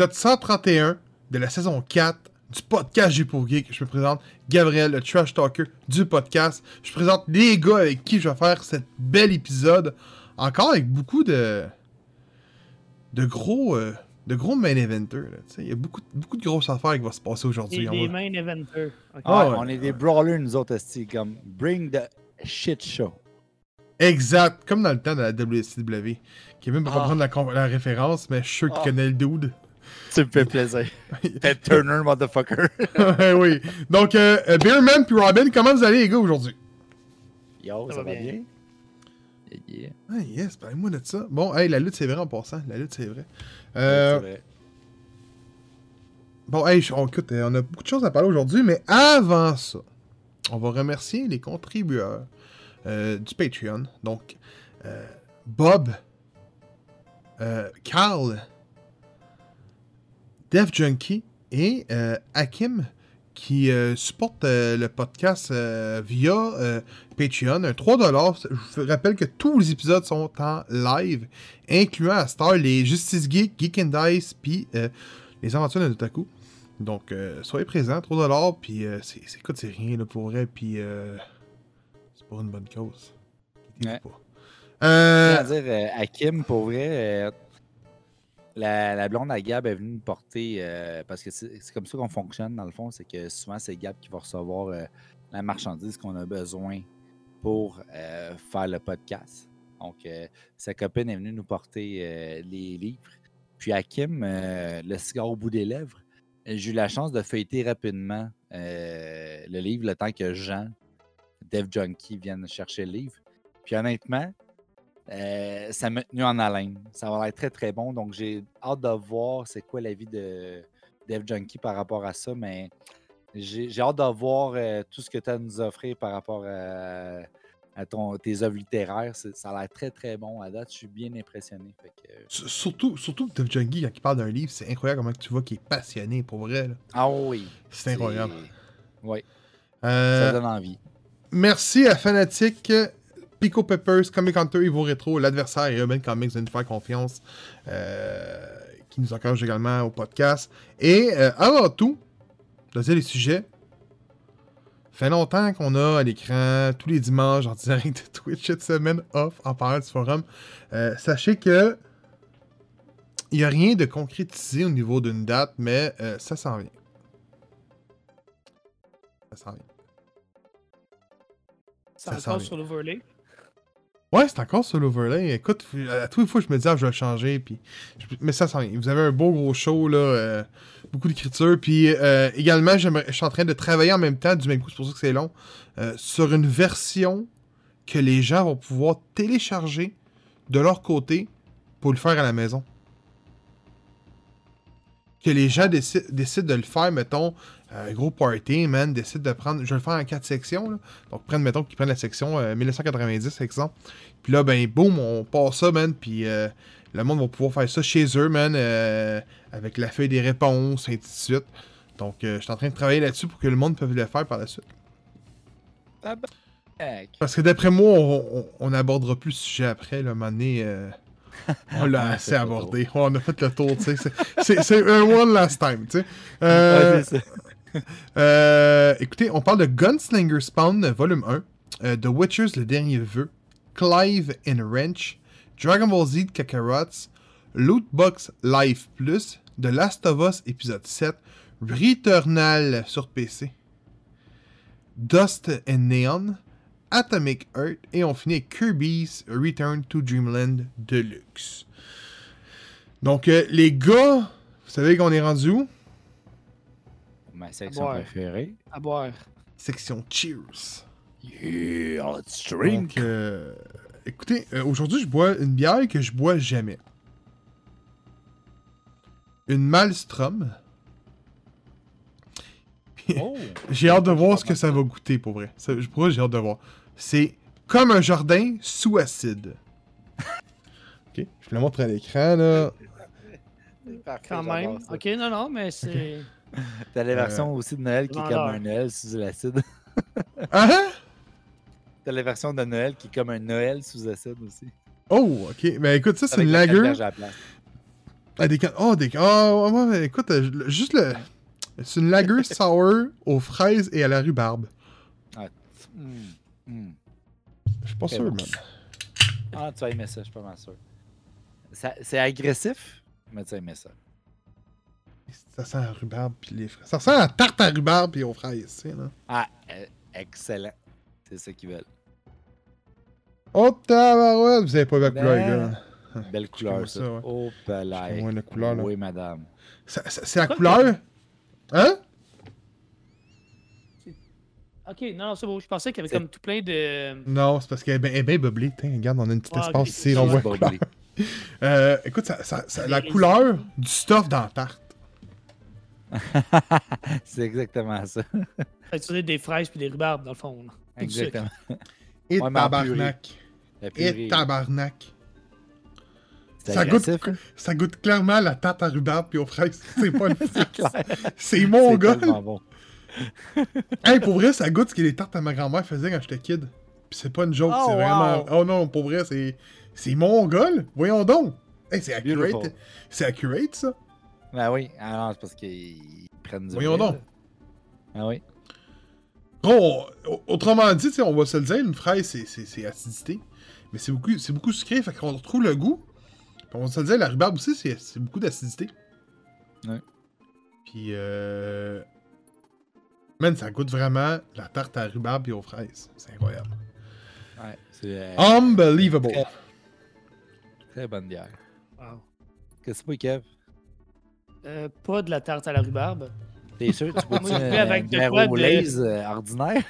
épisode 131 de la saison 4 du podcast G pour Geek. Je me présente Gabriel, le trash talker du podcast. Je présente les gars avec qui je vais faire cet bel épisode. Encore avec beaucoup de. de gros. euh, de gros main eventers. là. Tu sais, Il y a beaucoup, beaucoup de grosses affaires qui vont se passer aujourd'hui. Des, va- main eventers. Ah Ouais, ouais. On est des brawlers, nous autres, esti, comme bring the shit show. Exact, comme dans le temps de la WCW. Kevin pas Ah. prendre la, la référence, mais je suis sûr qu'il Ah. connaît le dude. Tu me fais plaisir. Ted Turner, motherfucker. Ouais, oui. Donc, euh, euh, Beerman puis Robin, comment vous allez, les gars, aujourd'hui? Yo, Ça ça, va va bien. bien? Yeah. Ah, yes, parlez-moi de ça. Bon, hey, la lutte, c'est vrai en passant. La lutte, c'est vrai. Euh, c'est vrai. bon, hey, on, écoute, euh, on a beaucoup de choses à parler aujourd'hui, mais avant ça, on va remercier les contributeurs euh, du Patreon. Donc, euh, Bob, euh, Carl, Dev Junkie et euh, Hakim qui euh, supportent euh, le podcast euh, via euh, Patreon. Un 3$. Je vous rappelle que tous les épisodes sont en live, incluant à Star les Justice Geek, Geek and Dice, puis les aventures de Notaku. Donc, soyez présents, 3$, puis c'est, c'est, écoute, c'est rien là, pour vrai, puis c'est pour une bonne cause. Ouais. pas. Je à dire, Hakim, pour vrai, la, blonde à Gab est venue nous porter, euh, parce que c'est comme ça qu'on fonctionne, dans le fond, c'est que souvent, c'est Gab qui va recevoir euh, la marchandise qu'on a besoin pour euh, faire le podcast. Donc, sa copine est venue nous porter les livres. Puis Hakim, euh, le cigare au bout des lèvres, j'ai eu la chance de feuilleter rapidement le livre le temps que Jean, Dev Junkie, vienne chercher le livre. Puis honnêtement, euh, ça m'a tenu en haleine. Ça va être très très bon. Donc j'ai hâte de voir c'est quoi l'avis de Dev Junkie par rapport à ça. Mais j'ai hâte de voir euh, tout ce que tu as à nous offrir par rapport à, à ton, tes œuvres littéraires. Ça a l'air très très bon à date. Je suis bien impressionné. Fait que, euh, surtout, surtout Dev Junkie, quand il parle d'un livre, c'est incroyable comment tu vois qu'il est passionné, pour vrai. là. Ah oui. C'est incroyable. Oui, Euh, ça donne envie. Merci à Fanatic, Pico Peppers, Comic Hunter, Evo Retro, l'adversaire et Urban Comics de nous faire confiance, euh, qui nous encourage également au podcast. Et euh, avant tout, de dire les sujets. fait longtemps qu'on a à l'écran tous les dimanches en direct de Twitch cette semaine off en parlant du forum. Euh, sachez que il n'y a rien de concrétisé au niveau d'une date, mais euh, ça s'en vient. Ça s'en vient. Ça s'en encore vient. sur l'overlay. Ouais, c'est encore sur l'overlay. Écoute, à toutes les fois, je me dis, ah, je vais le changer. Mais ça, ça Vous avez un beau gros show, là. euh, beaucoup d'écriture. Puis euh, également, je suis en train de travailler en même temps, du même coup, c'est pour ça que c'est long, euh, sur une version que les gens vont pouvoir télécharger de leur côté pour le faire à la maison. Que les gens déci- décident de le faire, mettons, un gros party, man, décident de prendre. Je vais le faire en quatre sections, là. Donc, prennent, mettons, qu'ils prennent la section euh, 1990, exemple. Puis là, ben, boum, on passe ça, man. Puis euh, le monde va pouvoir faire ça chez eux, man, euh, avec la feuille des réponses, et ainsi de suite. Donc, euh, je suis en train de travailler là-dessus pour que le monde puisse le faire par la suite. Tabarnak. Parce que d'après moi, on, on- on abordera plus le sujet après, là, à un moment donné, euh, on l'a assez abordé. On a fait le tour, tu sais. c'est- un one last time, tu sais. Euh, Ouais. Euh, écoutez, on parle de Gunslinger Spawn volume 1, euh, The Witchers le dernier vœu, Clive and Wrench, Dragon Ball Z de Kakarot's, Lootbox Live Plus, The Last of Us épisode 7, Returnal sur PC, Dust and Neon, Atomic Earth et on finit avec Kirby's Return to Dreamland Deluxe. Donc euh, les gars, vous savez qu'on est rendu où? Ma section préférée. À boire. Section Cheers. Yeah, let's Donc, euh, écoutez, euh, aujourd'hui, je bois une bière que je bois jamais. Une Malstrom. Oh. J'ai hâte de voir ce que ça va goûter, pour vrai. Ça, je pourrais, j'ai hâte de voir. C'est comme un jardin sous acide. ok, je vous le montre à l'écran, là. Quand même. Ok, non, non, mais c'est. T'as la version aussi de Noël qui est comme un Noël sous l'acide. Ah hein? T'as la version de Noël qui est comme un Noël sous acide aussi. Oh, ok. Ben écoute, ça, c'est une la lager. canneberge à la place. Ah, des cannes. Oh, des Oh, ouais, écoute, euh, juste le. C'est une lager sour aux fraises et à la rhubarbe. Ah. Mm. Mm. Je suis pas sûr, man. Ah, tu vas aimer ça, je suis pas mal sûr. C'est agressif, mais tu vas aimer ça. Ça sent la rhubarbe puis les fraises. Ça sent la tarte à rhubarbe puis aux fraises, tu sais, là. Ah, euh, excellent. C'est ça qu'ils veulent. Oh, tabarouette! Vous avez pas vu la couleur, les gars. Belle couleur, ça. ça Oh, palais. couleur, là. Oui, madame. C'est la couleur... Hein? Ok, non, non c'est beau. Je pensais qu'il y avait comme tout plein de. Non, c'est parce qu'elle est bien bubbly. regarde, on a un petit espace ici, on voit euh, écoute, ça, ça, la couleur du stuff dans la tarte. c'est exactement ça. Ça des fraises puis des rhubarbes, dans le fond. Exactement. Et tabarnak. Et tabarnak. Ça goûte, hein? ça goûte clairement la tarte à rhubarbe puis aux fraises. C'est pas une C'est mon gars. Bon. Hey, pour vrai, ça goûte ce que les tartes à ma grand-mère faisait quand j'étais kid. Puis c'est pas une joke, oh, c'est vraiment. Oh non, pour vrai, c'est. C'est mongol. Voyons donc. Hey, c'est accurate. C'est accurate, ça. Ben oui. Alors, c'est parce qu'ils prennent du. Voyons donc. Ah oui. Oh, autrement dit, on va se le dire, une fraise, c'est acidité. Mais c'est beaucoup, beaucoup sucré, fait qu'on retrouve le goût. on va se le dire, la rhubarbe aussi, c'est beaucoup d'acidité. Ouais. Puis, euh... Man, ça goûte vraiment la tarte à rhubarbe et aux fraises. C'est incroyable. Ouais, c'est... Euh, Unbelievable. Très, bonne bière. Wow. Qu'est-ce que c'est, Kev? Euh, pas de la tarte à la rhubarbe. T'es sûr? Tu peux une, avec une bière de... Euh, ordinaire?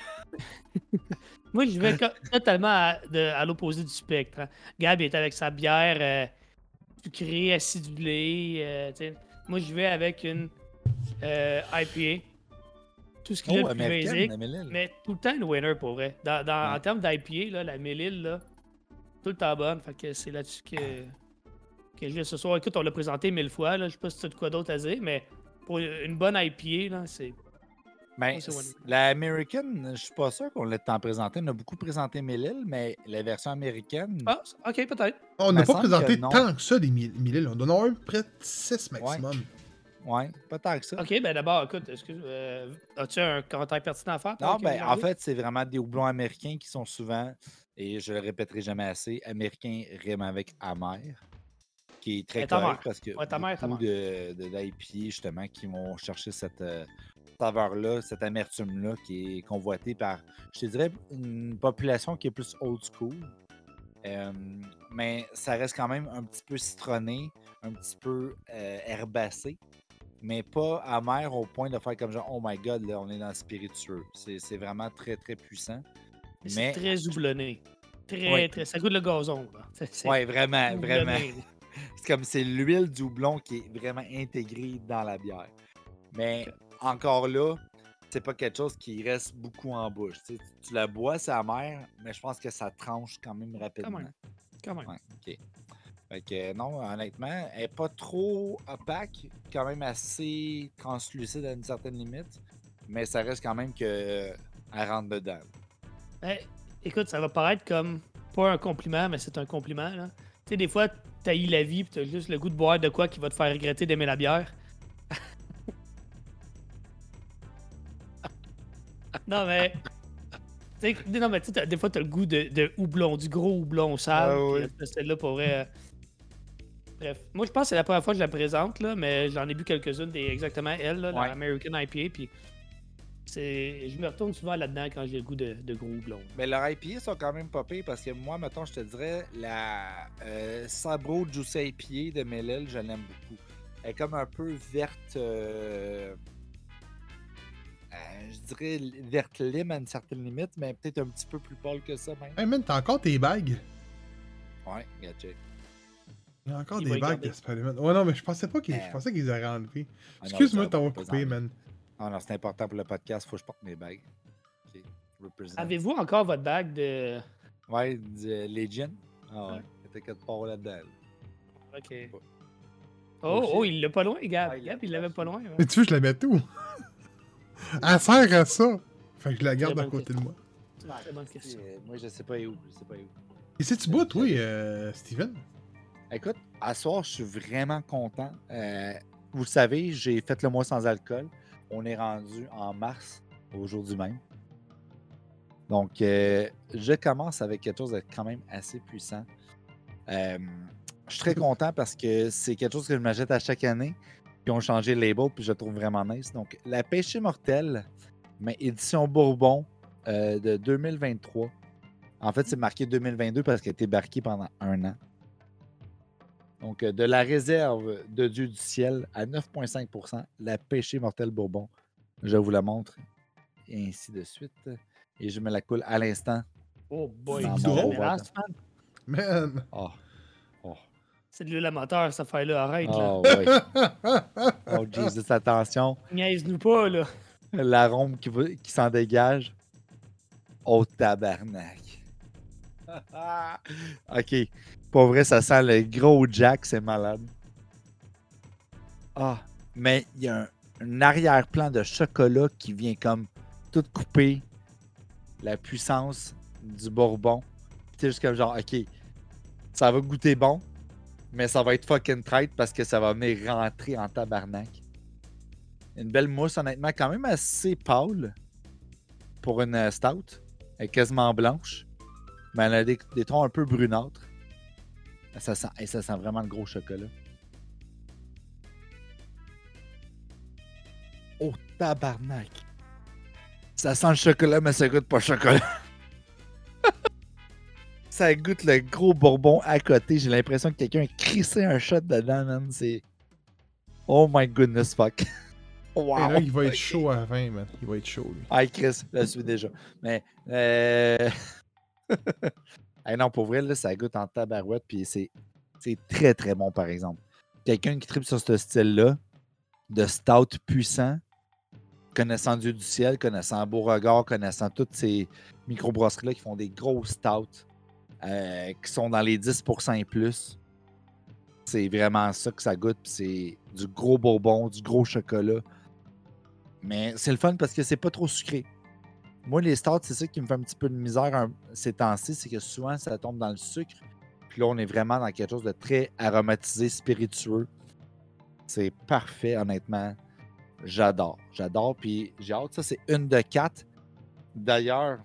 Moi, je vais totalement à, l'opposé du spectre. Hein. Gab est avec sa bière euh, sucrée, acidulée. Euh, moi, je vais avec une euh, IPA. Tout ce qui est oh, plus basique. Mais tout le temps une winner pour vrai. Dans, En termes d'IPA, la Mélile, là, tout le temps bonne. Fait que c'est là-dessus que, que je vais ce soir. Écoute, on l'a présenté mille fois. Là. Je sais pas si tu as de quoi d'autre à dire, mais pour une bonne IPA, c'est ben, la American, je suis pas sûr qu'on l'ait tant présenté. On a beaucoup présenté Mélile, mais la version américaine. Ah, ok, peut-être. On n'a pas présenté tant que ça des Mélile. On en a un près de 6 maximum. Ouais. Pas tant que ça. Ok, ben d'abord, écoute, excuse, euh, as-tu un commentaire pertinent à faire? Non, ben en fait, c'est vraiment des houblons américains qui sont souvent, et je le répéterai jamais assez, américains riment avec amer qui est très correct parce que ouais, ta mère, beaucoup de, de justement qui vont chercher cette, euh, saveur-là, cette amertume-là qui est convoitée par, je te dirais, une population qui est plus old school. Euh, mais ça reste quand même un petit peu citronné, un petit peu euh, herbacé, mais pas amer au point de faire comme genre, oh my god, là, on est dans le spiritueux. C'est vraiment très, très puissant. C'est très houblonné. Très, très. Ça goûte le gazon. Oui, vraiment, vraiment. C'est comme c'est l'huile du houblon qui est vraiment intégrée dans la bière. Mais encore là, c'est pas quelque chose qui reste beaucoup en bouche. Tu, la bois, c'est amer, mais je pense que ça tranche quand même rapidement. Quand même. ok. Fait que non, honnêtement, elle n'est pas trop opaque, quand même assez translucide à une certaine limite, mais ça reste quand même que elle rentre dedans. Ben, écoute, ça va paraître comme pas un compliment, mais c'est un compliment. Tu sais, des fois, t'as eu la vie, tu as juste le goût de boire de quoi qui va te faire regretter d'aimer la bière. non, mais. non, mais tu sais, des fois, t'as le goût de, de, houblon, du gros houblon sale. Ah, oui. Celle-là pourrait. Bref, moi, je pense que c'est la première fois que je la présente, là, mais j'en ai bu quelques-unes, des, exactement elle, là, la American IPA. Puis je me retourne souvent là-dedans quand j'ai le goût de, de gros houblon. Mais leurs IPA sont quand même pas parce que moi, mettons, je te dirais, la euh, Sabro Juicy IPA de Melel, je l'aime beaucoup. Elle est comme un peu verte. Euh, euh, je dirais verte lime à une certaine limite, mais peut-être un petit peu plus pâle que ça même. Hey man, t'as encore tes bagues? Ouais, gotcha. Il y a encore des bagues de Spider-Man. Ouais, non, mais je pensais pas qu'ils je pensais qu'ils auraient enlevé. Ah Excuse-moi de t'avoir coupé, man. Ah non, c'est important pour le podcast, faut que je porte mes bagues. Avez-vous encore votre bague de. Ouais, de Legion? Ah ouais, il était quatre parts là-dedans. Ok. Oh, oh, il l'a pas loin, Gab. Gab, il l'avait pas loin. Mais tu veux, je la mette où? Elle sert à ça. Fait que je la garde à côté de moi. C'est bonne question. Moi, je sais pas où. Je sais pas où. Et si tu bois, toi, euh, Steven? Écoute, à soir, je suis vraiment content. Euh, vous le savez, j'ai fait le mois sans alcool. On est rendu en mars, au jour du même. Donc, euh, je commence avec quelque chose de quand même assez puissant. Euh, je suis très content parce que c'est quelque chose que je m'achète à chaque année. Puis, ont changé le label, puis je le trouve vraiment nice. Donc, la pêche mortelle, mais édition Bourbon euh, de 2023. En fait, c'est marqué 2022 parce qu'elle a été barquée pendant un an. Donc, euh, de la réserve de Dieu du ciel à 9,5% la pêche mortelle Bourbon. Je vous la montre. Et ainsi de suite. Et je me la coule à l'instant. Oh boy, c'est man. Man! Oh, oh, C'est de l'huile à moteur, cette affaire-là. Arrête, là. oh, ouais. oh, Jesus, attention. Niaise-nous pas, là. L'arôme qui, va- qui s'en dégage. Oh, tabarnak. ok. Pour vrai, ça sent le gros Jack, c'est malade. Ah, mais il y a un, arrière-plan de chocolat qui vient comme tout couper la puissance du bourbon. T'es juste comme genre, ok, ça va goûter bon, mais ça va être fucking traite parce que ça va venir rentrer en tabarnak. Une belle mousse, honnêtement, quand même assez pâle pour une euh, stout. Elle est quasiment blanche. Mais elle a des tons un peu brunâtres. Ça sent, et ça sent vraiment le gros chocolat. Oh, tabarnak! Ça sent le chocolat, mais ça goûte pas le chocolat. ça goûte le gros bourbon à côté. J'ai l'impression que quelqu'un a crissé un shot dedans, man. C'est. Oh my goodness, fuck. Wow. Et là, il va être chaud à la fin, man. Il va être chaud, lui. Ah, Chris, je le suis déjà. Mais. Euh... hey, non, pour vrai, là, ça goûte en tabarouette. Puis c'est, très, très bon, par exemple. Quelqu'un qui tripe sur ce style-là, de stout puissant, connaissant Dieu du ciel, connaissant Beauregard, connaissant toutes ces microbrasseries-là qui font des gros stouts, euh, qui sont dans les 10% et plus. C'est vraiment ça que ça goûte. puis c'est du gros bourbon, du gros chocolat. Mais c'est le fun parce que c'est pas trop sucré. Moi, les stouts, c'est ça qui me fait un petit peu de misère ces temps-ci, c'est que souvent, ça tombe dans le sucre. Puis là, on est vraiment dans quelque chose de très aromatisé, spiritueux. C'est parfait, honnêtement. J'adore. J'adore. Puis j'ai hâte. Ça, c'est une de quatre. D'ailleurs,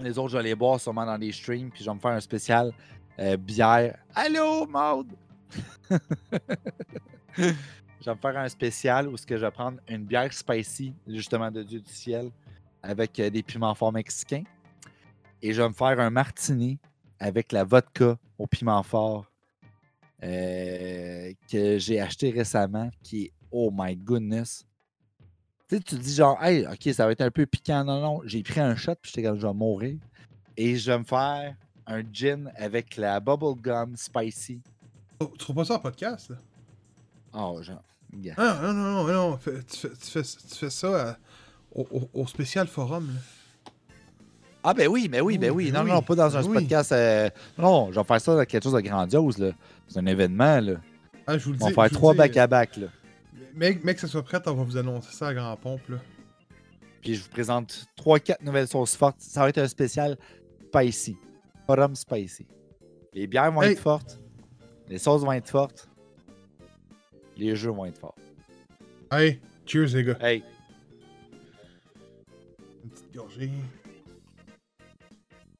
les autres, je vais les boire sûrement dans des streams. Puis je vais me faire un spécial euh, bière. Allô, Maude! je vais me faire un spécial où ce que je vais prendre une bière spicy, justement de Dieu du ciel, avec euh, des piments forts mexicains. Et je vais me faire un martini avec la vodka au piment fort euh, que j'ai acheté récemment, qui est oh my goodness. Tu sais, tu te dis genre, hey, ok, ça va être un peu piquant. Non, non, j'ai pris un shot, puis j'étais comme, je vais mourir. Et je vais me faire un gin avec la bubblegum spicy. Oh, tu trouves pas ça en podcast, là? Oh, genre, yeah. Ah, non, non, non, non. tu, fais, tu, fais, tu fais ça à- au, au- au spécial forum, là. Ah ben oui, ben oui, ben oui. Oui, Non, oui, non, pas dans un oui. podcast. euh, Non, je vais faire ça dans quelque chose de grandiose, là. C'est un événement, là. Ah, je vous le dis. On va faire trois back-à-back, là. Mec, mec, que ça soit prêt, on va vous annoncer ça à grand pompe, là. Puis je vous présente 3-4 nouvelles sauces fortes. Ça va être un spécial spicy. Forum spicy. Les bières vont Hey. être fortes. Les sauces vont être fortes. Les jeux vont être forts. Hey, cheers, les gars. Hey,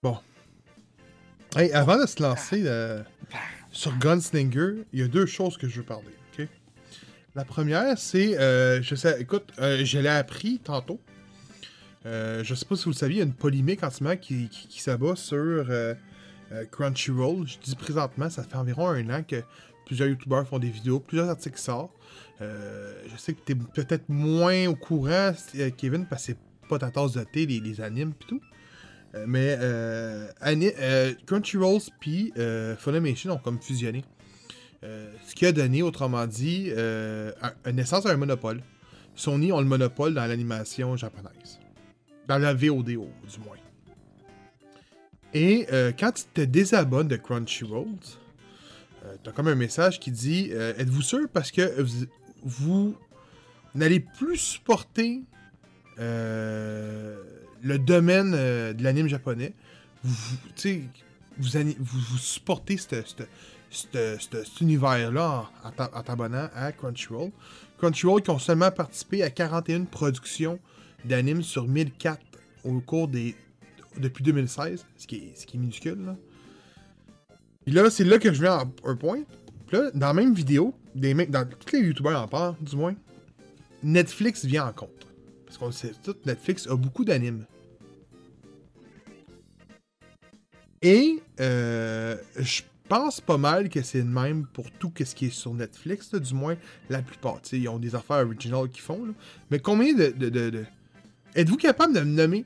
Bon. Hey, avant de se lancer euh, sur Gunslinger, il y a deux choses que je veux parler, ok? La première, c'est, euh, je sais, écoute, euh, je l'ai appris tantôt. Euh, je sais pas si vous le saviez, il y a une polémique en ce moment qui, qui, s'abat sur Crunchyroll. Je dis présentement, ça fait environ un an que plusieurs youtubeurs font des vidéos, plusieurs articles sortent. Je sais que tu es peut-être moins au courant, Kevin, parce que c'est pas ta tasse de thé, les, les animes pis tout. Euh, mais euh, euh, Crunchyroll puis Funimation ont comme fusionné. Ce qui a donné, autrement dit, un- une naissance à un monopole. Sony ont le monopole dans l'animation japonaise. Dans la VOD, du moins. Et quand tu te désabonnes de Crunchyroll, euh, t'as comme un message qui dit Êtes-vous sûr parce que vous, n'allez plus supporter le domaine euh, de l'anime japonais. Vous, supportez cet univers-là en, en t'a- en t'abonnant à Crunchyroll. Crunchyroll qui ont seulement participé à 41 productions d'animes sur 1004 au cours des. depuis 2016, ce qui est, ce qui est minuscule. Là. Là, c'est là que je viens à un point. Là, dans la même vidéo, dans tous les youtubeurs en parlent, du moins, Netflix vient en compte. Parce qu'on sait tout, Netflix a beaucoup d'animes. Et euh, je pense pas mal que c'est le même pour tout ce qui est sur Netflix, du moins la plupart. Ils ont des affaires originales qu'ils font. Mais combien de- de- Êtes-vous capable de me nommer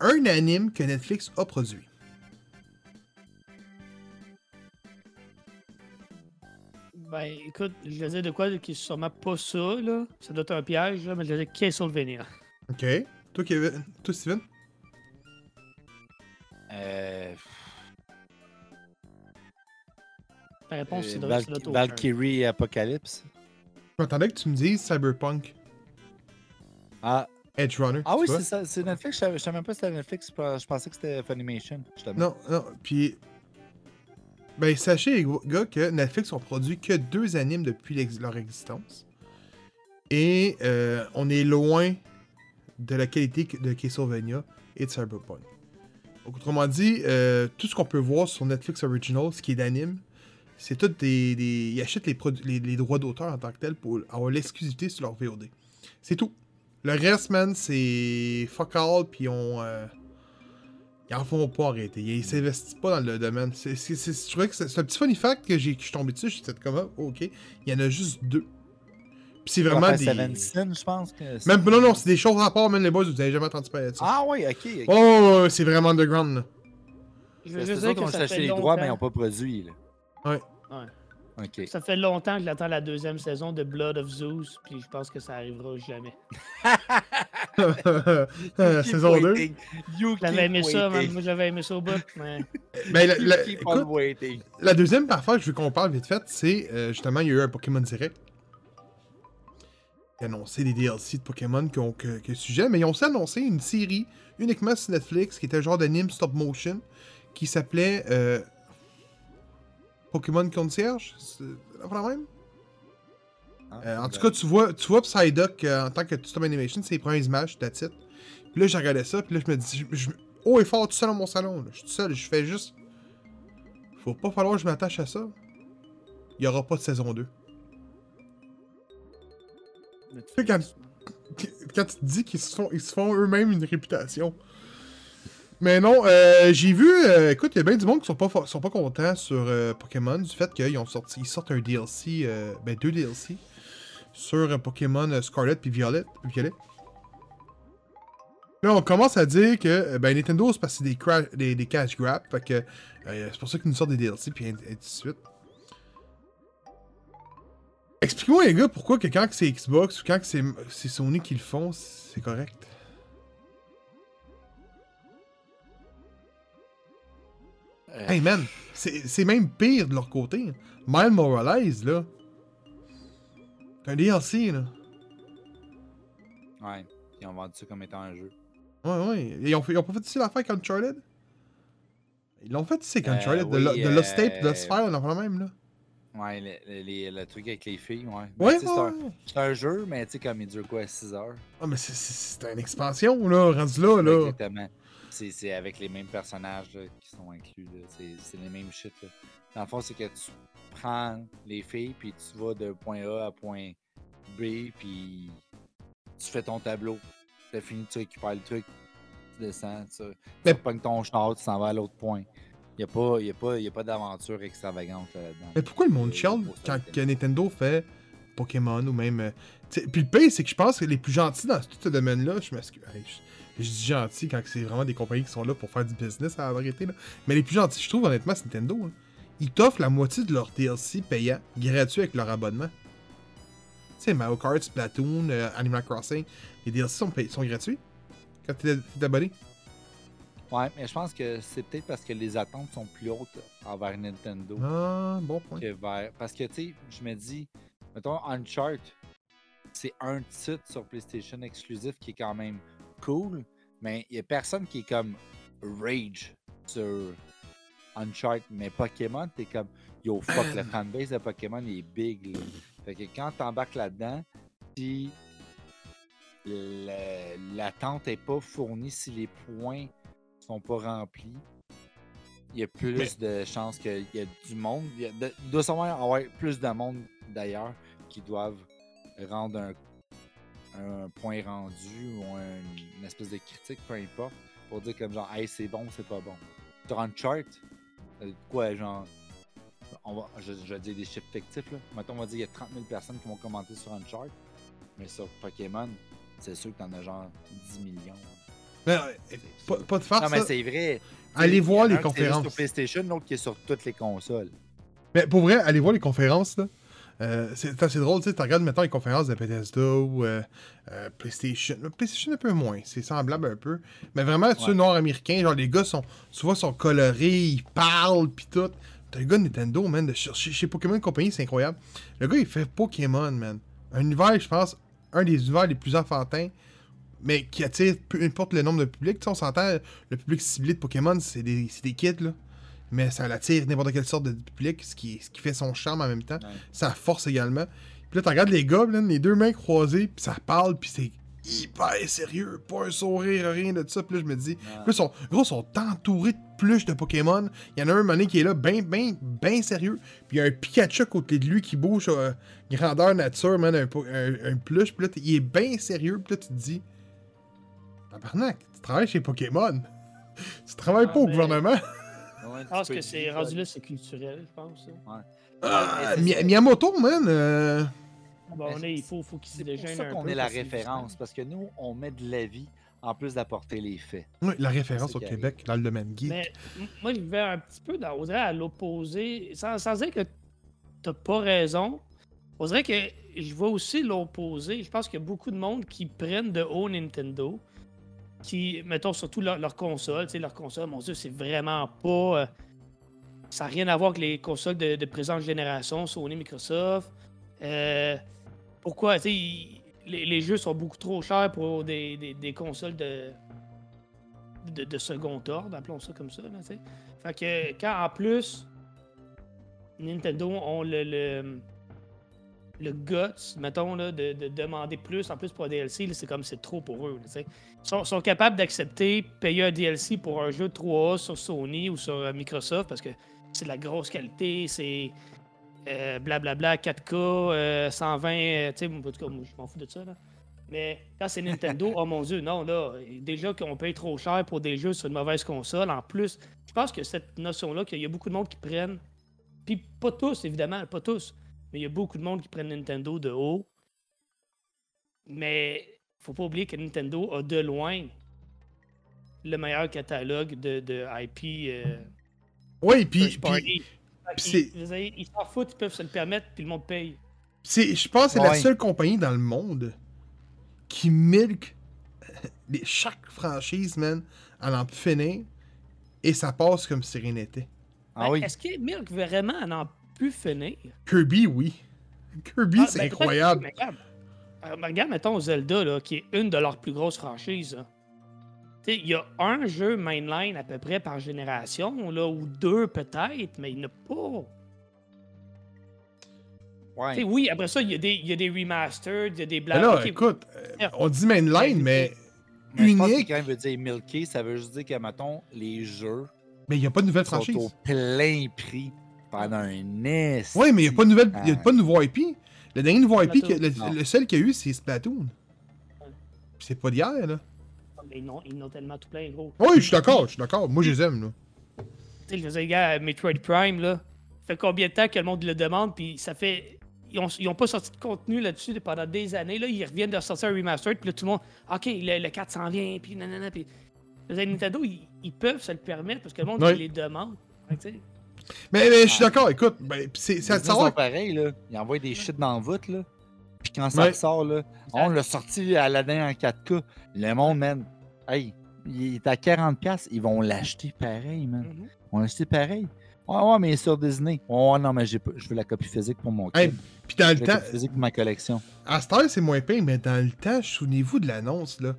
un anime que Netflix a produit? Ben, écoute, je vais dire de quoi qui est sûrement pas ça, là. Ça doit être un piège, là, mais je vais dire Castlevania. Ok. Toi, Kevin. Toi, Steven? Euh, La réponse, c'est euh, de Val-. Valkyrie et Apocalypse. Je m'attendais que tu me dises Cyberpunk Ah, Edge Runner. ah oui, c'est ça. C'est Netflix. Je savais, même pas si c'était Netflix. Je pensais que c'était Funimation. Non, non. Puis. Ben, sachez, les gars, que Netflix ont produit que deux animes depuis leur existence. Et euh, on est loin de la qualité de Castlevania et de Cyberpunk. Donc, autrement dit, euh, tout ce qu'on peut voir sur Netflix Original, ce qui est d'anime, c'est tout des, Ils achètent les, les droits d'auteur en tant que tel pour avoir l'exclusivité sur leur VOD. C'est tout. Le reste, man, c'est fuck all, puis on. euh, ils en font pas arrêter. Ils s'investissent pas dans le domaine. C'est, c'est, c'est- je trouvais que c'est, c'est un petit funny fact que, j'ai, que je suis tombé dessus. J'étais comme, ah, ok. Il y en a juste deux. Puis c'est vraiment des. Je pense. Que c'est- Même, non, non, c'est des choses à part, même les boys, vous avez jamais entendu parler de ça. Ah oui, ok. Oh, c'est vraiment underground, là. Je veux C'est juste dire autres qui que ont fait les droits, mais ils n'ont pas produit. Là. Ouais. Ouais. Ça fait longtemps que j'attends la deuxième saison de Blood of Zeus, puis je pense que ça arrivera jamais. Saison 2. You J'avais aimé ça. Moi, j'avais aimé ça au bout, mais... Ben, la, écoute, deuxième parfois que je veux qu'on parle vite fait, c'est euh, justement, il y a eu un Pokémon Direct. Qui a annoncé des DLC de Pokémon qui ont que, que sujet, mais ils ont aussi annoncé une série uniquement sur Netflix qui était un genre d'anime stop motion qui s'appelait euh, Pokémon Concierge. C'est la même? Ah, Euh, en tout cas, tu vois, tu vois Psyduck euh, en tant que stop animation, c'est les premières images, that's it. Puis là, j'ai regardé ça, puis là, je me dis, je, je- haut et fort tout seul dans mon salon. là. Je suis tout seul, je fais juste. Faut pas falloir que je m'attache à ça. Il y aura pas de saison 2. sais, quand- Quand tu te dis qu'ils se font, ils se font eux-mêmes une réputation. Mais non, euh, j'ai vu, euh, écoute, il y a bien du monde qui sont pas, sont pas contents sur euh, Pokémon du fait qu'ils ont sorti, ils sortent un DLC, euh, ben deux DLC sur Pokémon Scarlet puis Violet, Violet. Là, on commence à dire que ben, Nintendo, c'est parce que des, cra- des, cash grabs, fait que c'est pour ça qu'ils nous sortent des DLC puis ainsi de suite. Expliquez-moi, les gars, pourquoi que quand c'est Xbox ou quand c'est Sony qui le font, c'est correct? Hey man, c'est même pire de leur côté. Miles Morales, là. C'est un DLC, là. Ouais, ils ont vendu ça comme étant un jeu. Ouais, ouais. Ils ont, ils ont pas fait ici l'affaire Uncharted? Ils l'ont fait ici avec Euh, Uncharted. de, oui, de Lost Tape, de euh, on en parle même, là. Ouais, le, le- truc avec les filles, ouais. Mais Ouais, ouais, c'est un- jeu, mais tu sais, comme il dure quoi, 6 heures? Ah, mais c'est une expansion, là, rendu là, là. Exactement. C'est avec les mêmes personnages là, qui sont inclus. C'est les mêmes shit. Là. Dans le fond, c'est que tu prends les filles, puis tu vas de point A à point B, puis tu fais ton tableau. Tu fini, tu récupères le truc, tu descends, tu, Mais- tu pognes ton char, tu s'en vas à l'autre point. Il n'y a pas, pas, d'aventure extravagante là-dedans. Mais pourquoi le monde Euh, chiale quand que Nintendo fait Pokémon ou même. euh, Puis le pire, c'est que je pense que les plus gentils dans tout ce domaine-là, je m'excuse. Je, dis gentil quand c'est vraiment des compagnies qui sont là pour faire du business à la vérité. Là. Mais les plus gentils, je trouve honnêtement, c'est Nintendo. hein. Ils t'offrent la moitié de leur DLC payant, gratuit avec leur abonnement. Tu sais, Mario Kart, Splatoon, euh, Animal Crossing, les DLC sont, sont gratuits quand t'es t'es abonné. Ouais, mais je pense que c'est peut-être parce que les attentes sont plus hautes envers Nintendo. Ah, bon point. que vers. Parce que, tu sais, je me dis, mettons, Uncharted, c'est un titre sur PlayStation exclusif qui est quand même cool, mais il n'y a personne qui est comme Rage sur Uncharted, mais Pokémon, t'es comme yo fuck, le fanbase de Pokémon est big. Là. Fait que quand t'embarques là-dedans, si l'attente est pas fournie, si les points sont pas remplis, il y a plus de chances qu'il y a du monde. Il y a de- il doit sûrement y avoir plus de monde d'ailleurs qui doivent rendre un, un point rendu ou un- une espèce de critique, peu importe, pour dire comme genre, hey, c'est bon, c'est pas bon. Sur Uncharted, euh, quoi, genre, on va, je, je vais dire des chiffres fictifs, là. Mettons, on va dire qu'il y a 30 000 personnes qui vont commenter sur Uncharted, mais sur Pokémon, c'est sûr que t'en as genre 10 millions. Mais, euh, pas, pas de farce, non, mais c'est vrai. Allez voir les un qui est juste conférences. sur PlayStation, l'autre qui est sur toutes les consoles. Mais pour vrai, allez voir les conférences, là. Euh, c'est assez drôle, tu sais, tu regardes, mettons, les conférences de Bethesda ou euh, euh, PlayStation. PlayStation un peu moins, c'est semblable un peu. Mais vraiment, ceux Ouais. nord-américains, genre, les gars sont, souvent, sont colorés, ils parlent, pis tout. T'as le gars de Nintendo, man, de chez, chez Pokémon Company, c'est incroyable. Le gars, il fait Pokémon, man. Un univers, je pense, un des univers les plus enfantins, mais qui attire peu importe le nombre de public. Tu sais, on s'entend, le public ciblé de Pokémon, c'est des, c'est des kids, là. Mais ça l'attire n'importe quelle sorte de public, ce qui, ce qui fait son charme en même temps. Ouais. Ça force également. Puis là, tu regardes les là, les deux mains croisées, puis ça parle, puis c'est hyper sérieux. Pas un sourire, rien de ça. Puis là, je me dis, là, ils sont, gros, ils sont entourés de pluches de Pokémon. Il y en a un mané qui est là, ben, ben, ben sérieux. Puis il y a un Pikachu à côté de lui qui bouge euh, grandeur nature, man, un, un, un pluche. Puis là, il est bien sérieux. Puis là, tu te dis, tabarnak, tu travailles chez Pokémon. tu travailles Ah, pas au mais- Je pense que c'est rendu là, c'est culturel, je pense. Ah, c'est- Miyamoto, man. euh, Bon, on est, il faut, faut qu'il se C'est pour déjeune ça un qu'on peu, est la référence, parce que nous, on met de la vie en plus d'apporter les faits. oui, la référence au Québec dans le domaine geek. Mais moi, je vais un petit peu dans, on dirait à l'opposé, sans, sans dire que t'as pas raison. On dirait que je vois aussi l'opposé. Je pense qu'il y a beaucoup de monde qui prennent de haut Nintendo, qui, mettons, surtout leur, leur console. Tu sais, leur console, mon Dieu, c'est vraiment pas. euh, ça n'a rien à voir avec les consoles de, présente génération, Sony, Microsoft. Euh, pourquoi? Tu sais, les, jeux sont beaucoup trop chers pour des, des- consoles de, de, second ordre, appelons ça comme ça. Tu sais. fait que quand en plus Nintendo ont le, le, le guts, mettons, là, de, de demander plus en plus pour un DLC, c'est comme c'est trop pour eux. Ils sont, sont capables d'accepter payer un DLC pour un jeu 3A sur Sony ou sur euh, Microsoft parce que c'est de la grosse qualité, c'est euh, blablabla 4K, euh, 120, euh, tu sais, en tout cas, je m'en fous de ça. Là. Mais quand c'est Nintendo, oh mon dieu, non, là, déjà qu'on paye trop cher pour des jeux sur une mauvaise console, en plus, je pense que cette notion-là, qu'il y a beaucoup de monde qui prennent, puis pas tous, évidemment, pas tous, mais il y a beaucoup de monde qui prennent Nintendo de haut. Mais faut pas oublier que Nintendo a de loin le meilleur catalogue de, de IP. euh, Oui, puis, ils s'en foutent, ils peuvent se le permettre, puis le monde paye. c'est, je pense que c'est la seule compagnie dans le monde qui milk les- chaque franchise, man, à plus finir, et ça passe comme si rien n'était. Ah Ben, oui. Est-ce que Milk vraiment en a pu finir? Kirby, oui. Kirby, Ah, c'est ben, incroyable. mais regarde, Euh, regarde, mettons Zelda, là, qui est une de leurs plus grosses franchises. là. Tu sais, Il y a un jeu mainline à peu près par génération, là, ou deux peut-être, mais il n'y en a pas. Ouais. Tu sais, Oui, après ça, il y, a des- il y a des remastered, il y a des Mais blagues. là, écoute, euh, on dit mainline, mais, Mais je pense que unique. quand il veut dire milky, ça veut juste dire que, mettons, les jeux mais il n'y a pas de nouvelle sont au franchise. plein prix pendant un esti. Oui, mais il n'y a pas de nouvelle, il y a Ah. pas de nouveau IP. Le dernier nouveau IP, que- le, le seul qu'il y a eu, c'est Splatoon. Puis c'est pas d'hier, là. mais ils n'ont- ils tellement tout plein, gros. Oui, je suis d'accord, je suis d'accord. Moi, je les aime, là. Tu sais, je dire, gars, Metroid Prime, là, ça fait combien de temps que le monde le demande, puis ça fait. Ils ont, ils ont pas sorti de contenu là-dessus pendant des années. Là, ils reviennent de sortir un remastered, puis là, tout le monde. OK, le, le 4 s'en vient, puis nanana, puis. Nintendo, ils, ils peuvent se le permettre parce que le monde les demande. Mais, mais je suis d'accord, écoute, ben, pis c'est à C'est savoir. pareil, là. Ils envoient des shit dans la voûte, là. Puis quand ça Ouais. ressort, là, on l'a sorti à l'année en 4K. Le monde, man, hey, il est à 40$, ils vont l'acheter pareil, man. mhm. Ils vont l'acheter pareil. Ouais, ouais, mais sur Disney. Ouais, ouais, non, mais j'ai pas- je veux la copie physique pour mon Hey. Puis dans le veux la temps, copie physique pour ma collection. à cette heure, c'est moins pire, mais dans le temps, souvenez-vous de l'annonce, là.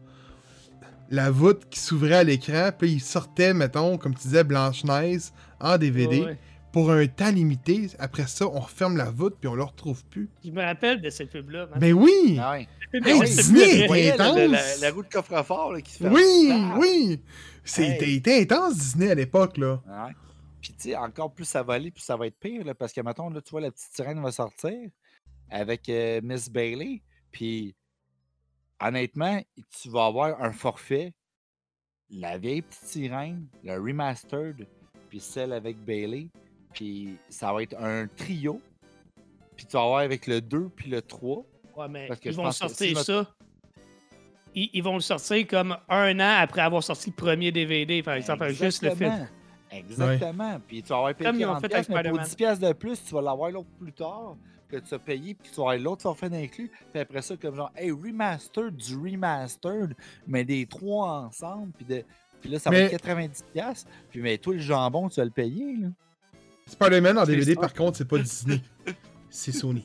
la voûte qui s'ouvrait à l'écran, puis il sortait, mettons, comme tu disais, Blanche-Neige en DVD Ouais, ouais. pour un temps limité. Après ça, on referme la voûte, puis on le retrouve plus. Je me rappelle de cette pub-là. man. Ben oui! Ah ouais. Cette hey, pub-là, c'était Disney, plus ouais. vrai. Ouais, la, la- la- intense. la roue de coffre-fort là, qui se fait. Oui, Ah! oui! C'était Hey. était intense, Disney, à l'époque, là. Ouais. Puis, tu sais, encore plus ça va aller, plus ça va être pire, là, parce que, mettons, là, tu vois, la petite sirène va sortir avec euh, Miss Bailey. Puis, honnêtement, tu vas avoir un forfait, la vieille petite sirène, le remastered, puis celle avec Bailey. Puis, ça va être un trio. Puis, tu vas avoir avec le 2 puis le 3. Ouais, mais Parce que ils je vont pense que sortir si ça. Ils, ils vont le sortir comme un an après avoir sorti le premier DVD, par exemple, juste le film. Exactement. Exactement. Puis tu vas avoir payé Comme ils ont 40 fait avec piastres, mais pour Spider-Man. 10 piastres de plus, tu vas l'avoir l'autre plus tard que tu as payé, puis tu vas avoir l'autre forfait inclus. Puis après ça, comme genre, hey, remastered du remastered, mais des trois ensemble, puis, de... puis là, ça va Mais- être 90 piastres. Puis mais toi, le jambon, tu vas le payer, là. Spider-Man en DVD, ça. par contre, c'est pas Disney. C'est Sony.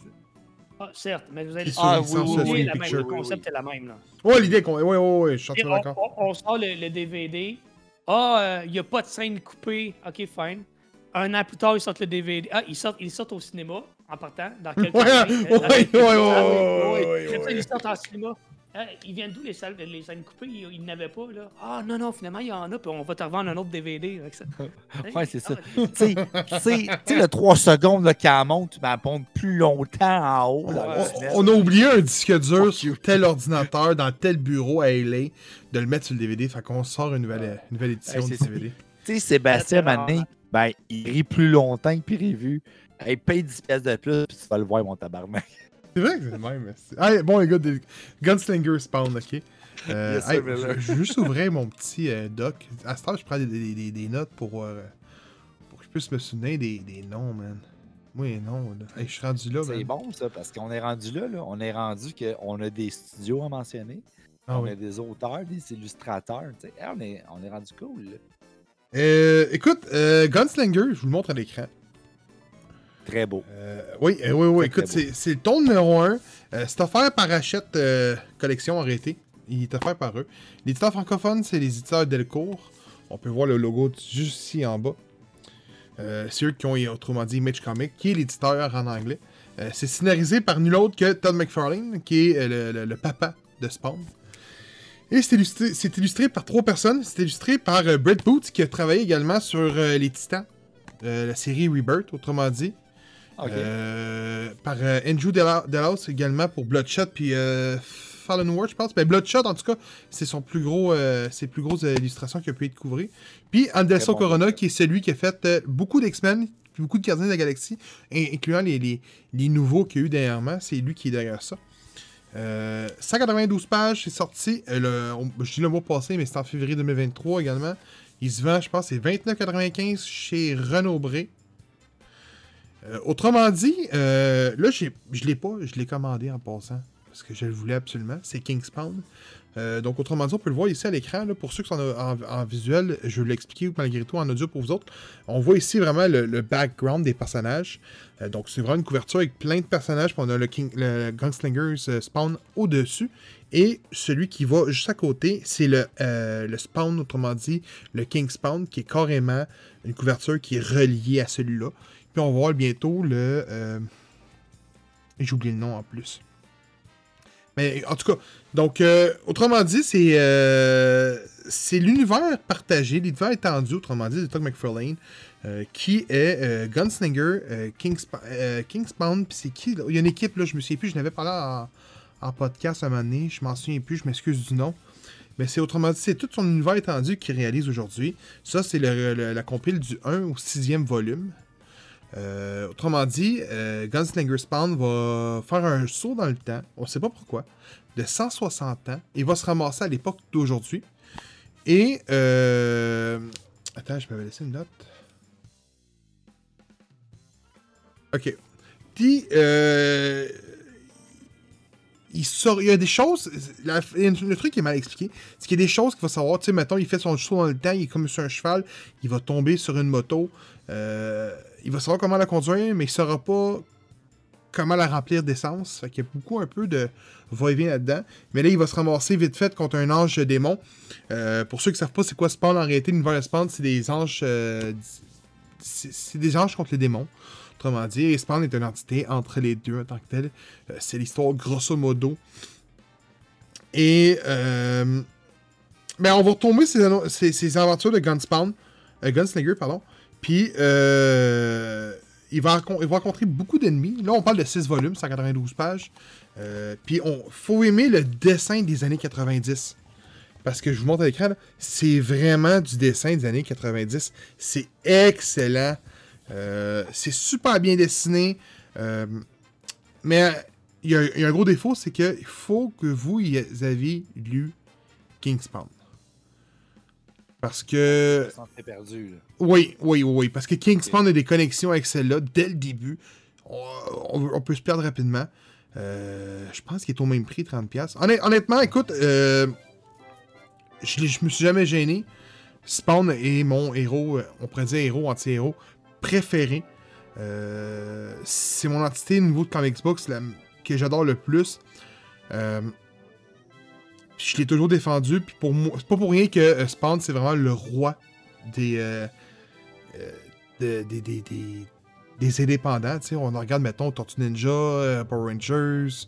Ah, certes, mais vous allez Ah, oui, oui, la même, le concept est la même. Là. Ouais, l'idée qu'on. Ouais, ouais, ouais, je suis entièrement d'accord. on- on sort le, le DVD. Ah, il n'y a pas de scène coupée. Ok, fine. Un an plus tard, ils sortent le DVD. Ah, ils sortent, ils sortent au cinéma en partant dans quelques Ouais, années, ouais, euh, ouais, ouais, Ah oui, ouais, oui. ouais. Ils sortent en cinéma. Ah, ils viennent d'où les, salles, les scènes coupées? Ils, ils n'avaient pas, là. Ah, non, non, finalement, il y en a, puis on va te revendre un autre DVD avec ça. Ouais, c'est ça. Ah, Tu sais, le 3 secondes là, qu'elle monte, mais elle monte plus longtemps en haut. On a oublié un disque dur sur tel ordinateur dans tel bureau à LA de le mettre sur le DVD. Fait qu'on sort une nouvelle, une nouvelle édition Ouais, du. DVD. Tu sais, Sébastien Mané, ben, il rit plus longtemps que prévu. Hey, paye 10 pièces de plus, puis tu vas le voir, mon tabarnak. C'est vrai que c'est le même. Hey, bon, les gars, des Gunslinger Spawn, ok. Euh, Yes, sir, hey, Miller. je je vais juste ouvrir mon petit euh, doc. À ce temps, je prends des, des- des- des notes pour, euh, pour que je puisse me souvenir des, des noms, man. Les noms, là. Hey, je suis rendu là, C'est bon, ça, parce qu'on est rendu là, là. On est rendu qu'on a des studios à mentionner. Ah on oui. a des auteurs, des illustrateurs. tu sais. Hey, on, est, on est rendu cool, là. Euh, écoute, euh, Gunslinger, je vous le montre à l'écran. Très beau. Euh, oui, euh, oui, oui. Très, Écoute, c'est le ton numéro 1. c'est offert par Hachette euh, Collection arrêté. Il est offert par eux. L'éditeur francophone, c'est les éditeurs Delcourt. On peut voir le logo juste ici en bas. Euh, c'est eux qui ont, autrement dit, Image Comics, qui est l'éditeur en anglais. Euh, c'est scénarisé par nul autre que Todd McFarlane, qui est euh, le, le- le papa de Spawn. Et c'est illustré, c'est illustré par trois personnes. C'est illustré par euh, Brett Boots, qui a travaillé également sur euh, Les Titans, euh, la série Rebirth, autrement dit. Euh, par euh, Andrew Delos également pour Bloodshot puis euh, Fallen World, je pense. Ben, Bloodshot, en tout cas, c'est son plus gros, euh, ses plus grosses illustrations qu'il a pu y découvrir. Puis Anderson bon Corona, qui est celui qui a fait euh, beaucoup d'X-Men, puis beaucoup de Gardiens de la Galaxie, in- incluant les, les, les nouveaux qu'il y a eu dernièrement. C'est lui qui est derrière ça. Euh, 192 pages, c'est sorti. euh, le- on- je dis le mois passé, mais c'est en février 2023 également. Il se vend, je pense, c'est 29,95 chez Renaud Bré. Euh, autrement dit, euh, là, je l'ai pas, je l'ai commandé en passant, parce que je le voulais absolument. C'est Kingspawn. Euh, donc, autrement dit, on peut le voir ici à l'écran. Pour ceux qui sont en, visuel, je vais l'expliquer malgré tout en audio pour vous autres. On voit ici vraiment le, background des personnages. Euh, donc, c'est vraiment une couverture avec plein de personnages. Puis on a le, King, le Spawn au-dessus. Et celui qui va juste à côté, c'est le Spawn, autrement dit, le King Spawn, qui est carrément une couverture qui est reliée à celui-là. On va voir bientôt le. euh, J'ai oublié le nom en plus. Mais en tout cas, donc, euh, autrement dit, c'est euh, c'est l'univers partagé, l'univers étendu, autrement dit, de Todd McFarlane, euh, qui est Gunslinger, Kingspa- euh, Kingspawn, puis c'est qui là? Il y a une équipe, là, je me souviens plus, je n'avais parlé en, en podcast à un moment donné, je m'en souviens plus, je m'excuse du nom. Mais c'est autrement dit, c'est tout son univers étendu qu'il réalise aujourd'hui. Ça, c'est la compile du 1 au 6e volume. Euh, autrement dit, euh, Gunslinger Spawn va faire un saut dans le temps, on ne sait pas pourquoi, de 160 ans. Il va se ramasser à l'époque d'aujourd'hui. Et. euh, Attends, je m'avais laissé une note. Ok. Puis, euh, il, sort, il y a des choses. le truc qui est mal expliqué, c'est qu'il y a des choses qu'il va savoir. Tu sais, mettons, il fait son saut dans le temps, il est comme sur un cheval, il va tomber sur une moto. euh, il va savoir comment la conduire, mais il saura pas comment la remplir d'essence. Fait qu'il y a beaucoup un peu de va-et-vient là-dedans. Mais là, il va se ramasser vite fait contre un ange démon. Euh, pour ceux qui ne savent pas c'est quoi Spawn en réalité, l'univers de Spawn, c'est des anges. euh, c'est des anges contre les démons. Autrement dit, et Spawn est une entité entre les deux en tant que tel. Euh, c'est l'histoire grosso modo. Et. Ben, on va retomber ces, aventures de Gunspawn. Gunslinger, pardon. Puis, euh, il, va rencontrer beaucoup d'ennemis. Là, on parle de 6 volumes, 192 pages. Euh, puis, on faut aimer le dessin des années 90. Parce que je vous montre à l'écran, c'est vraiment du dessin des années 90. C'est excellent. Euh, c'est super bien dessiné. Mais il y, a, un gros défaut, c'est qu'il faut que vous y avez lu Kingspawn. Parce que. Perdu. Là. Oui, oui, oui, oui. Parce que Kingspawn a des connexions avec celle-là dès le début. On, on- on peut se perdre rapidement. Euh, je pense qu'il est au même prix, 30$. Honnêt- honnêtement, écoute, euh, je, je me suis jamais gêné. Spawn est mon héros, euh, on pourrait dire héros, anti-héros préféré. Euh, c'est mon entité au niveau de Comics Books la- que j'adore le plus. Je l'ai toujours défendu. Puis pour moi, c'est pas pour rien que euh, Spawn, c'est vraiment le roi des, euh, euh, de- des, des, des- des indépendants. tu sais. On regarde, mettons, Tortue Ninja, Power Rangers,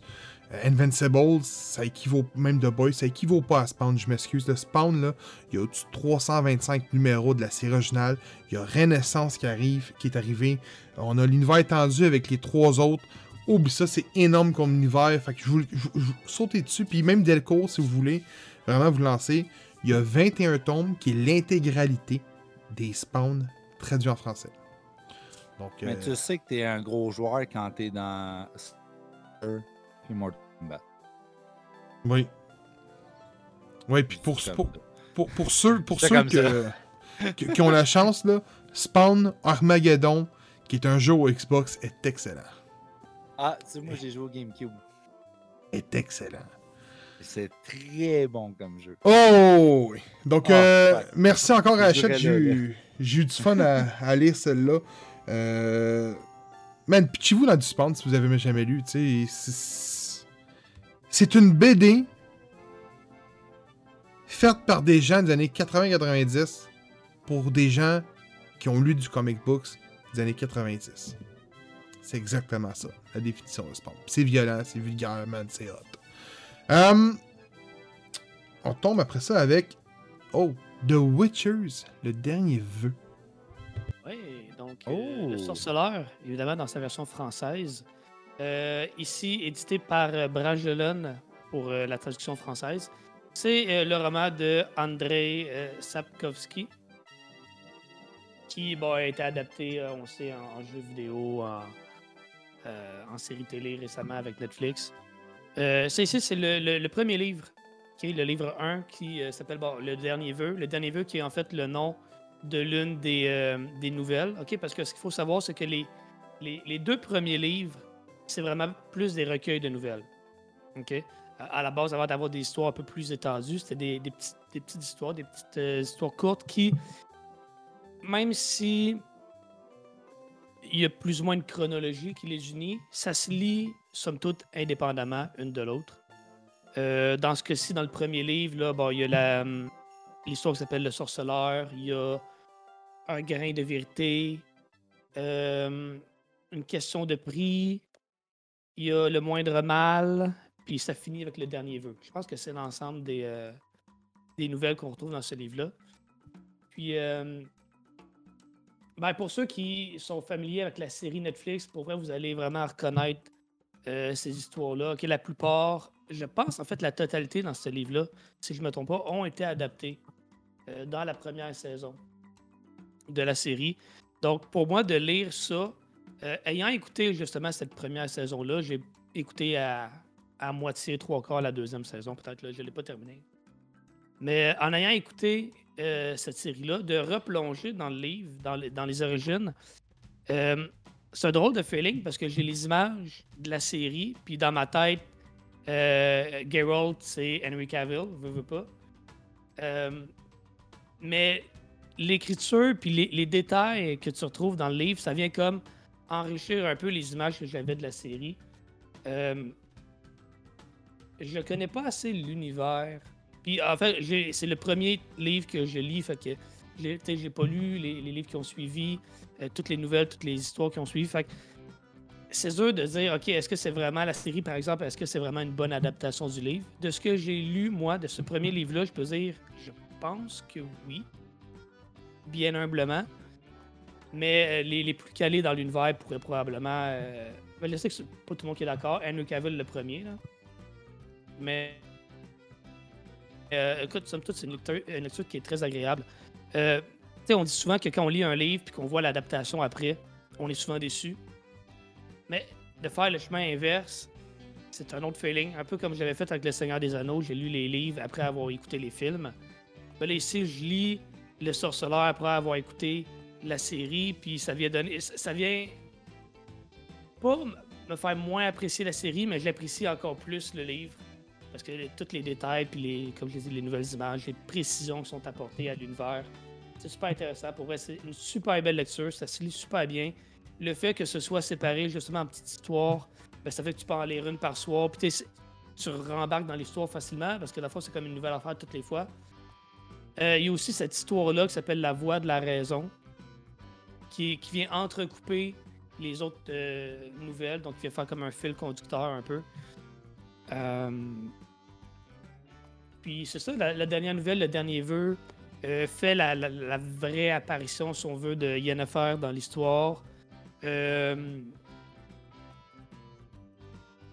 Invincible, ça équivaut, même The Boys, ça équivaut pas à Spawn, je m'excuse. Le Spawn, là, il y a au-dessus de 325 numéros de la série originale. Il y a Renaissance qui arrive, qui est arrivé. On a l'univers étendu avec les trois autres. Oublie ça, c'est énorme comme univers. Fait que je vous, je je sautez dessus. Puis même Delcourt, si vous voulez vraiment vous lancer, il y a 21 tomes qui est l'intégralité des spawns traduits en français. Donc, Mais euh, tu sais que t'es un gros joueur quand t'es dans puis Mortal Kombat. oui. Oui, puis pour, pour, pour, pour ceux, pour ceux que- qui ont la chance, là, Spawn Armageddon, qui est un jeu au Xbox, est excellent. Ah, tu sais, moi j'ai joué au GameCube. Est excellent. C'est très bon comme jeu. Oh! oui. Donc, Ah, euh, ouais. merci encore à Hachette. J'ai eu, du fun à, à lire celle-là. Euh, man, pitchez-vous dans du Spawn si vous avez jamais lu. tu sais, C'est c'est une BD faite par des gens des années 80-90 pour des gens qui ont lu du comic books des années 90. C'est exactement ça, la définition de Spawn. C'est violent, c'est vulgaire, man, c'est hot. Euh, on tombe après ça avec Oh, The Witchers, le dernier vœu. Oui, donc euh, Le Oh. Sorceleur, évidemment dans sa version française. Euh, ici, édité par euh, Bragelonne pour euh, la traduction française. C'est euh, le roman de Andrei euh, Sapkowski qui bon, a été adapté, euh, on sait, en, en jeu vidéo, en, euh, en série télé récemment avec Netflix. Euh, ça ici, c'est le, premier livre, qui le livre 1 qui euh, s'appelle bon, Le Dernier Vœu. Le Dernier Vœu qui est en fait le nom de l'une des, euh, des nouvelles. ok Parce que ce qu'il faut savoir, c'est que les, les, deux premiers livres, c'est vraiment plus des recueils de nouvelles. ok? À, à la base, avant d'avoir des histoires un peu plus étendues, c'était des, des petites, des petites histoires, des petites histoires courtes qui, même si il y a plus ou moins une chronologie qui les unit, ça se lit, somme toute, indépendamment une de l'autre. Euh, dans ce cas-ci, dans le premier livre, là, bon, il y a hum, l'histoire qui s'appelle Le Sorceleur, il y a un grain de vérité, euh, une question de prix, il y a le moindre mal, puis ça finit avec le dernier vœu. Je pense que c'est l'ensemble des, euh, des nouvelles qu'on retrouve dans ce livre-là. Puis, euh, ben, pour ceux qui sont familiers avec la série Netflix, pour vrai, vous allez vraiment reconnaître euh, ces histoires-là. Ok, la plupart, je pense en fait la totalité dans ce livre-là, si je ne me trompe pas, ont été adaptés euh, dans la première saison de la série. Donc, pour moi, de lire ça, euh, ayant écouté justement cette première saison-là, j'ai écouté à, à moitié, trois quarts la deuxième saison, peut-être, là, je ne l'ai pas terminé. Mais en ayant écouté euh, cette série-là, de replonger dans le livre, dans, les- origines, euh, c'est un drôle de feeling parce que j'ai les images de la série, puis dans ma tête, euh, Geralt, c'est Henry Cavill, veux, veux pas. Euh, mais l'écriture puis les, détails que tu retrouves dans le livre, ça vient comme enrichir un peu les images que j'avais de la série. Je ne connais pas assez l'univers. Puis en fait, c'est le premier livre que je lis, fait que j'ai pas lu les, les livres qui ont suivi, euh, toutes les nouvelles, toutes les histoires qui ont suivi. Fait que c'est dur de dire, OK, est-ce que c'est vraiment la série, par exemple, est-ce que c'est vraiment une bonne adaptation du livre? De ce que j'ai lu, moi, de ce premier livre-là, je peux dire, je pense que oui. Bien humblement. Mais euh, les, les plus calés dans l'univers pourraient probablement. euh, ben, je sais que c'est pas tout le monde qui est d'accord. Henry Cavill, le premier, là. Mais. Euh, écoute, somme toute, c'est une lecture, qui est très agréable. Euh, on dit souvent que quand on lit un livre puis qu'on voit l'adaptation après, on est souvent déçu. Mais de faire le chemin inverse, c'est un autre feeling. Un peu comme j'avais fait avec Le Seigneur des Anneaux. J'ai lu les livres après avoir écouté les films. Ben là, ici, je lis Le Sorceleur après avoir écouté la série, puis ça vient donner. Ça vient pas me faire moins apprécier la série, mais je l'apprécie encore plus le livre. Parce que tous les détails, puis les, comme je dit, les nouvelles images, les précisions qui sont apportées à l'univers, c'est super intéressant. Pour vrai, c'est une super belle lecture, ça se lit super bien. Le fait que ce soit séparé justement en petites histoires, ben, ça fait que tu peux en lire une par soir, puis tu rembarques dans l'histoire facilement, parce que la fois, c'est comme une nouvelle affaire toutes les fois. Euh, Il y a aussi cette histoire-là qui s'appelle La Voix de la Raison, qui, qui vient entrecouper les autres euh, nouvelles, donc qui vient faire comme un fil conducteur un peu. Euh, Puis c'est ça, la, la dernière nouvelle, le dernier vœu, euh, fait la, la- la vraie apparition, si on veut, de Yennefer dans l'histoire. Euh...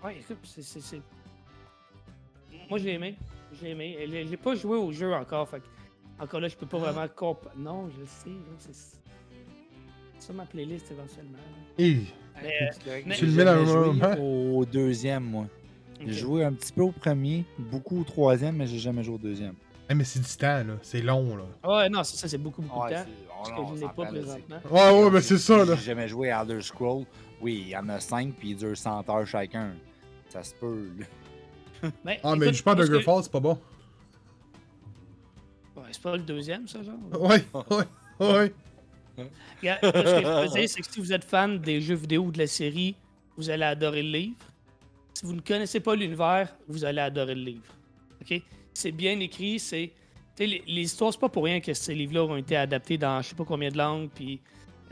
Ouais, écoute, c'est- c'est- c'est- Moi, j'ai aimé. J'ai aimé. J'ai j'ai pas joué au jeu encore, fait encore là, je peux pas vraiment comp... Non, je le sais, là, c'est c'est ça ma playlist éventuellement. Et Mais, euh, mais- Tu le mets dans le moment. au deuxième, moi. J'ai joué un petit peu au premier, beaucoup au troisième, mais j'ai jamais joué au deuxième. Eh, mais c'est du temps, là. C'est long, là. Ouais, non, c'est ça, c'est beaucoup, beaucoup de temps. oh Parce que je l'ai pas présentement. Ouais, ouais, mais c'est ça, là. J'ai jamais joué à Elder Scroll. Oui, il y en a cinq, puis ils durent 100 heures chacun. Ça se peut, là. Mais, Ah, mais écoute, je parle moi, de ce que- Daggerfall, c'est pas bon. Ouais, c'est pas le deuxième, ça, genre? Ouais, ouais, ouais. Regarde, moi, ce que je peux dire, c'est que si vous êtes fan des jeux vidéo ou de la série, vous allez adorer le livre. Si vous ne connaissez pas l'univers, vous allez adorer le livre. OK? C'est bien écrit, c'est... Les, les histoires, c'est pas pour rien que ces livres-là ont été adaptés dans je sais pas combien de langues, puis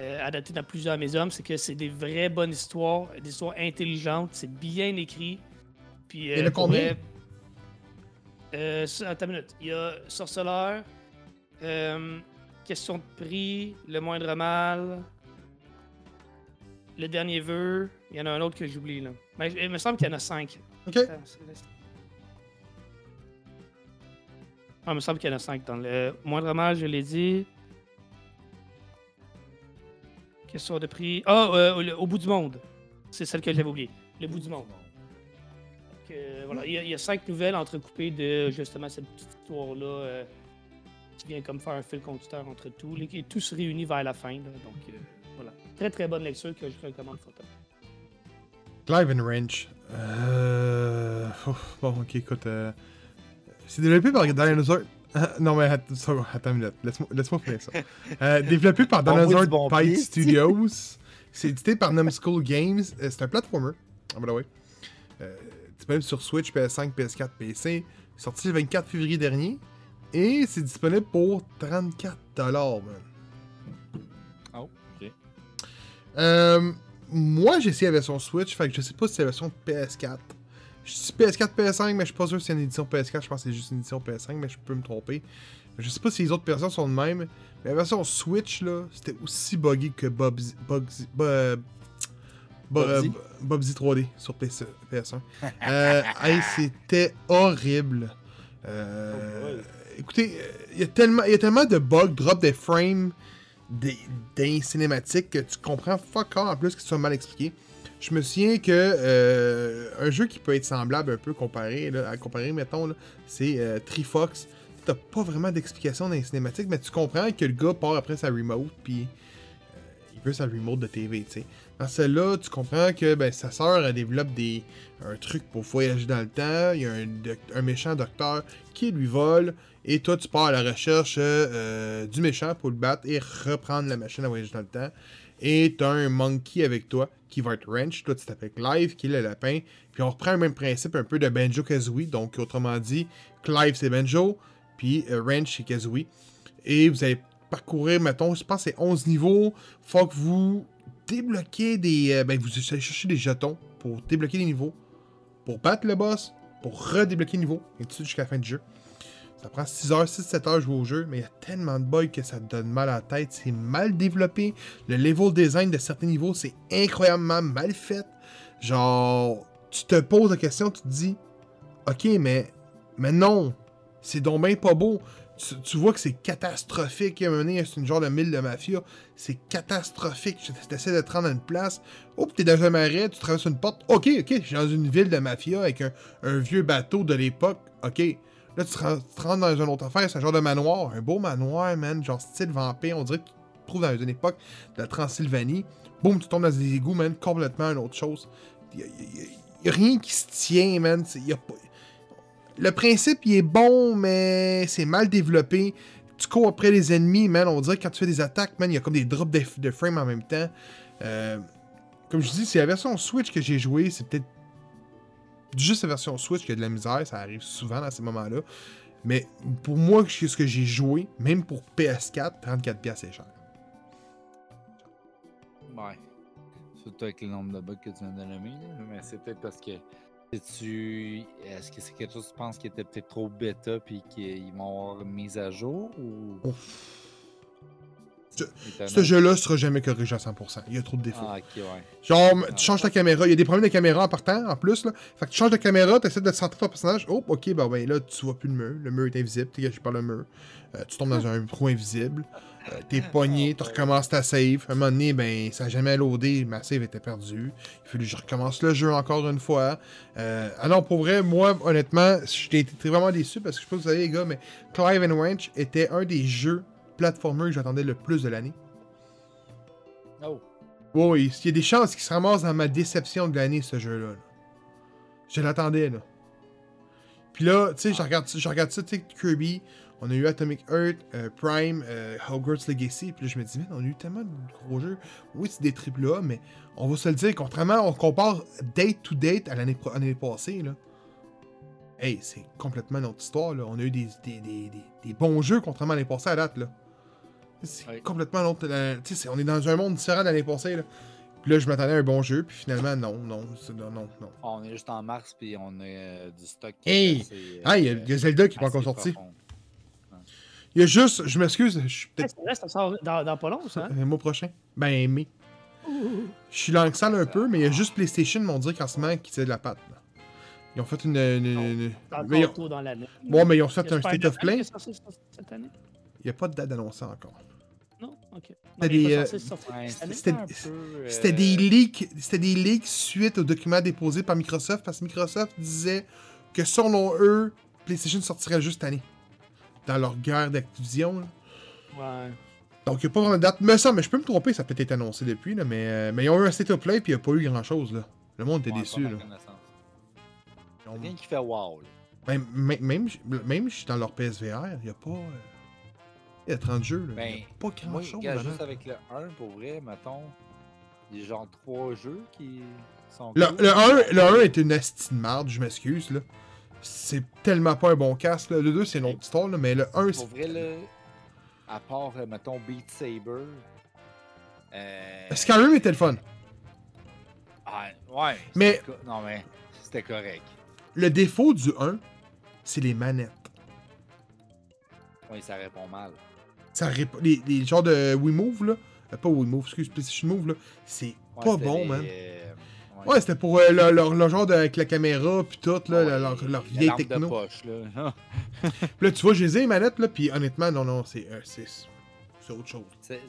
euh, adaptés dans plusieurs médiums. C'est que c'est des vraies bonnes histoires, des histoires intelligentes, c'est bien écrit. Puis, Il y en a pour combien? euh, attends une minute. Il y a Sorceleur, euh, Question de prix, Le moindre mal, Le dernier vœu. Il y en a un autre que j'oublie là. Mais il me semble qu'il y en a cinq. Ok. Attends, c'est- Ah, il me semble qu'il y en a cinq dans le moindre mal, je l'ai dit. Question de prix. Ah, euh, le- au bout du monde. C'est celle que j'avais oubliée. Le bout du monde. Donc, euh, voilà. il, y a, il y a cinq nouvelles entrecoupées de justement cette petite histoire-là euh, qui vient comme faire un fil conducteur entre tout. Et tout se réunit vers la fin. là. donc euh, voilà. Très très bonne lecture que je recommande fortement. Clive and Wrench. Euh... ouf, bon, ok, écoute. euh, C'est développé par Dinosaur. non, mais attends une minute. Laisse-moi laisse-moi finir ça. Euh, développé par Dinosaur bon Studios. C'est édité par Numskull Games. Euh, C'est un platformer. Ah, by the way. Euh, disponible sur Switch, PS5, PS4, PC. Sorti le 24 février dernier. Et c'est disponible pour 34$, man. Oh, ok. Euh, moi, j'ai essayé la version Switch, fait que je sais pas si c'est la version PS4. Je dis PS4, PS5, mais je suis pas sûr si c'est une édition PS4. Je pense que c'est juste une édition PS5, mais je peux me tromper. Je sais pas si les autres versions sont de même. Mais la version Switch, là, c'était aussi buggy que euh, Bu- euh, Bubsy? Bubsy 3D sur PS, PS1. Euh, hey, c'était horrible. Euh, Écoutez, il y, a tellement- il y a tellement de bugs, drop des frames, des, cinématiques que tu comprends fuck en plus que ce soit mal expliqué. Je me souviens que euh, un jeu qui peut être semblable un peu comparé, là, à comparer, mettons, c'est euh, Trifox. T'as pas vraiment d'explication dans les cinématiques, mais tu comprends que le gars part après sa remote, puis euh, il veut sa remote de TV, tu sais. Dans celle-là, tu comprends que ben, sa sœur elle développe des, un truc pour voyager dans le temps. Il y a un, méchant docteur qui lui vole. Et toi, tu pars à la recherche euh, du méchant pour le battre et reprendre la machine à voyager dans le temps. Et t'as un monkey avec toi qui va être Wrench. Toi, tu t'appelles Clive, qui est le lapin. Puis on reprend le même principe un peu de Banjo Kazooie. Donc, autrement dit, Clive c'est Banjo, puis euh, Wrench c'est Kazooie. Et vous allez parcourir, mettons, je pense c'est 11 niveaux. Faut que vous débloquez des. euh, ben, vous allez chercher des jetons pour débloquer des niveaux. Pour battre le boss, pour redébloquer le niveau, et tout jusqu'à la fin du jeu. Ça prend 6 heures, 6-7 heures jouer au jeu, mais il y a tellement de bugs que ça donne mal à la tête. C'est mal développé. Le level design de certains niveaux, c'est incroyablement mal fait. Genre, tu te poses la question, tu te dis, ok, mais, mais non, c'est donc bien pas beau. Tu, vois que c'est catastrophique. À c'est une genre de mille de mafia. C'est catastrophique. Tu essaies de te rendre à une place. Oh, t'es dans un marais, tu traverses une porte. Ok, ok, je suis dans une ville de mafia avec un, vieux bateau de l'époque. Ok. Là, tu te, rends- dans une autre affaire. C'est un genre de manoir. Un beau manoir, man. Genre style vampire. On dirait que tu te trouves dans une époque de la Transylvanie. Boum, tu tombes dans des égouts, man. Complètement une autre chose. Il y a, rien qui se tient, man. Y a pas- Le principe, il est bon, mais c'est mal développé. Tu cours après les ennemis, man. On dirait que quand tu fais des attaques, man, il y a comme des drops de, frame en même temps. Euh, comme je dis, c'est la version Switch que j'ai joué. C'est peut-être juste la version Switch qui a de la misère. Ça arrive souvent dans ces moments-là. Mais pour moi, ce que j'ai joué, même pour PS4, 34$, piastres, c'est cher. Ouais. Surtout avec le nombre de bugs que tu nommer. là. Mais c'est peut-être parce que. Tu Est-ce que c'est quelque chose que tu penses qui était peut-être trop bêta puis qu'ils vont avoir mise à jour ou? Ouf. Ce- jeu-là sera jamais corrigé à 100%. Il y a trop de défauts. Ah, ok, ouais. Genre, tu changes ta caméra. Il y a des problèmes de caméra en partant, en plus. Là. Fait que tu changes de caméra, tu essaies de centrer ton personnage. Oh, ok, ben, ben là, tu vois plus le mur. Le mur est invisible. T'es caché par le mur. Euh, tu tombes dans un trou invisible. Euh, T'es pogné, tu recommences ta save. À un moment donné, ben, ça n'a jamais loadé. Ma save était perdue. Il fallu que je recommence le jeu encore une fois. Euh, alors, pour vrai, moi, honnêtement, j'ai été vraiment déçu parce que je sais pas si vous savez, les gars, mais Clive and était un des jeux platformers que j'attendais le plus de l'année. Oh. Oui, il y a des chances qu'il se ramasse dans ma déception de l'année, ce jeu-là. là. Je l'attendais, là. Puis là, tu sais, je regarde, je regarde ça, tu sais, Kirby, on a eu Atomic Earth, euh, Prime, euh, Hogwarts Legacy, puis là, je me dis, man, on a eu tellement de gros jeux. Oui, c'est des triple A, mais on va se le dire, contrairement, on compare date to date à l'année pro- l'année passée, là. Hey, c'est complètement notre histoire, là. On a eu des, des, des, des- bons jeux, contrairement à l'année passée à date, là. C'est Ouais. complètement la- Tu sais, on est dans un monde différent de l'année passée, là. Puis là, je m'attendais à un bon jeu, puis finalement, non, non, non, non, non. On est juste en mars puis on a euh, du stock. Hey! assez, euh, Ah, il y, a- il y a Zelda qui n'est pas encore sorti. profond. Il y a juste, je m'excuse, je suis Ouais, peut-être c'est vrai, ça sort dans, dans pas long, ça. hein? le mois prochain. Ben, mai. Je suis langue sale un peu, mais il y a juste PlayStation, on dirait qu'en ce moment, qui tire de la patte. là. Ils ont fait une. une- une- C'est mais ils ont- tôt dans l'année. Bon, mais ils ont fait un State of Play. cette année? Il n'y a pas de date annoncée encore. Non? Ok. Euh, Ouais, euh, C'était des leaks, c'était des leaks suite aux documents déposés par Microsoft parce que Microsoft disait que selon eux, PlayStation sortirait juste cette année. Dans leur guerre d'Activision. Ouais. Donc il n'y a pas vraiment de date. Mais ça, mais je peux me tromper, ça a peut-être été annoncé depuis, là, mais, euh, mais ils ont eu un state of play puis il n'y a pas eu grand chose. Là. Le monde était ouais, déçu. pas Là. ont- Rien qui fait wow. là. Même, même, même, même je suis dans leur PSVR, il n'y a pas. euh, Il y a 30 jeux. Là. Ben, il y a pas grand Moi, chose. regarde, dedans. juste avec le 1, pour vrai, mettons, il y a genre 3 jeux qui sont. Le, cool. le 1, le 1 est une asti de marde, je m'excuse. là. C'est tellement pas un bon casque. Là. Le 2, c'est une autre histoire, là, mais le 1, c'est. Pour vrai, là, à part, euh, mettons, Beat Saber. Euh... Skyrim était le fun? Ah, ouais. Mais- co- Non, mais c'était correct. Le défaut du 1, c'est les manettes. Oui, ça répond mal. Ça les, les genres de Wiimove, là. euh, pas Wiimove, excuse, PlayStation Move, là. C'est Ouais, pas bon, les, man. euh, Ouais, c'était pour euh, leur, leur- leur genre de, avec la caméra, puis tout, là, ouais, leur, leur la vieille lampe de techno. poche, là. Puis là, tu vois, j'ai les manettes, là, puis honnêtement, non, non, c'est euh, c'est c'est autre chose. C'est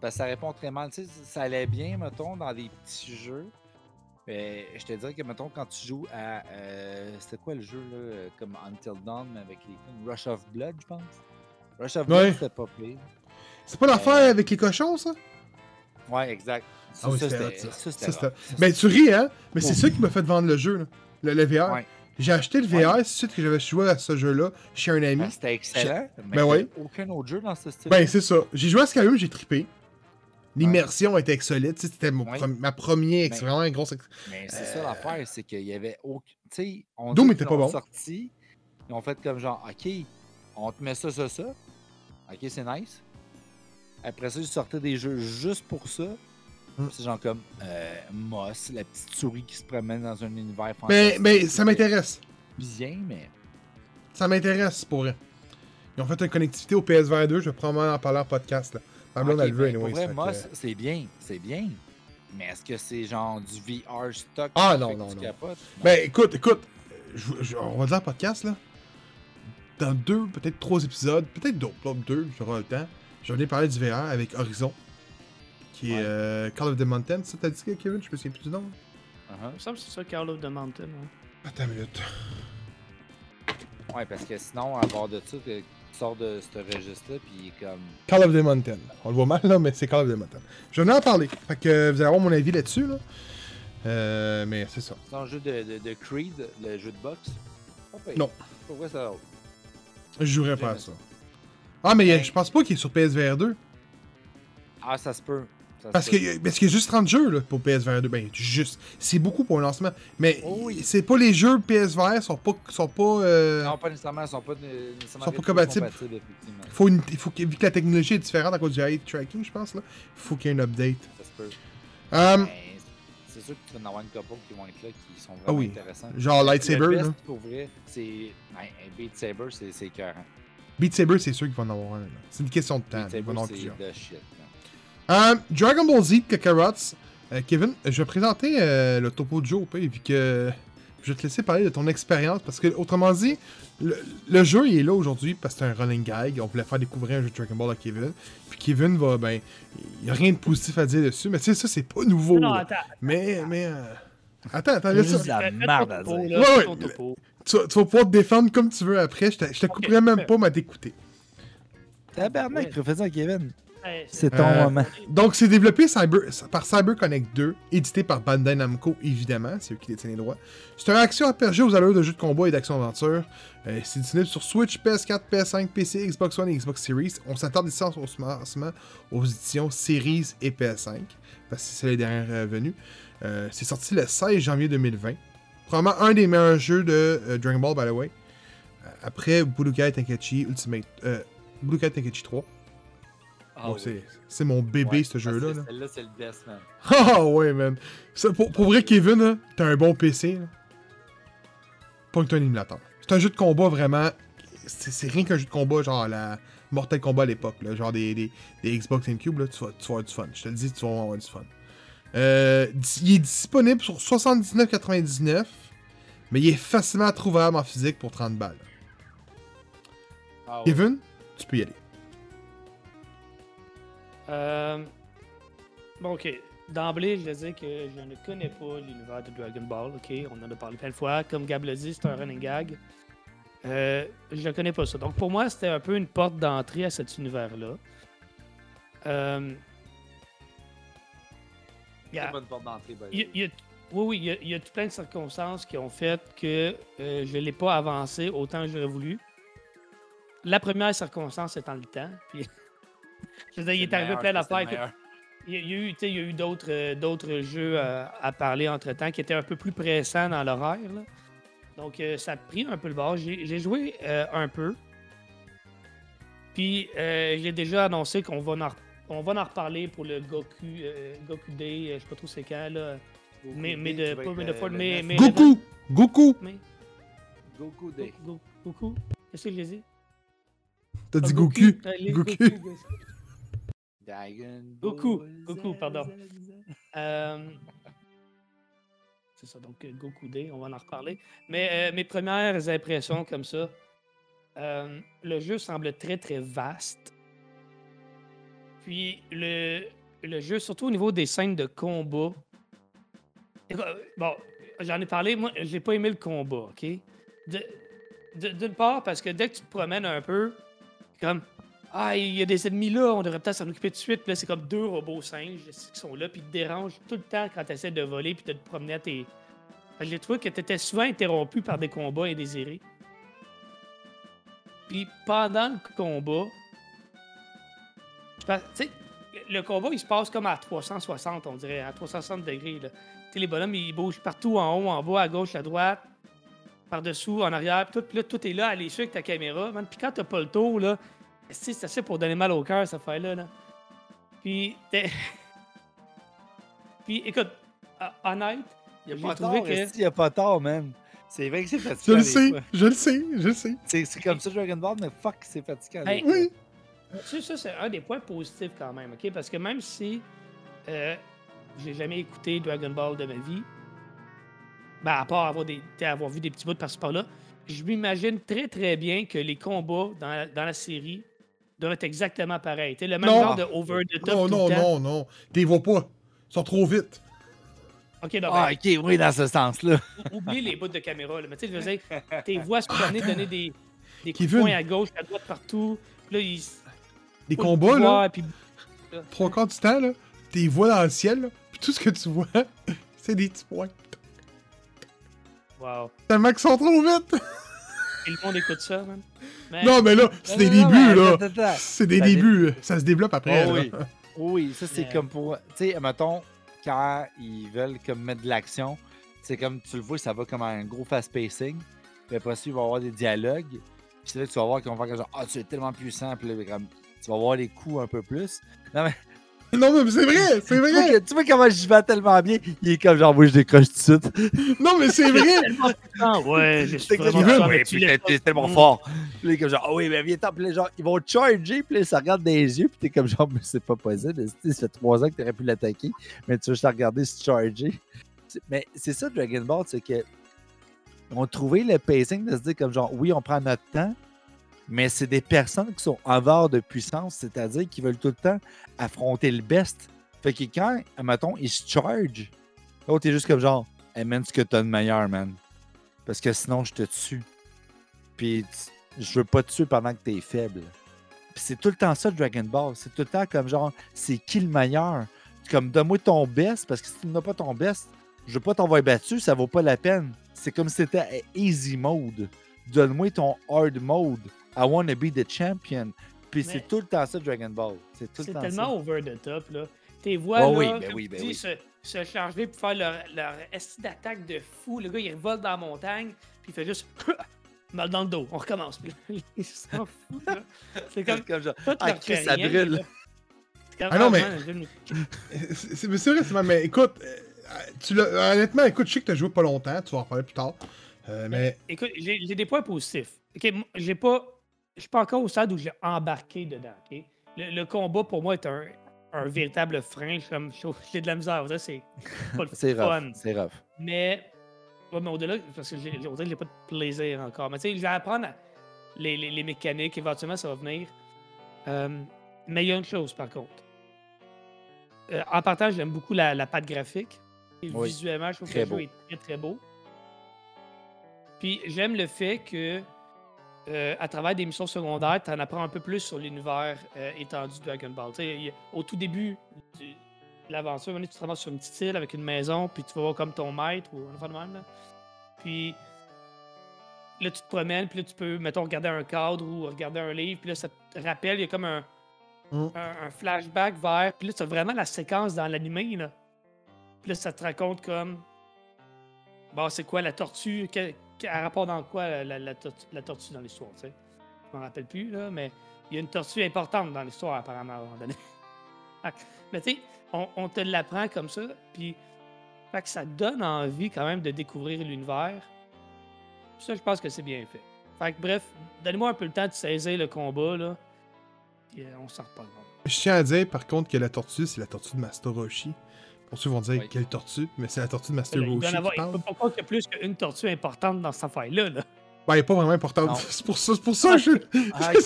parce que ça répond très mal. Tu sais, ça allait bien, mettons, dans des petits jeux. Mais je te dirais que, mettons, quand tu joues à. euh, C'était quoi le jeu, là euh, Comme Until Dawn, mais avec les. Rush of Blood, je pense. Rush of Blood, Ouais. c'était pas pire. C'est pas l'affaire avec les cochons, ça? Ouais, exact. Ça, Ah oui, ça, c'était ça, c'était Ça, Ben, tu ris, hein? Mais c'est ça qui m'a fait vendre le jeu, là. Le, le VR. Ouais. J'ai acheté le VR suite que j'avais joué à ce jeu-là chez un ami. Ben, C'était excellent. Mais Ben ouais. aucun autre jeu dans ce style. Ben, c'est ça. J'ai joué à Skyrim, j'ai trippé. L'immersion était solide. C'était Ouais. ma première, c'est vraiment un gros. ex- Mais c'est ça l'affaire, c'est qu'il y avait aucun. Tu sais, on Doom était pas bon. sorti, ils ont fait comme genre, OK, on te met ça, ça, ça. OK, c'est nice. Après ça, ils sortaient des jeux juste pour ça. Hmm. C'est genre comme euh, Moss, la petite souris qui se promène dans un univers Mais, fantastique. mais Ben, ça m'intéresse. Bien, mais. Ça m'intéresse pour vrai. Ils ont fait une connectivité au PSVR 2, je vais probablement en parler en podcast. Là. Ma blonde, Ok, elle le veut, ben, pour anyways, vrai, que- Moss, c'est bien, c'est bien. Mais est-ce que c'est genre du VR stock Ah, non, non, non. capotes? Ben écoute, écoute, je- je- on va dire en podcast là. Dans deux, peut-être trois épisodes, peut-être d'autres, deux, j'aurai le temps. J'en ai parlé du VR avec Horizon, qui est euh, Call of the Mountain. Ça t'as dit que Kevin, je me souviens plus du nom. Uh-huh. Il me semble que c'est ça, Call of the Mountain. ouais. Attends une minute. Ouais, parce que sinon, à bord de ça, tu sors de ce registre-là, puis comme. Call of the Mountain. On le voit mal là, mais c'est Call of the Mountain. Je vais en parler. Fait que vous allez avoir mon avis là-dessus là. Euh, mais c'est ça. C'est un jeu de, de, de Creed, le jeu de boxe? Non. Pourquoi ça Je jouerais pas à ça. Ah, mais Ben- je pense pas qu'il est sur PSVR 2. Ah, ça se peut. Ça Parce qu'il y, a- y juste 30 jeux là, pour PSVR 2. Ben, juste. C'est beaucoup pour un lancement. Mais Oh oui. c'est pas les jeux PSVR sont pas. Sont pas euh, Non, pas nécessairement, ils sont pas euh, nécessairement Sont pas compatibles. faut une, faut vu que la technologie est différente à cause du eye tracking, je pense, là, il faut qu'il y ait une update. Ça se peut. Euh, Mais c'est sûr que tu vas en avoir une couple qui vont être là, qui sont vraiment Ah oui. intéressants. genre Le Lightsaber, best, là. pour vrai, c'est. Ben, un Beat Saber, c'est c'est écœurant. Beat Saber, c'est sûr qu'il va en avoir un. là. C'est une question de temps. Beat Il va en avoir Saber, plusieurs. c'est de shit. man. Euh, Dragon Ball Z Kakarot. Euh, Kevin, je vais présenter euh, le topo de pire, vu que je vais te laisser parler de ton expérience. Parce que, autrement dit, le, le jeu il est là aujourd'hui parce que c'est un running gag. On voulait faire découvrir un jeu de Dragon Ball à Kevin. Puis Kevin va, ben, il n'y a rien de positif à dire dessus. Mais tu sais, ça, c'est pas nouveau. Non, attends. Mais, mais. euh, Attends, attends, laisse ça. la merde à dire. Ouais, ouais. Tu, vas- tu vas pouvoir te défendre comme tu veux après. Je te, je te couperai même mais- pas ma d'écouter. Tabarnak, Ouais. professeur Kevin. Ouais, C'est ton Euh, moment. Donc, c'est développé cyber, par CyberConnect 2, édité par Bandai Namco, évidemment, c'est eux qui détiennent les droits. C'est un action RPG aux allures de jeux de combat et d'action-aventure. Euh, c'est disponible sur Switch, PS4, PS5, PC, Xbox One et Xbox Series. On s'attarde ici en ce moment aux éditions Series et PS5, parce que c'est les dernières euh, venues. Euh, c'est sorti le 16 janvier 2020. Probablement un des meilleurs jeux de euh, Dragon Ball, by the way. Euh, après Budokai Tenkaichi Ultimate... Euh, Budokai Tenkaichi 3. Ah Donc, oui. c'est- mon bébé, Ouais, ce jeu-là. Celle-là, c'est le best, man. Ah ouais, man. Ça, pour, pour vrai, Kevin, t'as un bon PC. Là. Pas que t'as un émulateur. C'est un jeu de combat vraiment. C'est rien qu'un jeu de combat, genre la Mortal Kombat à l'époque, genre des, des, des Xbox GameCube, là, tu vas, tu vas avoir du fun. Je te le dis, tu vas avoir du fun. Euh, il est disponible sur 79,99, mais il est facilement trouvable en physique pour 30 balles. Ah ouais. Kevin, tu peux y aller. Euh, Bon, ok. D'emblée, je vais dire que je ne connais pas l'univers de Dragon Ball. Ok, on en a parlé plein de fois. Comme Gab l'a dit, c'est un running gag. Euh, je ne connais pas ça. Donc, pour moi, c'était un peu une porte d'entrée à cet univers-là. Euh, bonne porte d'entrée, il y y a- oui, oui, il y, a, il y a tout plein de circonstances qui ont fait que euh, je ne l'ai pas avancé autant que j'aurais voulu. La première circonstance étant le temps. Puis, je veux dire, il est arrivé plein d'affaires. Il y a, il y a eu, d'autres, euh, jeux à parler entre-temps qui étaient un peu plus pressants dans l'horaire. Donc, euh, ça a pris un peu le bord. J'ai, joué un peu. Puis, euh, j'ai déjà annoncé qu'on va en, on va en reparler pour le Goku, euh, Goku Day, je sais pas trop c'est quand, là. Goku Mais- de- qui va pas- être mais de le- fois, le mais- 9. mais- Goku! Goku! Mais, Goku Day. Go- Go- Goku, qu'est-ce que j'ai dit? T'as dit Ah, Goku. Goku. Goku. Goku, pardon. Euh, C'est ça, donc euh, Goku Day, on va en reparler. Mais euh, mes premières impressions comme ça, euh, le jeu semble très très vaste. Puis le, le jeu, surtout au niveau des scènes de combat. Bon, j'en ai parlé, moi j'ai pas aimé le combat, ok? D'une part, parce que dès que tu te promènes un peu, comme ah, il y a des ennemis là, on devrait peut-être s'en occuper tout de suite. Puis là, c'est comme deux robots singes qui sont là, puis ils te dérangent tout le temps quand tu essaies de voler puis de te promener à tes. J'ai trouvé que tu étais souvent interrompu par des combats indésirés. Puis pendant le combat, tu sais, le combat, il se passe comme à 360, on dirait, à 360 degrés. Là. Tu sais, les bonhommes, ils bougent partout, en haut, en bas, à gauche, à droite, par-dessous, en arrière, puis tout, puis là, tout est là, à suivre avec ta caméra. Man. Puis quand t'as pas le tour, là, c'est c'est assez pour donner mal au cœur, cette affaire-là. Là. Puis, t'es- Puis, écoute, à- honnête, Il n'y a pas trouvé tort, que... y a pas tort, man. C'est vrai que c'est Je fatigant. le des sais, je le sais, je le sais. C'est comme ça Dragon Ball, mais fuck, c'est fatigant. Hey. Oui. Tu sais, ça, c'est un des points positifs quand même, OK? Parce que même si euh, j'ai jamais écouté Dragon Ball de ma vie, ben, à part avoir, des, avoir vu des petits bouts par-ci par-là, je m'imagine très très bien que les combats dans la, dans la série doivent être exactement pareils. T'sais, le même Non. genre de over the top. Non, tout non, le temps. non, non. T'es vois pas. Ils sont trop vite. OK, non, Ah, ben, ok, oui, dans ce sens-là. ou- oublie les bouts de caméra. Là. Mais tu sais, je veux dire, tes voix se promener, donner des, des coups de poing à gauche, à droite, partout. Puis là, ils. Poussent combats, là, trois quarts du temps, là, t'es vois dans le ciel, là, tout ce que tu vois, c'est des petits points. Wow. Tellement qu'ils sont trop vite. Et le monde écoute ça, man. Mais- Non, mais là, c'est des Non, non, débuts, mais là. C'est des Ça dé- débuts. Ça se développe après. Oh oui. Oui, ça c'est Mais- comme pour. Tu sais, mettons, quand ils veulent comme mettre de l'action, c'est comme tu le vois, ça va comme un gros fast pacing. Puis après ça, il va y avoir des dialogues. Puis c'est là que tu vas voir qu'ils vont faire comme genre Ah, tu es tellement puissant. Puis là, comme, tu vas voir les coups un peu plus. Non, mais Non, mais c'est vrai, c'est tu vois, vrai. que- tu vois comment j'y vais tellement bien. Il est comme genre, moi je décroche tout de suite. Non, mais c'est vrai. Ouais, je suis C'est vraiment ouais, t'es- tellement fort. Puis là, il est comme genre, ah oui, mais viens-t'en. Puis là, genre, ils vont charger. Puis là, ça regarde dans les yeux. Puis t'es comme genre, mais c'est pas possible. Ça fait trois ans que t'aurais pu l'attaquer? Mais tu veux juste la regarder se charger. Mais c'est ça, Dragon Ball, c'est que. Ont trouvé le pacing de se dire comme genre, oui, on prend notre temps. Mais c'est des personnes qui sont avares de puissance, c'est-à-dire qui veulent tout le temps affronter le best. Fait que quand, mettons, ils se charge, l'autre t'es juste comme genre, man, ce que t'as de meilleur, man. Parce que sinon, je te tue. Puis je veux pas te tuer pendant que t'es faible. Puis c'est tout le temps ça, Dragon Ball. C'est tout le temps comme genre, c'est qui le meilleur? Comme donne-moi ton best, parce que si tu n'as pas ton best, je veux pas t'envoyer battu, ça vaut pas la peine. C'est comme si c'était easy mode. Donne-moi ton hard mode. I wanna be the champion. Puis Mais- c'est tout le temps ça, Dragon Ball. C'est tout le C'est temps tellement ça. over the top, là. Tes voix, Oh là, oui, ben comme oui, tu ben dis, oui. se, se charger pour faire leur, leur esti d'attaque de fou. Le gars, il revole dans la montagne, puis il fait juste mal dans le dos. On recommence. Puis là, il s'en fout, là. C'est comme comme genre, ah, Chris, ça rien, brûle. là. C'est comme, Ah non, mais- C'est c'est- mais c'est vrai, c'est vrai, mais écoute, euh, tu l'as- honnêtement, écoute, je sais que t'as joué pas longtemps, tu vas en parler plus tard. Euh, mais Écoute, j'ai j'ai des points positifs. OK, moi, j'ai pas. Je suis pas encore au stade où j'ai embarqué dedans. Le, le combat pour moi est un, un véritable frein. Comme- J'ai de la misère. C'est pas le fun. C'est rough. Mais, ouais, mais au-delà, parce que j'ai, pas de plaisir encore. Mais tu sais, je vais apprendre les, les- les mécaniques, éventuellement, ça va venir. Euh, mais il y a une chose, par contre. Euh, en partant, j'aime beaucoup la, la patte graphique. Et Oui. Visuellement, je trouve Très que le jeu est très, très beau. Puis, j'aime le fait que, euh, à travers des missions secondaires, tu en apprends un peu plus sur l'univers euh, étendu de Dragon Ball. Au tout début de l'aventure, tu te sur une petite île avec une maison, puis tu vas voir comme ton maître ou un enfant de même. Là. Puis là, tu te promènes, puis là, tu peux, mettons, regarder un cadre ou regarder un livre, puis là, ça te rappelle, il y a comme un, Mm. un, un flashback vers. Puis là, tu as vraiment la séquence dans l'animé, là. Puis là, ça te raconte comme. Bon, c'est quoi la tortue? Que- Elle rapport dans quoi la, tortue, dans l'histoire, tu sais Je m'en rappelle plus, là, mais il y a une tortue importante dans l'histoire, apparemment, à un moment donné. Mais tu sais, on, te l'apprend comme ça, puis fait que ça donne envie quand même de découvrir l'univers. Ça, je pense que c'est bien fait. Fait que bref, donnez-moi un peu le temps de saisir le combat, là. Puis euh, on s'en reparlera. je tiens à dire par contre que la tortue, c'est la tortue de Master Roshi. Pour ceux qui vont dire Oui. quelle tortue, mais c'est la tortue de Master Roshi en avoir, qui il parle. peut pas croire qu'il y a plus qu'une tortue importante dans cette affaire-là. Là. Ben, elle est pas vraiment importante. C'est pour ça, c'est pour ça que je. Ah.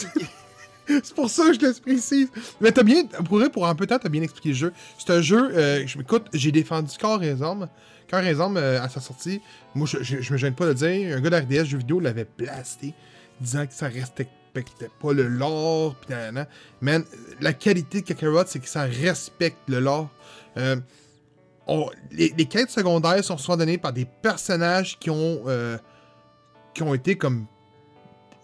C'est pour ça que je le précise. Mais t'as bien, pour, pour un peu de temps, t'as bien expliqué le jeu. C'est un jeu, euh, je m'écoute, j'ai défendu corps et âme. Corps et âme euh, à sa sortie. Moi, je, je, je me gêne pas de le dire. Un gars d'RDS jeux vidéo l'avait blasté, disant que ça respectait pas le lore. Pis nanana. Man, la qualité de Kakarot, c'est que ça respecte le lore. Euh, on- les, les quêtes secondaires sont souvent données par des personnages qui ont, euh, qui ont été comme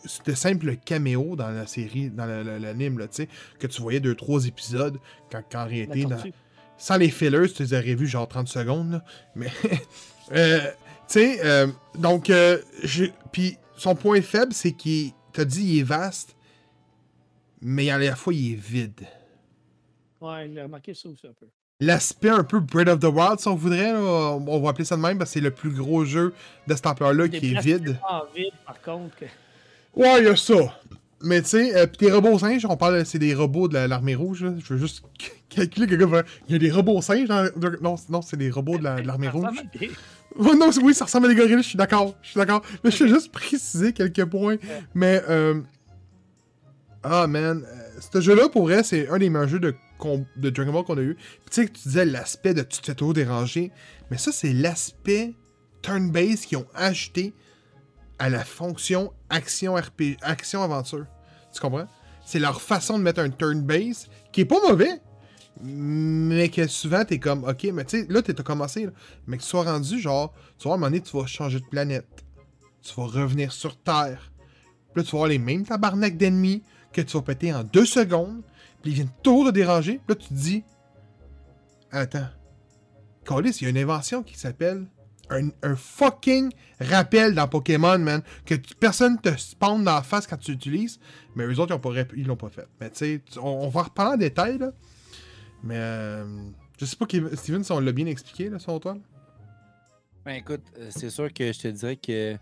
c'était simple caméo dans la série, dans l'anime, là, tu sais, que tu voyais deux, trois épisodes, quand, quand en réalité, dans- sans les fillers, tu les aurais vus genre 30 secondes, là. Mais, euh, tu sais, euh, donc, euh, puis son point faible, c'est qu'il, t'as dit, il est vaste, mais à la fois, il est vide. Ouais, il a remarqué ça aussi un peu. L'aspect un peu Breath of the Wild, si on voudrait, là, on va appeler ça de même, parce que c'est le plus gros jeu de cette ampleur-là qui est vide. vides, par contre. Que... Ouais, il y a ça. Mais tu sais, euh, pis tes robots singes, on parle, c'est des robots de la- l'armée rouge. là. Je veux juste calculer que va- Il y a des robots singes dans. Non, non c'est des robots de la- de l'armée rouge. des- non, oui, ça ressemble à des gorilles, je suis d'accord. Je suis d'accord. Mais je vais juste préciser quelques points. Mais, euh... Ah, man. euh, ce jeu-là, pour vrai, c'est un des meilleurs jeux de, de Dragon Ball qu'on a eu. Tu sais que tu disais l'aspect de tu te fais toujours déranger. Mais ça, c'est l'aspect turn-based qu'ils ont ajouté à la fonction action RPG, action-aventure. Tu comprends? C'est leur façon de mettre un turn-based qui est pas mauvais. Mais que souvent, t'es comme, ok, mais tu sais, là, t'as commencé, mais que tu sois rendu, genre, tu vois, à un moment donné, tu vas changer de planète. Tu vas revenir sur Terre. Puis là, tu vas avoir les mêmes tabarnak d'ennemis que tu vas péter en deux secondes. Ils viennent toujours te déranger. Là, tu te dis, attends, Callis, il y a une invention qui s'appelle un, fucking rappel dans Pokémon, man, que tu- personne te spawn dans la face quand tu l'utilises. Mais eux autres, ils l'ont pas fait. Mais tu sais, on, on va reparler en détail, là. Mais euh, je sais pas, Steven, si on l'a bien expliqué, là, toi. Ben écoute, euh, c'est sûr que je te dirais que,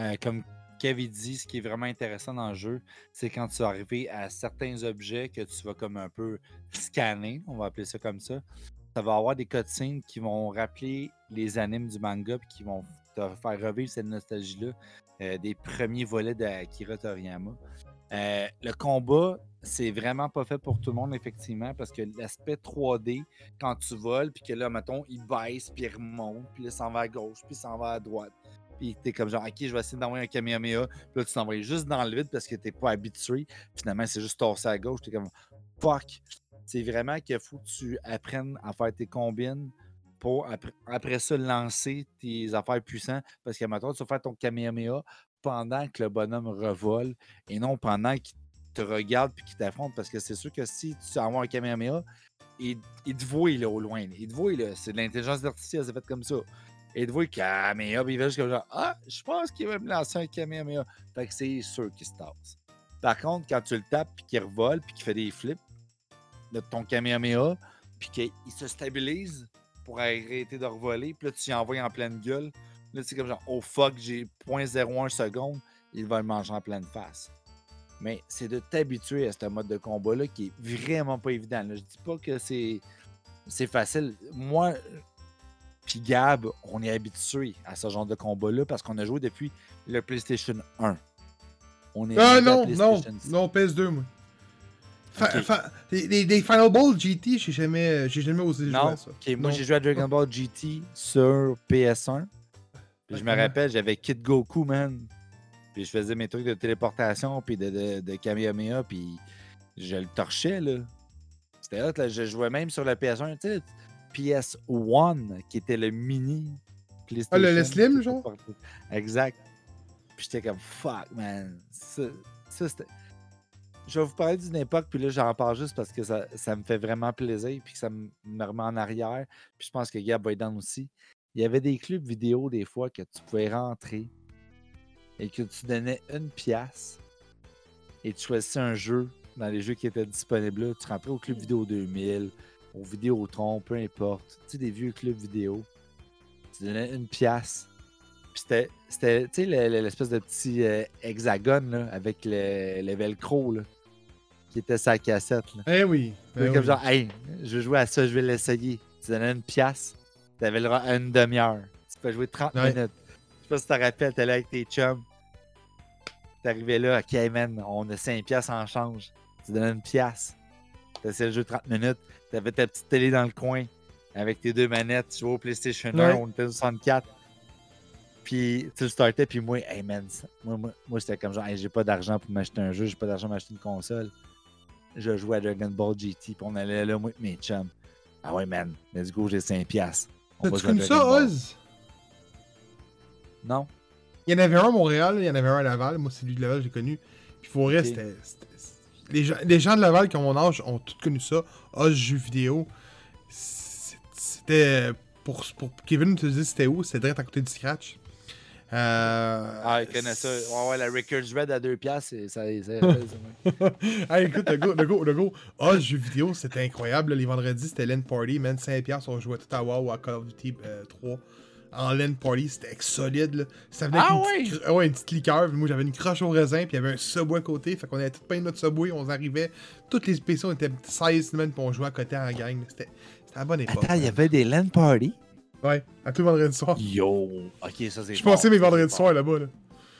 euh, comme Kevin dit, ce qui est vraiment intéressant dans le jeu, c'est quand tu vas arriver à certains objets que tu vas comme un peu scanner, on va appeler ça comme ça. Ça va avoir des cutscenes qui vont rappeler les animes du manga puis qui vont te faire revivre cette nostalgie-là euh, des premiers volets d'Akira Toriyama. Euh, le combat, c'est vraiment pas fait pour tout le monde, effectivement, parce que l'aspect 3D, quand tu voles, puis que là, mettons, il baisse, puis il remonte, puis là, s'en va à gauche, puis s'en va à droite. Puis t'es comme genre, ok, je vais essayer d'envoyer un Kamehameha. Puis là, tu t'envoies juste dans le vide parce que t'es pas habitué. Finalement, c'est juste torsé à gauche. T'es comme, fuck. C'est vraiment qu'il faut que tu apprennes à faire tes combines pour après, ça lancer tes affaires puissantes. Parce que maintenant, tu vas faire ton Kamehameha pendant que le bonhomme revole et non pendant qu'il te regarde puis qu'il t'affronte. Parce que c'est sûr que si tu envoies un Kamehameha, il, il te voit là, au loin. Il te voit, là. C'est de l'intelligence artificielle, c'est fait comme ça. Et te voit Kamehameha, puis il va juste comme genre Ah, je pense qu'il va me lancer un Kamehameha. Fait que c'est sûr qu'il se tasse. Par contre, quand tu le tapes puis qu'il revole puis qu'il fait des flips de ton Kamehameha, puis qu'il se stabilise pour arrêter de revoler, puis là, tu y envoies en pleine gueule. Là, c'est comme genre, oh fuck, j'ai 0.01 seconde, il va le manger en pleine face. Mais c'est de t'habituer à ce mode de combat-là qui est vraiment pas évident. là. Je dis pas que c'est facile. Moi, puis Gab, on est habitué à ce genre de combat-là parce qu'on a joué depuis le PlayStation 1. On est Ah à non, non, non, PS2, moi. Fa- Ok. fa- des, des- des Final Ball GT, j'ai jamais, j'ai jamais osé jouer Non, à ça. moi Non. j'ai joué à Dragon Ball GT sur PS1. Puis je me rappelle, j'avais Kid Goku, man. Puis je faisais mes trucs de téléportation, puis de, de, de Kamehameha, puis je le torchais, là. C'était hot, là. Je jouais même sur le PS1, tu sais, PS1, qui était le mini PlayStation. Ah, le- le slim, genre? porté- Exact. Puis j'étais comme, fuck, man. Ça, ça, c'était... Je vais vous parler d'une époque, puis là, j'en parle juste parce que ça, ça me fait vraiment plaisir, puis que ça me me remet en arrière. Puis je pense que Gab va être dans aussi. Il y avait des clubs vidéo, des fois, que tu pouvais rentrer et que tu donnais une pièce et tu choisissais un jeu dans les jeux qui étaient disponibles là. Tu rentrais au Club Vidéo 2000, au Vidéotron, peu importe. Tu sais, des vieux clubs vidéo. Tu donnais une pièce. Puis c'était, c'était tu sais, le- le- l'espèce de petit euh, hexagone là, avec le, le velcro là, qui était sa cassette. Là. Eh oui. Eh comme oui. genre, hey, je veux jouer à ça, je vais l'essayer. Tu donnais une pièce, tu avais le droit à une demi-heure. Tu peux jouer 30 Ouais. minutes. Je sais pas si tu te rappelles, t'es là avec tes chums. T'arrivais là, ok, man, on a 5 pièces en change. Tu donnais une pièce. T'essayais le jeu 30 minutes. T'avais ta petite télé dans le coin avec tes deux manettes. Tu jouais au PlayStation 1, Ouais. on était au 64. Puis tu le startais, puis moi, hey man, moi, moi, moi c'était comme genre, hey, j'ai pas d'argent pour m'acheter un jeu, j'ai pas d'argent pour m'acheter une console. Je jouais à Dragon Ball GT, puis on allait là, moi, mes chums. Ah ouais, man, let's go, j'ai 5 piastres. On va T'as-tu jouer à connu ça. Oz? Non. Il y en avait un à Montréal, il y en avait un à Laval. Moi, c'est lui de Laval, j'ai connu. Puis pour vrai, Ok. c'était. Les gens, les gens de Laval qui ont mon âge ont tous connu ça. Os jeux vidéo. C'était. Pour, pour Kevin te dire c'était où, c'était direct à côté du Scratch. Euh, Ah, il connaît ça. Ouais, ouais, la Records Red à 2 piastres, ça, ça- hey, écoute, le go, le go, le go. Ah, jeux vidéo, c'était incroyable. Les vendredis, c'était LAN Party. Man, 5$, on jouait tout à WoW ou à Call of Duty euh, 3. En LAN Party, c'était solide. Là. Ça venait avec Ah une, petite, ouais, une petite liqueur. Moi, j'avais une croche au raisin. Puis il y avait un Subway à côté. Fait qu'on avait tout plein de notre Subway. On arrivait. Toutes les on était 16 semaines. On jouait à côté en gang. C'était c'était la bonne époque. Attends, il y avait des LAN parties? Ouais, à tout le vendredi soir. Yo! Ok, ça c'est Je bon, passais mes vendredis soirs là-bas. Là.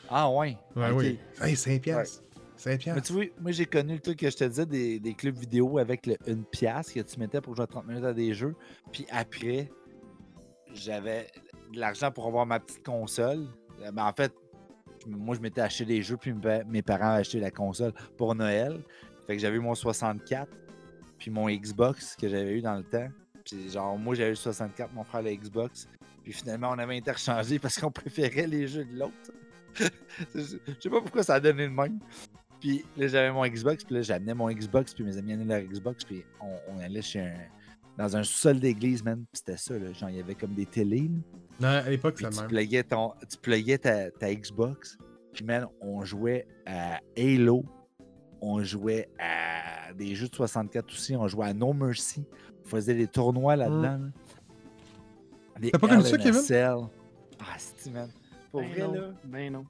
Ah ouais? Ouais, ok. oui. Hey, 5$. piastres. 5$. Mais piastres. tu vois, moi j'ai connu le truc que je te disais des, des clubs vidéo avec le 1 pièce que tu mettais pour jouer 30 minutes à des jeux. Puis après, j'avais de l'argent pour avoir ma petite console. Euh, Ben, en fait, moi je m'étais acheté des jeux, puis mes parents avaient acheté la console pour Noël. Fait que j'avais eu mon 64, puis mon Xbox que j'avais eu dans le temps. Puis genre, moi j'avais eu le 64, mon frère le Xbox. Puis finalement, on avait interchangé parce qu'on préférait les jeux de l'autre. Je sais pas pourquoi ça a donné le même. Puis là, j'avais mon Xbox, puis là, j'amenais mon Xbox, puis mes amis amenaient leur Xbox, puis on, allait chez un. Dans un sous-sol d'église, man. Puis c'était ça, là. Genre, il y avait comme des télés, là. Non, à l'époque, tu pluguais, ton, tu ta, ta Xbox. Puis, man, on jouait à Halo. On jouait à des jeux de 64 aussi. On jouait à No Mercy. On faisait des tournois là-dedans. là. Des T'as pas connu ça, Kevin? Cell. Ah, c'est man. Pour Ben vrai, non, là. Ben non.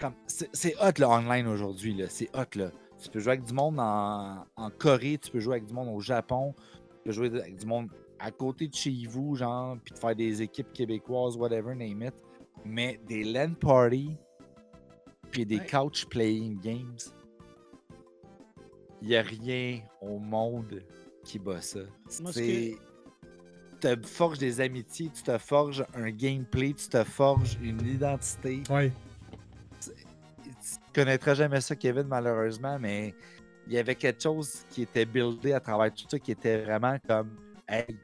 comme- c'est c'est hot le online aujourd'hui là, c'est hot là. Tu peux jouer avec du monde en, en Corée, tu peux jouer avec du monde au Japon, tu peux jouer avec du monde à côté de chez vous, genre, puis de faire des équipes québécoises, whatever, name it. Mais des LAN parties, puis des Ouais. couch playing games, il n'y a rien au monde qui bat ça. C'est. Tu te forges des amitiés, tu te forges un gameplay, tu te forges une identité Ouais. tu connaîtras jamais ça, Kevin, malheureusement, mais il y avait quelque chose qui était buildé à travers tout ça qui était vraiment comme Hey,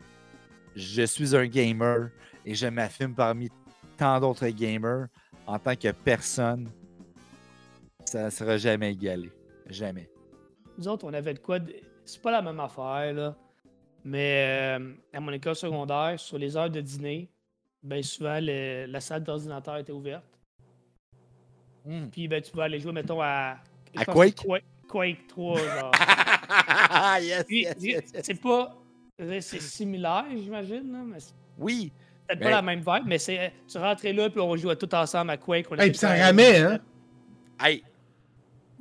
je suis un gamer et je m'affirme parmi tant d'autres gamers en tant que personne. Ça ne sera jamais égalé. Jamais. Nous autres, on avait de quoi. de- C'est pas la même affaire, là. Mais euh, à mon école secondaire, sur les heures de dîner, ben souvent, le- la salle d'ordinateur était ouverte. Hmm. Puis ben, tu pouvais aller jouer, mettons, à. je À Quake? Quake, Quake 3, genre. yes, Puis, yes, yes, yes. C'est pas. C'est similaire, j'imagine, là, mais c'est Oui, peut-être pas la même vibe, mais c'est. Tu rentrais là, puis on jouait tout ensemble à Quake. on Hey, puis ça ramait, hein? Hey,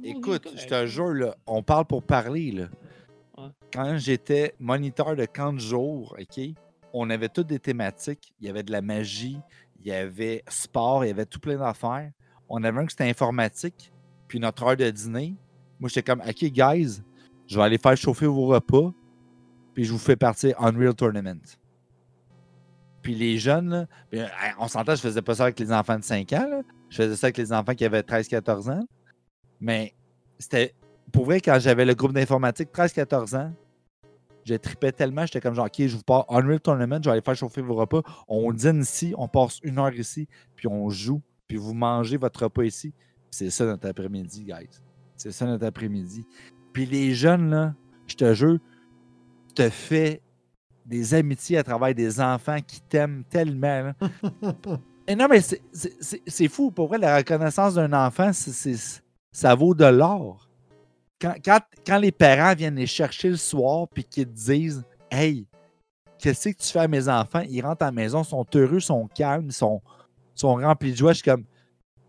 écoute, je te jure, là, on parle pour parler. Là. Ouais. Quand j'étais moniteur de camp de jour, OK, on avait toutes des thématiques. Il y avait de la magie, il y avait sport, il y avait tout plein d'affaires. On avait un que c'était informatique, puis notre heure de dîner. Moi, j'étais comme, OK, guys, je vais aller faire chauffer vos repas, puis je vous fais partir Unreal Tournament. Puis les jeunes, là, ben, on s'entend, je faisais pas ça avec les enfants de 5 ans. là. Je faisais ça avec les enfants qui avaient 13-14 ans. Mais c'était. Pour vrai, quand j'avais le groupe d'informatique 13-14 ans, je tripais tellement, j'étais comme genre, OK, je vous pars Unreal Tournament, je vais aller faire chauffer vos repas. On dîne ici, on passe une heure ici, puis on joue, puis vous mangez votre repas ici. C'est ça notre après-midi, guys. C'est ça notre après-midi. Puis les jeunes, là, je te jure, te fais des amitiés à travers des enfants qui t'aiment tellement. Et non, mais c'est- fou. Pour vrai, la reconnaissance d'un enfant, ça vaut de l'or. Quand, quand, quand les parents viennent les chercher le soir puis qu'ils te disent Hey, qu'est-ce que tu fais à mes enfants? Ils rentrent à la maison, sont heureux, sont calmes, sont, sont remplis de joie. Je suis comme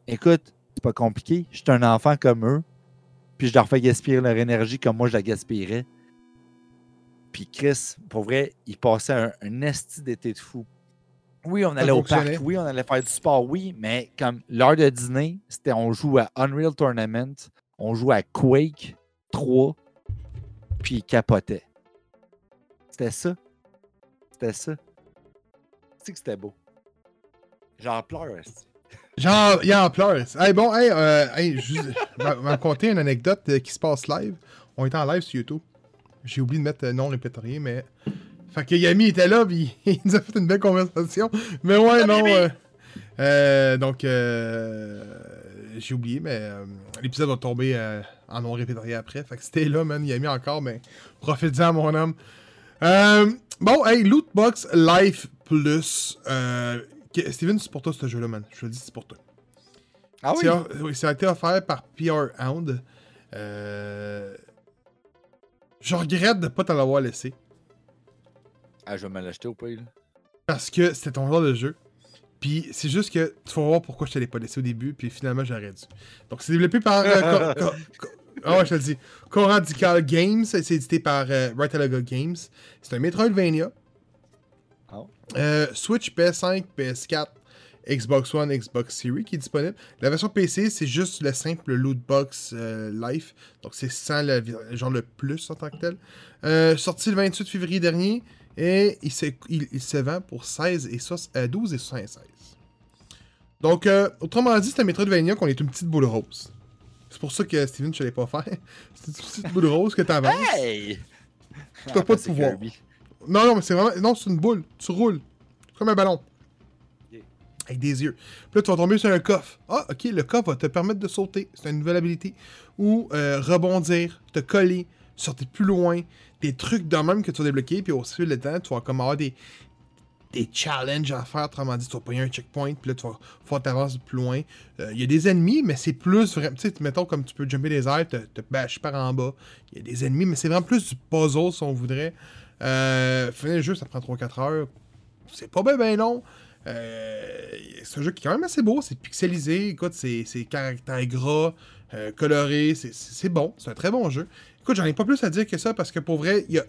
Écoute, c'est pas compliqué. Je suis un enfant comme eux. Puis je leur fais gaspiller leur énergie comme moi je la gaspillerais. Puis Chris, pour vrai, il passait un, un esti d'été de fou. Oui, on allait au parc, oui, on allait faire du sport, oui, mais comme l'heure de dîner, c'était on joue à Unreal Tournament, on joue à Quake 3, puis il capotait. C'était ça. C'était ça. Tu sais que c'était beau? J'en pleure. Genre, il en pleure. Hey, bon, hey, euh, hey, juste, je vais- je vais raconter une anecdote euh, qui se passe live. On était en live sur YouTube. J'ai oublié de mettre euh, non répétorié, mais. Fait que Yami était là, puis il nous a fait une belle conversation. Mais ouais, non. euh, Euh, donc, euh, j'ai oublié, mais euh, l'épisode va tomber euh, en non répertorié après. Fait que c'était là, man. Mis encore, mais profite-en, mon homme. Euh, bon, hey, Lootbox Life Plus. Euh, Steven, c'est pour toi ce jeu-là, man. Je te le dis, c'est pour toi. Ah oui? Oui, ça a été offert par PR Hound. Euh, Je regrette de pas t'en l'avoir laissé. Ah, je vais me l'acheter ou pas, là? Parce que c'était ton genre de jeu. Puis c'est juste que tu vas voir pourquoi je te l'ai pas laissé au début, puis finalement j'aurais dû. Donc c'est développé par. euh, ah ouais, je te le dis. Coradical Games, c'est édité par euh, Right Alaga Games. C'est un Metroidvania. Oh. Euh, Switch, PS5, PS4, Xbox One, Xbox Series qui est disponible. La version PC, c'est juste le simple Lootbox euh, Life. Donc c'est sans le, genre le plus en tant que tel. Euh, sorti le 28 février dernier. Et il se, il, il se vend pour 16 et so- euh, 12 et 76. Donc, autrement dit, c'est un Metroidvania qu'on est une petite boule rose. C'est pour ça que Steven, je ne l'ai pas faire. C'est une petite boule rose que tu avances. Hey! Tu n'as pas de c'est pouvoir. Kirby. Non, non, mais c'est vraiment. Non, c'est une boule. Tu roules. Comme un ballon. Avec des yeux. Puis là, tu vas tomber sur un coffre. Ah, ok, le coffre va te permettre de sauter. C'est une nouvelle habilité. Ou euh, rebondir, te coller, sortir plus loin. Des trucs de même que tu vas débloquer. Puis au fil du temps, tu vas comme avoir des, des challenges à faire. Autrement dit, tu vas payer un checkpoint. Puis là, tu vas faire t'avancer plus loin. Euh, Il y a des ennemis, mais c'est plus vraiment. Tu sais, mettons comme tu peux jumper des airs, te, te bâcher par en bas. Il y a des ennemis, mais c'est vraiment plus du puzzle si on voudrait. Euh, finir le jeu, ça prend 3-4 heures. C'est pas bien ben long. Euh, c'est un jeu qui est quand même assez beau, c'est pixelisé, écoute, c'est caractère gras, euh, coloré, c'est- bon, c'est un très bon jeu. Écoute, j'en ai pas plus à dire que ça parce que pour vrai, il y a,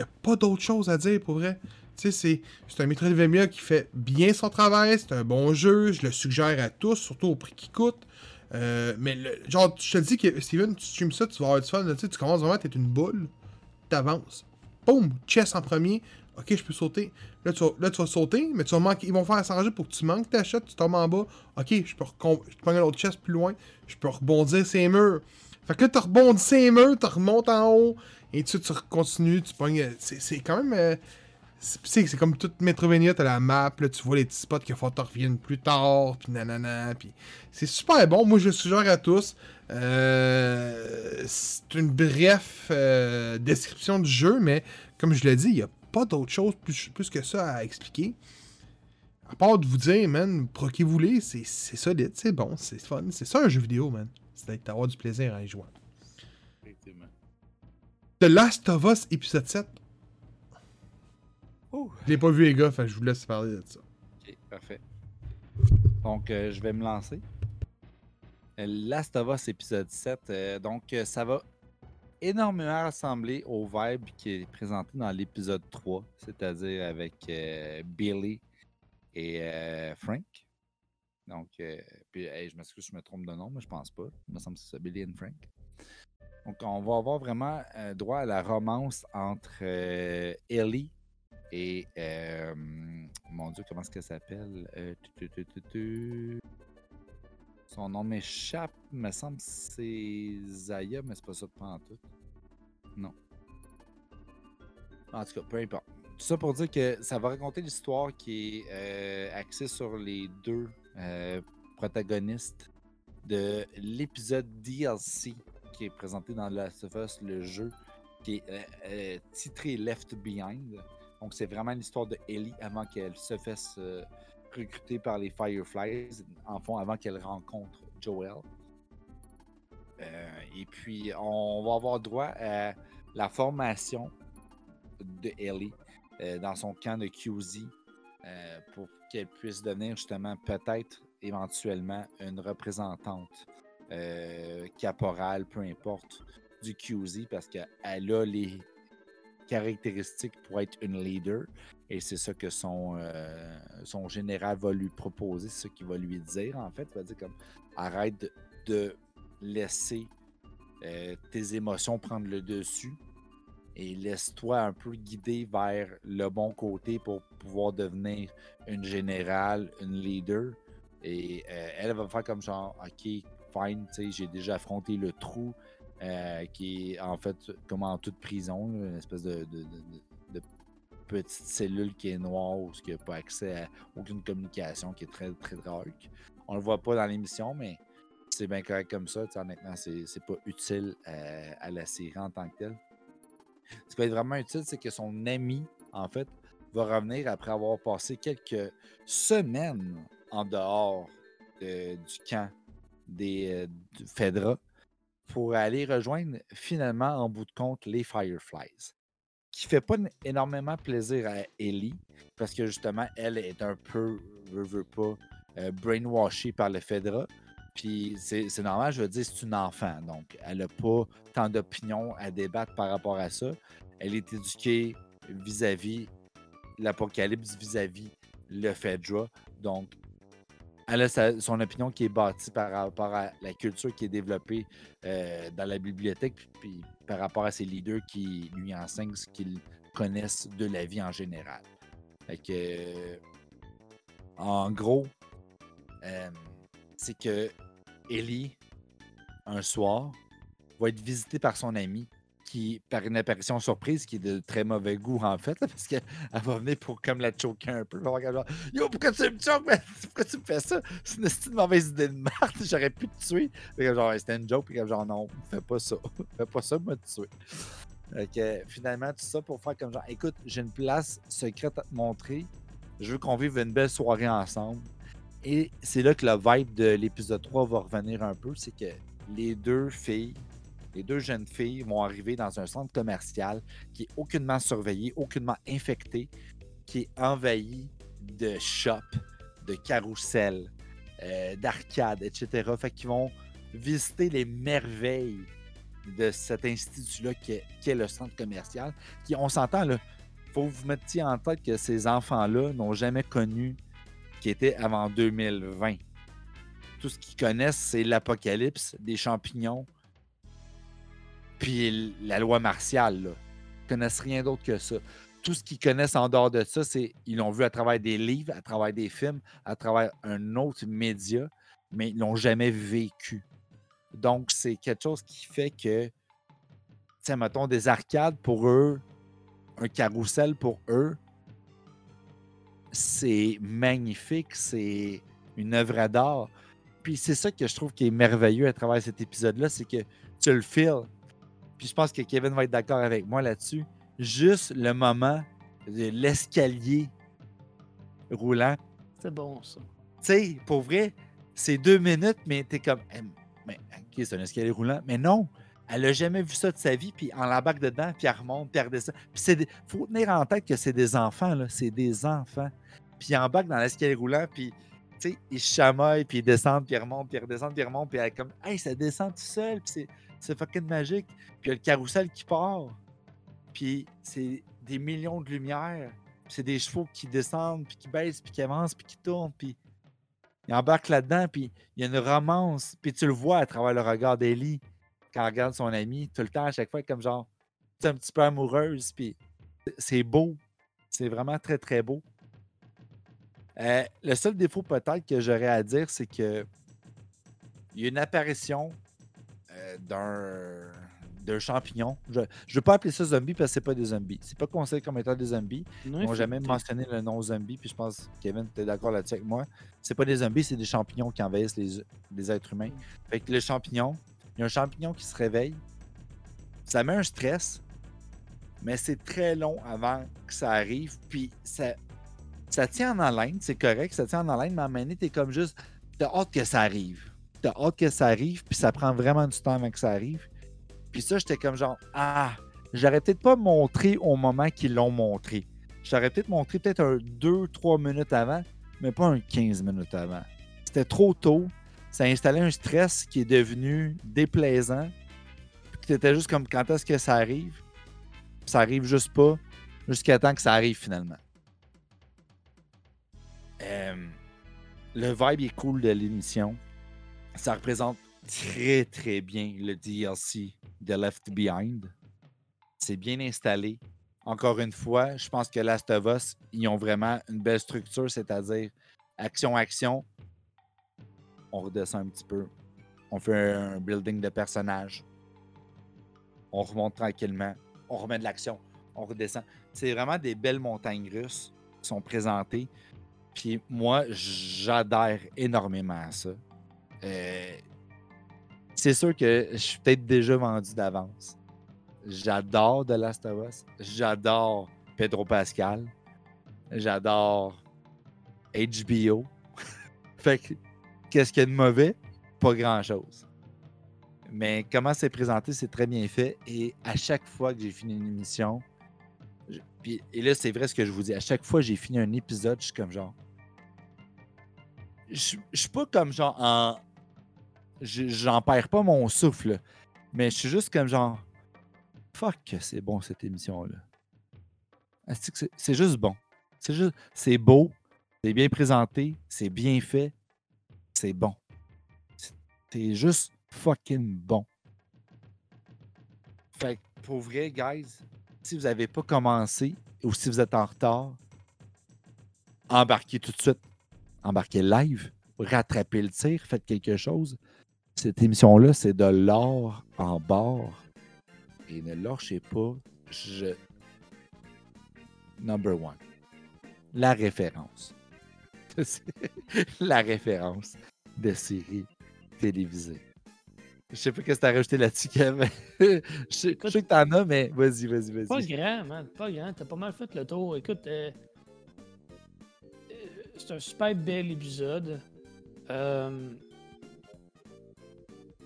a- pas d'autre chose à dire pour vrai. Tu sais, c'est- un Metroidvania qui fait bien son travail, c'est un bon jeu, je le suggère à tous, surtout au prix qu'il coûte. Euh, mais le- genre, je te dis que Steven, tu streams ça, tu vas avoir du fun, tu commences vraiment être une boule, t'avances. Boum, chess en premier. Ok, je peux sauter. Là tu, vas, sauter, mais tu vas manquer. Ils vont faire s'arranger pour que tu manques ta tu tombes en bas. Ok, je peux je prends un autre chest plus loin. Je peux rebondir ces murs. Fait que là, tu rebondis ces murs, tu remontes en haut. Et tu, tu continues, tu pognes. C'est quand même. euh, c'est comme toute Metrovania, t'as la map, là, tu vois les petits spots qu'il faut que tu reviennes plus tard, puis nanana, puis c'est super bon. Moi, je le suggère à tous. Euh, c'est une bref euh, description du jeu, mais comme je l'ai dit, il n'y a pas d'autre chose plus, plus que ça à expliquer. À part de vous dire, man, proquez-vous-les, c'est c'est solide, c'est bon, c'est fun. C'est ça un jeu vidéo, man. C'est d'avoir du plaisir à y jouer. Effectivement. The Last of Us épisode 7. Ouh. Je l'ai pas vu, les gars, fait je vous laisse parler de ça. Ok, parfait. Donc, euh, je vais me lancer. Euh, Last of Us épisode 7. euh, donc, euh, ça va énormément ressembler au vibe qui est présenté dans l'épisode 3, c'est-à-dire avec euh, Billy et euh, Frank. Donc, euh, je m'excuse, je me trompe de nom, mais je pense pas. Il me semble que c'est Billy et Frank. Donc, on va avoir vraiment euh, droit à la romance entre Ellie et mon Dieu, comment est-ce qu'elle s'appelle? Son nom m'échappe, me semble c'est Zaya, mais c'est pas ça pas en tout. Non. En tout cas, peu importe. Tout ça pour dire que ça va raconter l'histoire qui est euh, axée sur les deux euh, protagonistes de l'épisode DLC qui est présenté dans Last of Us, le jeu, qui est euh, titré Left Behind. Donc, c'est vraiment l'histoire de Ellie avant qu'elle se fasse recruter par les Fireflies, en fond, avant qu'elle rencontre Joel. Euh, et puis, on va avoir droit à la formation de Ellie euh, dans son camp de QZ euh, pour qu'elle puisse devenir justement peut-être éventuellement une représentante caporale, peu importe, du QZ parce qu'elle a les caractéristiques pour être une leader. Et c'est ça que son, euh, son général va lui proposer, ce qu'il va lui dire en fait. Il va dire comme arrête de, laisser euh, tes émotions prendre le dessus et laisse-toi un peu guider vers le bon côté pour pouvoir devenir une générale, une leader. Et euh, elle va faire comme genre, ok, fine, j'ai déjà affronté le trou. Euh, qui est en fait comme en toute prison, une espèce de, petite cellule qui est noire qui n'a pas accès à aucune communication, qui est très, très dark. On le voit pas dans l'émission, mais c'est bien correct comme ça. Honnêtement, c'est, pas utile euh, à la série en tant que telle. Ce qui va être vraiment utile, c'est que son ami, en fait, va revenir après avoir passé quelques semaines en dehors du camp des euh, Fedra pour aller rejoindre finalement en bout de compte les Fireflies. Qui fait pas énormément plaisir à Ellie parce que justement elle est un peu, veut, veut pas, euh, brainwashée par le Fedra. Puis c'est normal, je veux dire, c'est une enfant. Donc, elle n'a pas tant d'opinions à débattre par rapport à ça. Elle est éduquée vis-à-vis l'apocalypse, vis-à-vis le Fedra. Donc, elle a son opinion qui est bâtie par rapport à la culture qui est développée euh, dans la bibliothèque, puis, par rapport à ses leaders qui lui enseignent ce qu'ils connaissent de la vie en général. Fait que, en gros, euh, c'est que Ellie, un soir, va être visitée par son ami qui, par une apparition surprise, qui est de très mauvais goût, en fait, parce qu'elle va venir pour comme la choquer un peu. Genre, Yo, pourquoi tu me choques? Pourquoi tu me fais ça? C'est une, mauvaise idée de merde. J'aurais pu te tuer. genre, c'était une joke. Puis genre, non, fais pas ça. fais pas ça, moi, te tuer. Donc, finalement, tout ça pour faire comme genre, écoute, j'ai une place secrète à te montrer. Je veux qu'on vive une belle soirée ensemble. Et c'est là que le vibe de l'épisode 3 va revenir un peu. C'est que les deux filles les deux jeunes filles vont arriver dans un centre commercial qui est aucunement surveillé, aucunement infecté, qui est envahi de shops, de carrousels, euh, d'arcades, etc. Fait qu'ils vont visiter les merveilles de cet institut-là qui, est, le centre commercial. Qui, on s'entend, là, faut vous mettre en tête que ces enfants-là n'ont jamais connu qui était avant 2020. Tout ce qu'ils connaissent, c'est l'apocalypse, des champignons, puis la loi martiale. Là. Ils connaissent rien d'autre que ça. Tout ce qu'ils connaissent en dehors de ça, c'est ils l'ont vu à travers des livres, à travers des films, à travers un autre média, mais ils l'ont jamais vécu. Donc, c'est quelque chose qui fait que, tiens, mettons, des arcades pour eux, un carrousel pour eux, c'est magnifique, c'est une œuvre d'art. Puis c'est ça que je trouve qui est merveilleux à travers cet épisode-là, c'est que tu le files puis je pense que Kevin va être d'accord avec moi là-dessus, juste le moment de l'escalier roulant. C'est bon, ça. Tu sais, pour vrai, c'est deux minutes, mais t'es comme, mais, OK, c'est un escalier roulant. Mais non, elle n'a jamais vu ça de sa vie, puis en l'embarque dedans, puis elle remonte, puis elle redescend. Puis il faut tenir en tête que c'est des enfants, là. C'est des enfants. Puis ils embarquent dans l'escalier roulant, puis tu sais, ils chamaillent, puis ils descendent, puis ils remontent, puis ils redescendent, puis ils remontent, puis elle est comme, hey, ça descend tout seul, puis c'est fucking magique. Puis il y a le carrousel qui part. Puis c'est des millions de lumières. C'est des chevaux qui descendent, puis qui baissent, puis qui avancent, puis qui tournent. Puis il embarque là-dedans, puis il y a une romance. Puis tu le vois à travers le regard d'Ellie quand elle regarde son ami, tout le temps, à chaque fois, comme genre, tu un petit peu amoureuse. Puis c'est beau. C'est vraiment très, très beau. Euh, le seul défaut peut-être que j'aurais à dire, c'est que il y a une apparition d'un d'un champignon. Je ne veux pas appeler ça zombie parce que c'est pas des zombies. C'est pas considéré comme étant des zombies. Ils n'ont jamais mentionné le nom zombie. Puis je pense que Kevin, tu es d'accord là-dessus avec moi. C'est pas des zombies, c'est des champignons qui envahissent les, êtres humains. Fait que le champignon, il y a un champignon qui se réveille. Ça met un stress, mais c'est très long avant que ça arrive. Puis ça, ça tient en haleine, c'est correct, ça tient en haleine, mais à un moment donné, t'es comme juste, t'as hâte que ça arrive t'as hâte que ça arrive, puis ça prend vraiment du temps avant que ça arrive. Puis ça, j'étais comme genre, ah, j'aurais peut-être pas montré au moment qu'ils l'ont montré. J'aurais peut-être montré peut-être un 2-3 minutes avant, mais pas un 15 minutes avant. C'était trop tôt. Ça a installé un stress qui est devenu déplaisant. Puis t'étais juste comme, quand est-ce que ça arrive? ça arrive juste pas, jusqu'à temps que ça arrive finalement. Euh, le vibe est cool de l'émission ça représente très, très bien le DLC de Left Behind. C'est bien installé. Encore une fois, je pense que Last of Us, ils ont vraiment une belle structure, c'est-à-dire action-action. On redescend un petit peu. On fait un building de personnages. On remonte tranquillement. On remet de l'action. On redescend. c'est vraiment des belles montagnes russes qui sont présentées. Puis moi, j'adhère énormément à ça. Euh, c'est sûr que je suis peut-être déjà vendu d'avance. J'adore The Last of Us. J'adore Pedro Pascal. J'adore HBO. fait que, qu'est-ce qu'il y a de mauvais? Pas grand-chose. Mais comment c'est présenté, c'est très bien fait. Et à chaque fois que j'ai fini une émission, et là, c'est vrai ce que je vous dis, à chaque fois que j'ai fini un épisode, je suis comme genre. Je, je suis pas comme genre en. J'en perds pas mon souffle, mais je suis juste comme genre. Fuck, c'est bon cette émission-là. C'est juste bon? C'est juste. C'est beau, c'est bien présenté, c'est bien fait, c'est bon. C'est juste fucking bon. Fait que pour vrai, guys, si vous n'avez pas commencé ou si vous êtes en retard, embarquez tout de suite. Embarquez live, rattrapez le tir, faites quelque chose. Cette émission-là, c'est de l'or en bord. Et ne lâchez pas. Je... Number one. La référence. la référence de série télévisée. Je sais pas ce que t'as rajouté là-dessus, Kev. je, sais, que t'en as, mais vas-y, vas-y, vas-y. Pas grand, man. Pas grand. T'as pas mal fait le tour. Écoute, euh, euh, c'est un super bel épisode. Euh,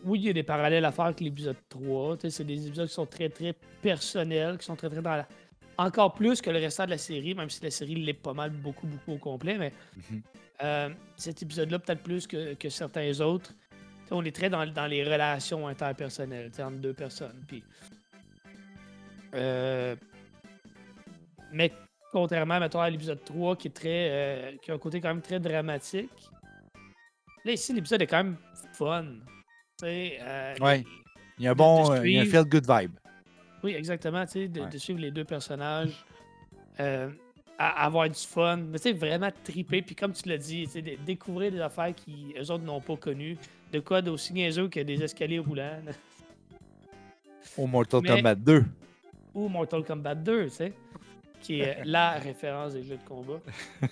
oui, il y a des parallèles à faire avec l'épisode 3. C'est des épisodes qui sont très, très personnels, qui sont très, très dans la... Encore plus que le restant de la série, même si la série l'est pas mal, beaucoup, beaucoup au complet. Mais mhm. cet épisode-là, peut-être plus que, que certains autres on est très dans, les relations interpersonnelles entre deux personnes. Puis, euh, mais contrairement à l'épisode 3 qui est très euh, qui a un côté quand même très dramatique, là ici l'épisode est quand même fun. Euh, ouais. Il y a un bon, il y a un feel good vibe. Oui, exactement, de, de, suivre les deux personnages à avoir du fun, mais c'est vraiment triper. Puis comme tu l'as dit, de découvrir des affaires qui eux autres n'ont pas connues. De quoi d'aussi niaiseux que des escaliers roulants. Ou Mortal Kombat 2. Ou Mortal Kombat 2, tu sais. Qui est la référence des jeux de combat.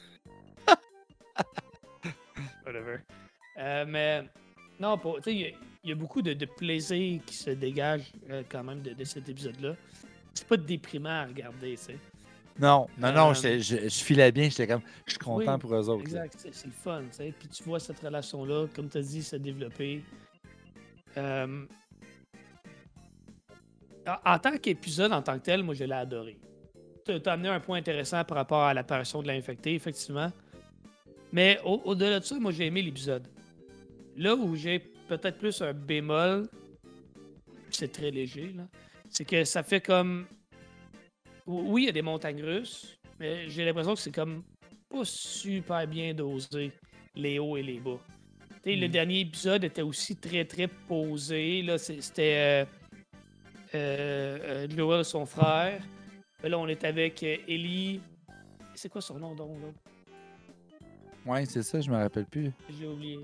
Whatever. Euh, mais non, tu sais, il y, a beaucoup de, plaisir qui se dégage euh, quand même de, de cet épisode-là. C'est pas déprimant à regarder, tu sais. Non, non, non, euh, je, filais bien, j'étais comme, je suis content pour eux autres. Exact, c'est le fun, tu sais. Puis tu vois cette relation-là, comme tu as dit, se développer. Euh, en tant qu'épisode, en tant que tel, moi, je l'ai adoré. Tu as amené un point intéressant par rapport à l'apparition de l'infecté, effectivement. Mais au-delà de ça, moi, j'ai aimé l'épisode. Là où j'ai peut-être plus un bémol, c'est très léger, là, c'est que ça fait comme oui, il y a des montagnes russes, mais j'ai l'impression que c'est comme pas super bien dosé, les hauts et les bas. Le hmm. dernier épisode était aussi très, très posé. Là, c'était euh, euh, euh son frère. Là, on est avec euh, Ellie. C'est quoi son nom, donc, là? Ouais, c'est ça, je me rappelle plus. J'ai oublié.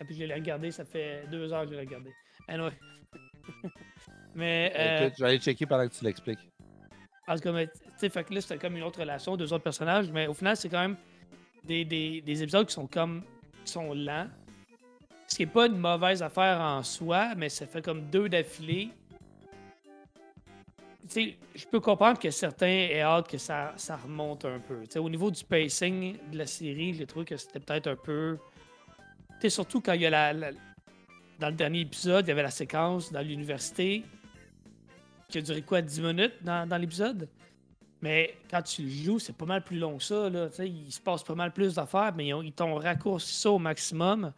Et puis, je l'ai regardé, ça fait deux heures que je l'ai regardé. Anyway. Mais. Euh... je vais aller checker pendant que tu l'expliques. Parce que, tu sais, fait que là, c'était comme une autre relation, deux autres personnages, mais au final, c'est quand même des, des, des, épisodes qui sont comme. qui sont lents. Ce qui n'est pas une mauvaise affaire en soi, mais ça fait comme deux d'affilée. Tu sais, je peux comprendre que certains aient hâte que ça, ça remonte un peu. Tu sais, au niveau du pacing de la série, j'ai trouvé que c'était peut-être un peu. Sais, surtout quand il y a la, Dans le dernier épisode, il y avait la séquence dans l'université qui a duré quoi, 10 minutes dans, l'épisode? Mais quand tu le joues, c'est pas mal plus long que ça. Là. Il se passe pas mal plus d'affaires, mais ils, t'ont raccourci ça au maximum.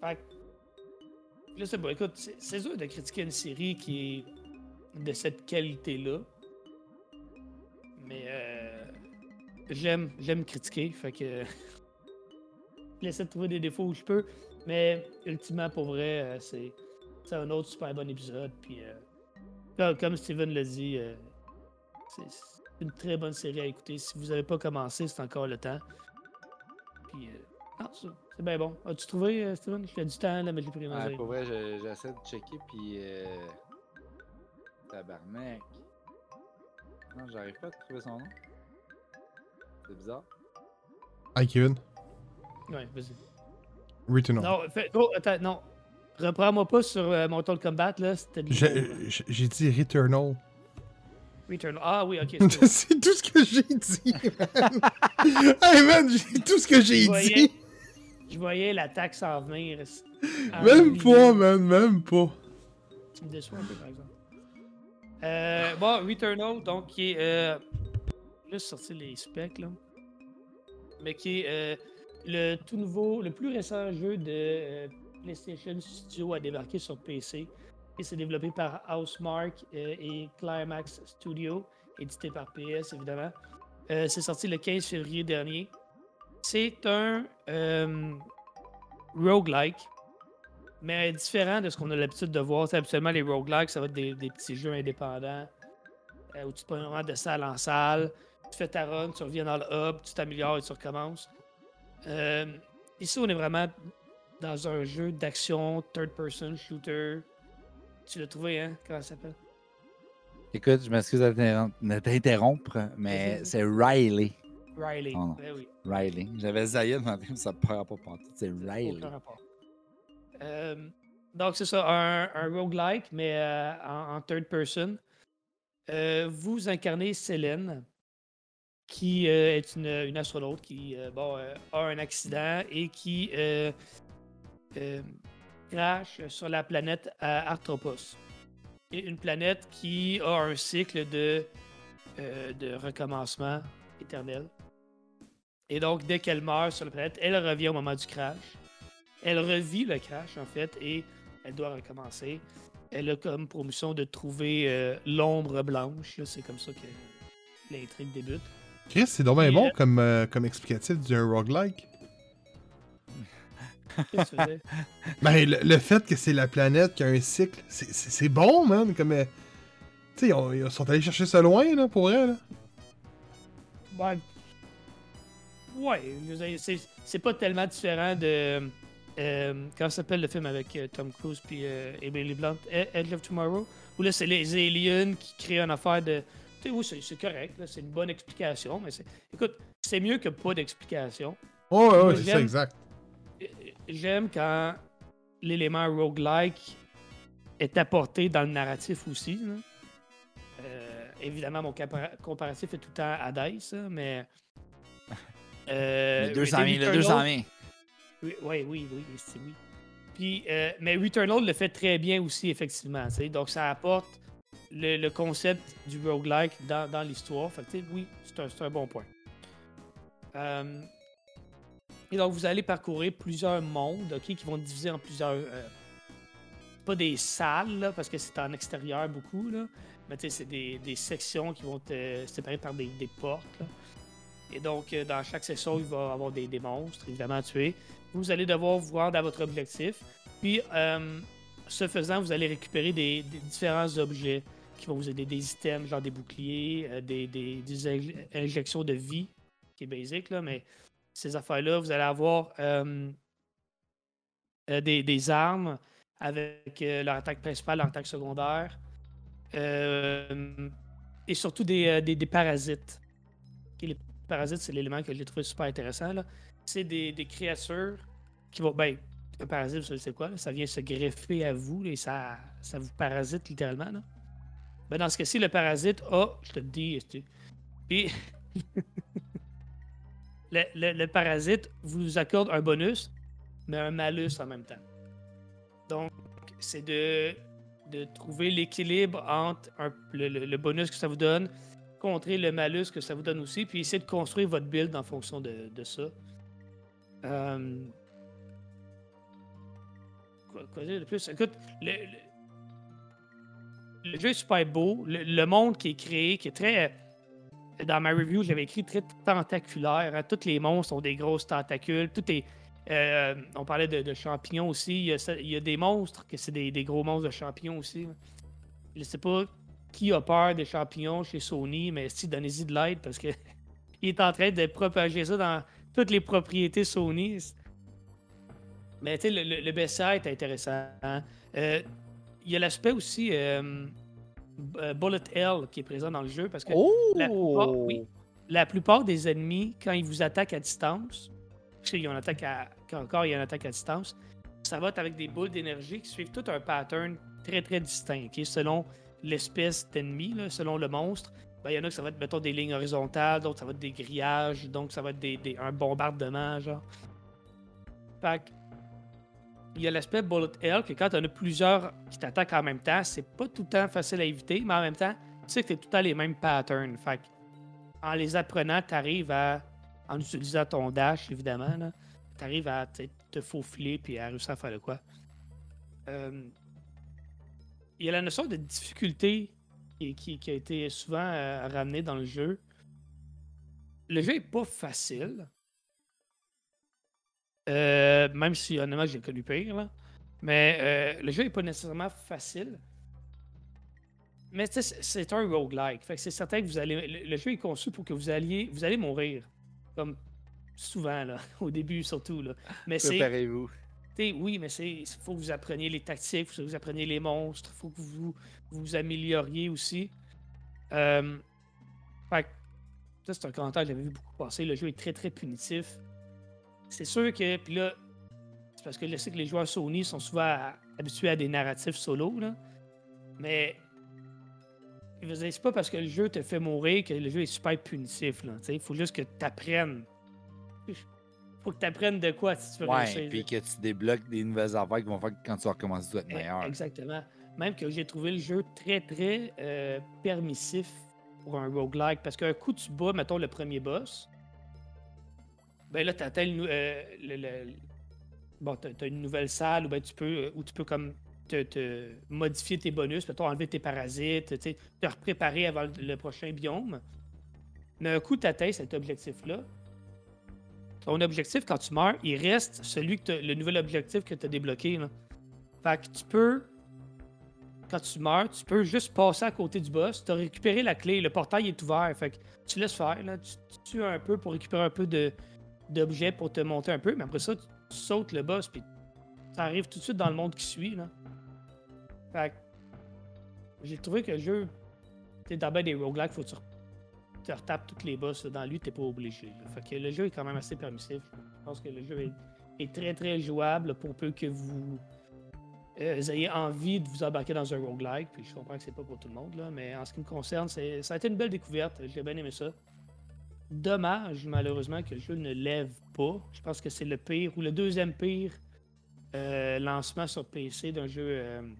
Fait là, c'est bon. Écoute, c'est dur de critiquer une série qui est de cette qualité-là. Mais euh, j'aime, j'aime critiquer. Fait que j'essaie de trouver des défauts où je peux. Mais ultimement, pour vrai, euh, c'est, un autre super bon épisode. Puis euh, comme Steven l'a dit, euh, c'est une très bonne série à écouter. Si vous n'avez pas commencé, c'est encore le temps. Puis, euh, c'est bien bon. As-tu trouvé, euh, Steven? Je fais du temps, là, mais je l'ai pris dans Pour vrai, j'essaie de checker, puis. Tabarnak. Non, j'arrive pas à trouver son nom. C'est bizarre. Hi, Kevin. Ouais, vas-y. Returnal. Non, fais- oh, attends, non. Reprends-moi pas sur euh, Mortal Kombat, là. J'ai dit Returnal. Returnal. Ah oui, ok. c'est tout ce que j'ai dit, man. hey, man, j'ai tout ce que j'ai dit. je voyais l'attaque s'en venir. en Même milieu. pas, man, même pas. Tu me déçois un peu, par exemple. Euh, bon, Returnal, donc, qui est. Euh, juste sortir les specs, là. Mais qui est euh, le tout nouveau, le plus récent jeu de euh, PlayStation Studio à débarquer sur PC. Et c'est développé par Housemark euh, et Climax Studio, édité par PS, évidemment. Euh, c'est sorti le 15 février dernier. C'est un roguelike mais différent de ce qu'on a l'habitude de voir. C'est habituellement, les roguelikes, ça va être des, des petits jeux indépendants où tu prends vraiment de salle en salle. Tu fais ta run, tu reviens dans le hub, tu t'améliores et tu recommences. Euh, ici, on est vraiment dans un jeu d'action, third-person shooter. Tu l'as trouvé, hein? Comment ça s'appelle? Écoute, je m'excuse de t'interrom- de t'interrompre, mais c'est Riley. Riley. Oh. Ben oui. Riley. J'avais Zayed dans mais ça ne prend pas pantoute. C'est Riley. Euh, donc, c'est ça, un, un roguelike, mais euh, en, en third person. Euh, vous incarnez Célène, qui euh, est une, une astronaute qui euh, bon, euh, a un accident et qui crash sur la planète Arthropos. Une planète qui a un cycle de, de recommencement éternel. Et donc, dès qu'elle meurt sur la planète, elle revient au moment du crash. Elle revit le crash, en fait, et elle doit recommencer. Elle a comme promotion de trouver l'ombre blanche. C'est comme ça que l'intrigue débute. Chris, c'est dommage bon euh, comme, euh, comme explicatif d'un roguelike. Qu'est-ce que tu faisais? Ben, le, le fait que c'est la planète qui a un cycle, c'est- bon, man. Comme. euh, Tu sais, ils, ont- ils sont allés chercher ça loin, là, pour vrai, là. Ben, ouais, c'est, pas tellement différent de. Euh, comment s'appelle le film avec euh, Tom Cruise puis Emily Blunt, E- Edge of Tomorrow, où là c'est les aliens qui créent une affaire de. Tu sais, oui, c'est, correct, là, c'est une bonne explication, mais c'est. Écoute, c'est mieux que pas d'explication. Oh, ouais, c'est ça, exact. J'aime quand l'élément roguelike est apporté dans le narratif aussi. là. Euh, évidemment, mon compara- comparatif est tout le temps à Dice, mais. Euh, Le 200 000, le Returnal- 200 000. Oui, oui, oui, oui, c'est oui. Puis, euh, mais Returnal le fait très bien aussi, effectivement. tu sais. Donc, ça apporte le, concept du roguelike dans, dans l'histoire. Fait que, oui, c'est un, un bon point. Euh, et donc, vous allez parcourir plusieurs mondes, OK, qui vont diviser en plusieurs. euh, pas des salles, parce que c'est en extérieur beaucoup, là. Mais c'est des, des sections qui vont être séparées par des, des portes. Et donc, euh, dans chaque section, il va y avoir des, des monstres, évidemment, à tuer. Vous allez devoir rendre à votre objectif. Puis, euh, ce faisant, vous allez récupérer des, différents objets qui vont vous aider, des items, genre des boucliers, euh, des, des- des inj- injections de vie, qui est basique, là, mais ces affaires-là, vous allez avoir euh, euh, des, armes avec leur attaque principale, leur attaque secondaire, et surtout des, parasites. Ok, les parasites, c'est l'élément que j'ai trouvé super intéressant. C'est des créatures qui vont. Ben, un parasite, c'est quoi? Ça vient se greffer à vous et ça, ça vous parasite littéralement. Là. Ben, dans ce cas-ci, le parasite a. Je te dis. Puis. le, le- le parasite vous accorde un bonus, mais un malus en même temps. Donc, c'est de, trouver l'équilibre entre le bonus que ça vous donne contrer le malus que ça vous donne aussi, puis essayer de construire votre build en fonction de, de ça. Euh, De plus? Écoute, le, le- le jeu est super beau. Le, le monde qui est créé, qui est très. Dans ma review, j'avais écrit très tentaculaire. hein. Tous les monstres ont des grosses tentacules. Tout est. euh, on parlait de, champignons aussi. Il y, a, des monstres que c'est des, gros monstres de champignons aussi. Je sais pas qui a peur des champignons chez Sony, mais si, donnez-y de l'aide parce que il est en train de propager ça dans toutes les propriétés Sony. Mais tu sais, le, le, le est intéressant. hein. Euh, Il y a l'aspect aussi euh, euh, Bullet Hell qui est présent dans le jeu parce que Oh! la plupart- oui. la plupart des ennemis, quand ils vous attaquent à distance, parce qu'il y a une attaque à, encore il y a une attaque à distance, ça va être avec des boules d'énergie qui suivent tout un pattern très très distinct, ok? selon l'espèce d'ennemi, selon le monstre. Ben, il y en a que ça va être, mettons, des lignes horizontales, d'autres ça va être des grillages, donc ça va être des, des- un bombardement, genre. Fait que, il y a l'aspect bullet hell que quand on a plusieurs qui t'attaquent en même temps, c'est pas tout le temps facile à éviter, mais en même temps, tu sais que t'es tout le temps les mêmes patterns. Fait en les apprenant, tu arrives à, en utilisant ton dash, évidemment, tu arrives à te faufiler puis à réussir à faire de quoi. Euh, il y a la notion de difficulté qui a été souvent euh, ramenée dans le jeu. Le jeu est pas facile. Euh, même si honnêtement j'ai connu pire. là. Mais euh, le jeu est pas nécessairement facile. Mais c'est un roguelike. Fait que c'est certain que vous allez. Le, le jeu est conçu pour que vous alliez. Vous allez mourir. Comme souvent, là. Au début surtout. Là. Mais c'est. Préparez-vous. Oui, mais c'est faut que vous appreniez les tactiques, faut que vous appreniez les monstres, faut que vous vous, vous amélioriez aussi. Euh, fait que, ça, c'est un commentaire que j'avais vu beaucoup passer. Le jeu est très très punitif. C'est sûr que, puis là, c'est parce que je sais que les joueurs Sony sont souvent habitués à des narratifs solo, là. Mais c'est pas parce que le jeu te fait mourir que le jeu est super punitif. Il faut juste que tu apprennes. faut que tu apprennes de quoi si tu veux Ouais, réussir. puis que tu débloques des nouvelles affaires qui vont faire que quand tu vas recommencer, tu vas être meilleur. Exactement. Même que j'ai trouvé le jeu très, très euh, permissif pour un roguelike. Parce qu'un coup, tu bats, mettons, le premier boss. Ben là, tu nou- euh, Bon, as une nouvelle salle où ben, tu peux, euh, tu peux comme te, modifier tes bonus, mettons, enlever tes parasites, te repréparer avant le, prochain biome. Mais un coup, tu atteins cet objectif-là. Ton objectif, quand tu meurs, il reste celui que le nouvel objectif que tu as débloqué. Là. Fait que tu peux, quand tu meurs, tu peux juste passer à côté du boss. Tu as récupéré la clé, le portail est ouvert. Fait que tu laisses faire. Là. Tu, tu tues un peu pour récupérer un peu de, d'objets pour te monter un peu. Mais après ça, tu, sautes le boss. Puis tu arrives tout de suite dans le monde qui suit. Là. Fait que j'ai trouvé que le jeu, sais, dans ben des roguelikes, faut que tu, re- tu retapes tous les boss. là. Dans lui, t'es pas obligé. Fait que le jeu est quand même assez permissif. Je pense que le jeu est, très très jouable pour peu que vous euh, ayez envie de vous embarquer dans un roguelike. Puis je comprends que c'est pas pour tout le monde, là, mais en ce qui me concerne, ça a été une belle découverte. J'ai bien aimé ça. Dommage, malheureusement, que le jeu ne lève pas. Je pense que c'est le pire ou le deuxième pire euh, lancement sur PC d'un jeu euh,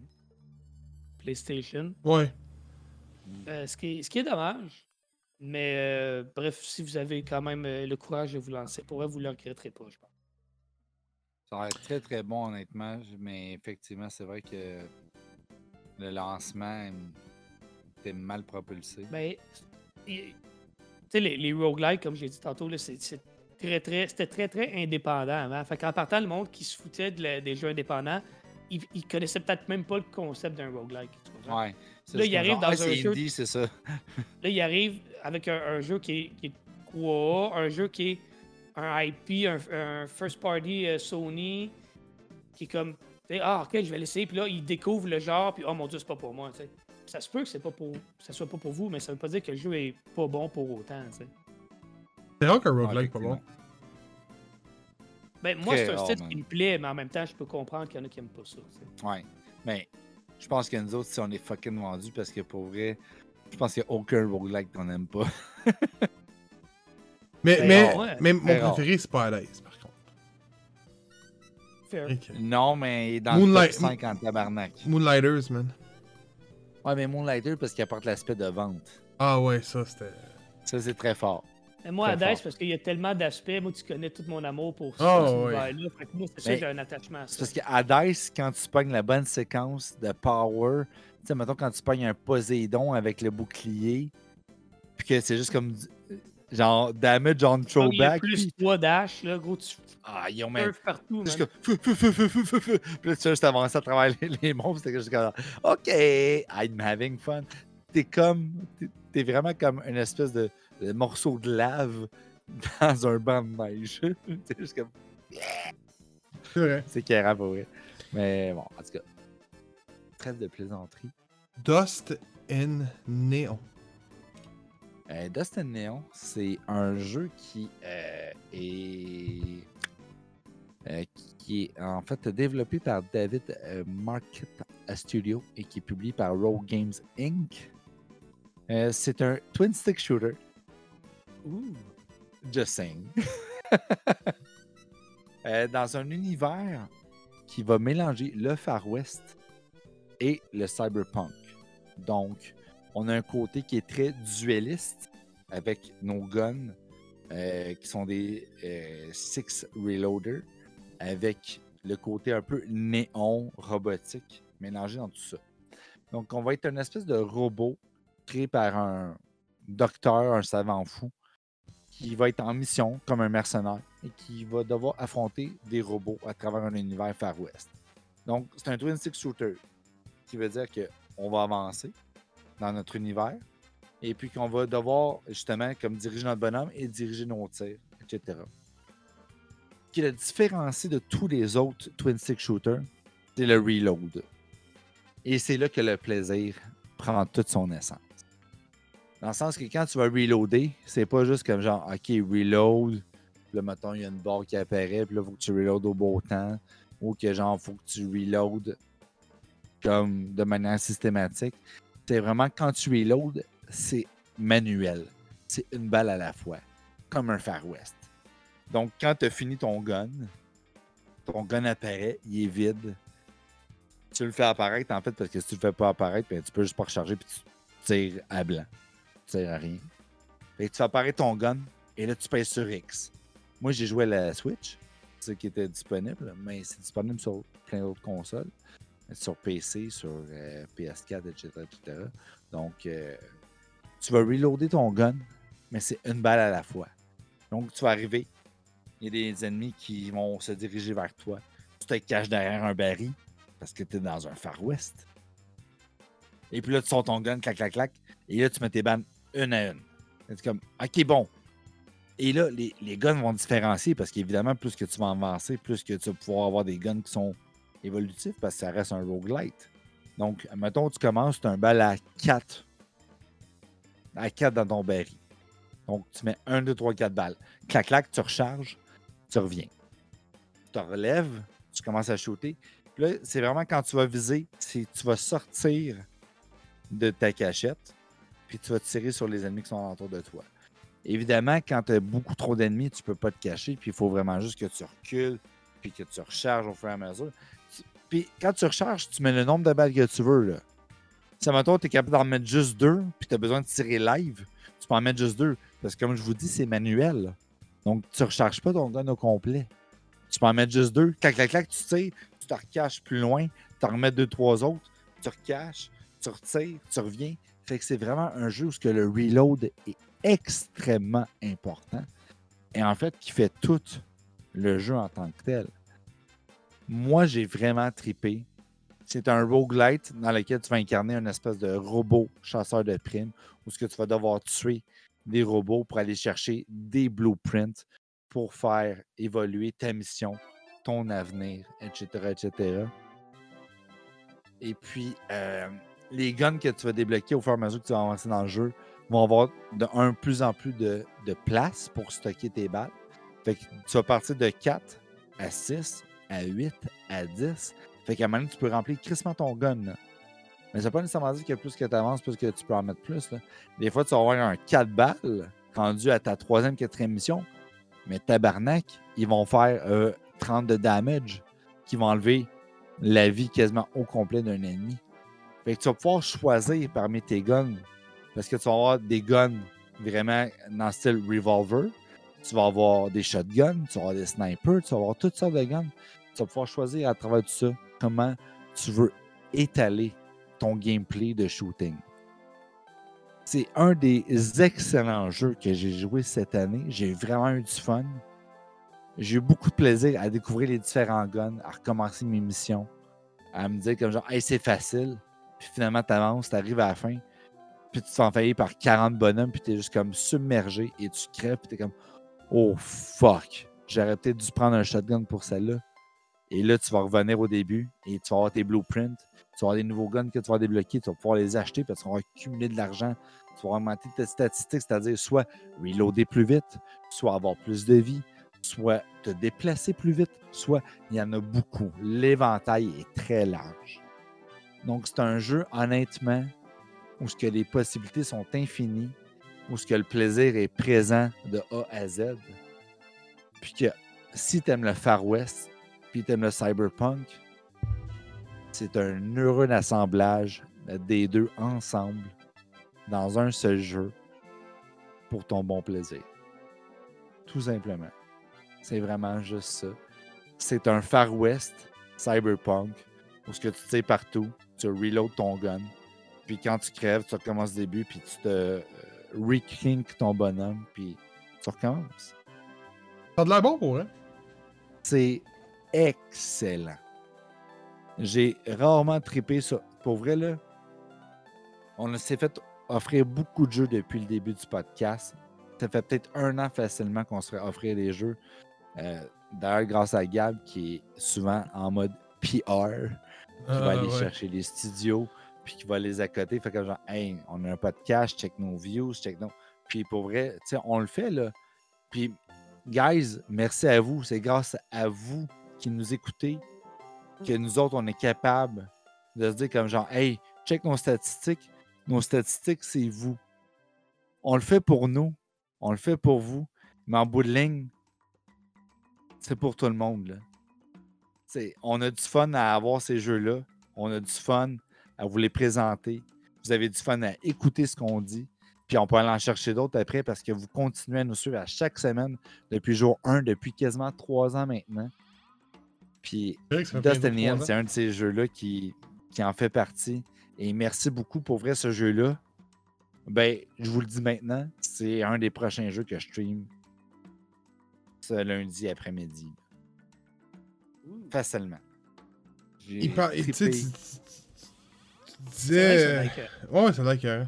PlayStation. Ouais. Euh, ce, qui est, ce qui est dommage. Mais euh, bref, si vous avez quand même euh, le courage de vous lancer, pour vrai, vous ne le regretterez pas, je pense. Ça va être très très bon honnêtement, mais effectivement, c'est vrai que le lancement était mal propulsé. Ben, il- tu sais, les, les roguelikes, comme j'ai dit tantôt, c'est très, très, c'était très, très indépendant avant. Fait qu'en partant, le monde qui se foutait de la- des jeux indépendants, il, il connaissait peut-être même pas le concept d'un roguelike. Ouais. Là, juste il comme arrive genre, dans Ah, un jeu- indie, c'est ça. Là, il arrive avec un, un jeu qui est, qui est quoi, un jeu qui est un IP, un, un first party euh, Sony, qui est comme, ah, ok, je vais l'essayer, puis là, il découvre le genre, puis oh mon dieu, c'est pas pour moi. Ça se peut que c'est pas pour, ça soit pas pour vous, mais ça veut pas dire que le jeu est pas bon pour autant, tu sais. C'est rare qu'un roguelike pas bon. Ben, moi, c'est un style man. qui me plaît, mais en même temps, je peux comprendre qu'il y en a qui aiment pas ça. tu sais. Ouais. Mais je pense que nous autres, si on est fucking vendus, parce que pour vrai, je pense qu'il n'y a aucun roguelike qu'on n'aime pas. Mais, Ben, mais, ouais. mais mon rare. préféré, c'est Paradise, par contre. Fair. Non, mais il est dans Moonlight- le top 5 en tabarnak. Moonlighters, man. Ouais, mais Moonlighter, parce qu'il apporte l'aspect de vente. Ah ouais, ça, c'était... Ça, c'est très fort. Mais moi, Hades, parce qu'il y a tellement d'aspects, moi, tu connais tout mon amour pour Ah, ce ouais. Fait que moi, c'est ça, Mais j'ai un attachement à C'est ça. parce quand tu pognes la bonne séquence de power, tu sais, mettons quand tu pognes un Poséidon avec le bouclier, puis que c'est juste comme du- genre damage on Comme il y a throwback. plus puis- 3 dash, là, gros, tu Ah, ils ont même. partout. Puis là, tu juste avancer à travers les, les monstres. C'était juste comme OK, I'm having fun. T'es comme. T'es, t'es vraiment comme une espèce de, de morceau de lave dans un banc de neige. c'est juste comme. C'est carré pour vrai. Mais bon, en tout cas. Trêve de plaisanterie. Dust in Neon. Euh, Dust and Neon, c'est un jeu qui euh, est euh, qui est en fait développé par David euh, Market Studio et qui est publié par Rogue Games Inc. C'est un twin stick shooter. Ouh. Just saying. Dans un univers qui va mélanger le Far West et le cyberpunk. Donc, on a un côté qui est très dueliste avec nos guns euh, qui sont des euh, Six Reloader avec le côté un peu néon robotique mélangé dans tout ça. Donc, on va être une espèce de robot créé par un docteur, un savant fou, qui va être en mission comme un mercenaire et qui va devoir affronter des robots à travers un univers Far West. Donc, c'est un twin stick shooter, qui veut dire qu'on va avancer dans notre univers et puis qu'on va devoir justement comme diriger notre bonhomme et diriger nos tirs, etc. Ce qui le différencie de tous les autres twin stick shooters, c'est le reload. Et c'est là que le plaisir prend toute son essence. Dans le sens que quand tu vas reloader, c'est pas juste comme genre, OK, reload, puis là, il y a une barre qui apparaît, puis là, il faut que tu reload au beau temps, ou que genre, faut que tu reload comme de manière systématique. C'est vraiment quand tu reload, c'est manuel. C'est une balle à la fois, comme un Far West. Donc, quand tu as fini ton gun, ton gun apparaît, il est vide. Tu le fais apparaître, en fait, parce que si tu le fais pas apparaître, ben, tu peux juste pas recharger puis tu tires à blanc. Tu tires à rien. Fait tu fais apparaître ton gun et là, tu pèses sur X. Moi, j'ai joué à la Switch, ce qui était disponible, mais c'est disponible sur plein d'autres consoles, sur PC, sur euh, PS4, etc.. Donc, euh, tu vas reloader ton gun, mais c'est une balle à la fois. Donc, tu vas arriver, il y a des ennemis qui vont se diriger vers toi. Tu te caches derrière un baril parce que tu es dans un Far West. Et puis là, tu sors ton gun, clac, clac, clac. Et là, tu mets tes bandes une à une. C'est comme, OK, bon. Et là, les, les guns vont différencier parce qu'évidemment, plus que tu vas avancer, plus que tu vas pouvoir avoir des guns qui sont évolutifs parce que ça reste un roguelite. Donc, mettons, tu commences, tu as un bal à 4. À 4 dans ton baril. Donc, tu mets 1, 2, 3, 4 balles. Clac, clac, tu recharges, tu reviens. Tu te relèves, tu commences à shooter. Puis là, c'est vraiment quand tu vas viser, tu vas sortir de ta cachette, puis tu vas tirer sur les ennemis qui sont autour de toi. Évidemment, quand tu as beaucoup trop d'ennemis, tu peux pas te cacher, puis il faut vraiment juste que tu recules, puis que tu recharges au fur et à mesure. Puis quand tu recharges, tu mets le nombre de balles que tu veux. Là. Si, mettons, tu es capable d'en mettre juste deux, puis tu as besoin de tirer live, tu peux en mettre juste deux. Parce que comme je vous dis, c'est manuel. Donc, tu recharges pas ton gun au complet. Tu peux en mettre juste deux. Clac, clac, clac, tu tires, tu te recaches plus loin, tu en remets deux, trois autres, tu recaches, tu retires, tu reviens. Fait que c'est vraiment un jeu où le reload est extrêmement important. Et en fait, qui fait tout le jeu en tant que tel. Moi, j'ai vraiment tripé. C'est un roguelite dans lequel tu vas incarner une espèce de robot chasseur de primes où ce que tu vas devoir tuer des robots pour aller chercher des blueprints pour faire évoluer ta mission, ton avenir, etc., etc. Et puis, euh, les guns que tu vas débloquer au fur et à mesure que tu vas avancer dans le jeu vont avoir de un plus en plus de, de place pour stocker tes balles. Fait que tu vas partir de 4 à 6, à 8, à 10. Fait qu'à un moment donné, tu peux remplir crissement ton gun. Mais ça veut pas nécessairement dire que plus que tu avances, plus que tu peux en mettre plus. là. Des fois, tu vas avoir un 4 balles rendu à ta troisième, quatrième mission. Mais tabarnak, ils vont faire euh, 30 de damage qui vont enlever la vie quasiment au complet d'un ennemi. Fait que tu vas pouvoir choisir parmi tes guns. Parce que tu vas avoir des guns vraiment dans le style revolver. Tu vas avoir des shotguns, tu vas avoir des snipers, tu vas avoir toutes sortes de guns. Tu vas pouvoir choisir à travers tout ça comment tu veux étaler ton gameplay de shooting. C'est un des excellents jeux que j'ai joué cette année. J'ai vraiment eu du fun. J'ai eu beaucoup de plaisir à découvrir les différents guns, à recommencer mes missions, à me dire comme genre, hey, c'est facile. Puis finalement, tu avances, tu arrives à la fin, puis tu te fais envahir par 40 bonhommes, puis tu es juste comme submergé et tu crèves, puis tu es comme, oh fuck, j'aurais peut-être dû prendre un shotgun pour celle-là. Et là, tu vas revenir au début et tu vas avoir tes blueprints. Tu vas avoir des nouveaux guns que tu vas débloquer. Tu vas pouvoir les acheter puis tu vas accumuler de l'argent. Tu vas augmenter tes statistiques, c'est-à-dire soit reloader plus vite, soit avoir plus de vie, soit te déplacer plus vite, soit il y en a beaucoup. L'éventail est très large. Donc, c'est un jeu, honnêtement, où que les possibilités sont infinies, où ce que le plaisir est présent de A à Z. Puis que si tu aimes le Far West, puis tu aimes le cyberpunk, c'est un heureux assemblage des deux ensemble dans un seul jeu pour ton bon plaisir. Tout simplement. C'est vraiment juste ça. C'est un Far West cyberpunk où ce que tu sais partout, tu reload ton gun, puis quand tu crèves, tu recommences le début, puis tu te rekink ton bonhomme, puis tu recommences. Ça a de l'air bon pour hein? C'est excellent. J'ai rarement trippé ça. Pour vrai, là, on s'est fait offrir beaucoup de jeux depuis le début du podcast. Ça fait peut-être un an facilement qu'on se fait offrir des jeux. Euh, D'ailleurs, grâce à Gab, qui est souvent en mode PR, qui va Ah, aller ouais. chercher les studios, puis qui va les accoter. Fait que genre, hey, on a un podcast, check nos views, check nos. Puis pour vrai, tu sais, on le fait, là. Puis, guys, merci à vous. C'est grâce à vous qui nous écoutez que nous autres, on est capable de se dire comme genre, hey, check nos statistiques. Nos statistiques, c'est vous. On le fait pour nous. On le fait pour vous. Mais en bout de ligne, c'est pour tout le monde. Là. C'est- on a du fun à avoir ces jeux-là. On a du fun à vous les présenter. Vous avez du fun à écouter ce qu'on dit. Puis on peut aller en chercher d'autres après parce que vous continuez à nous suivre à chaque semaine depuis jour 1, depuis quasiment trois ans maintenant. Puis Dust ans. c'est un de ces jeux-là qui, qui en fait partie. Et merci beaucoup pour vrai, ce jeu-là. Ben, je vous le dis maintenant, c'est un des prochains jeux que je stream ce lundi après-midi. Facilement. Tu tu- tu C'est être, euh, Ouais.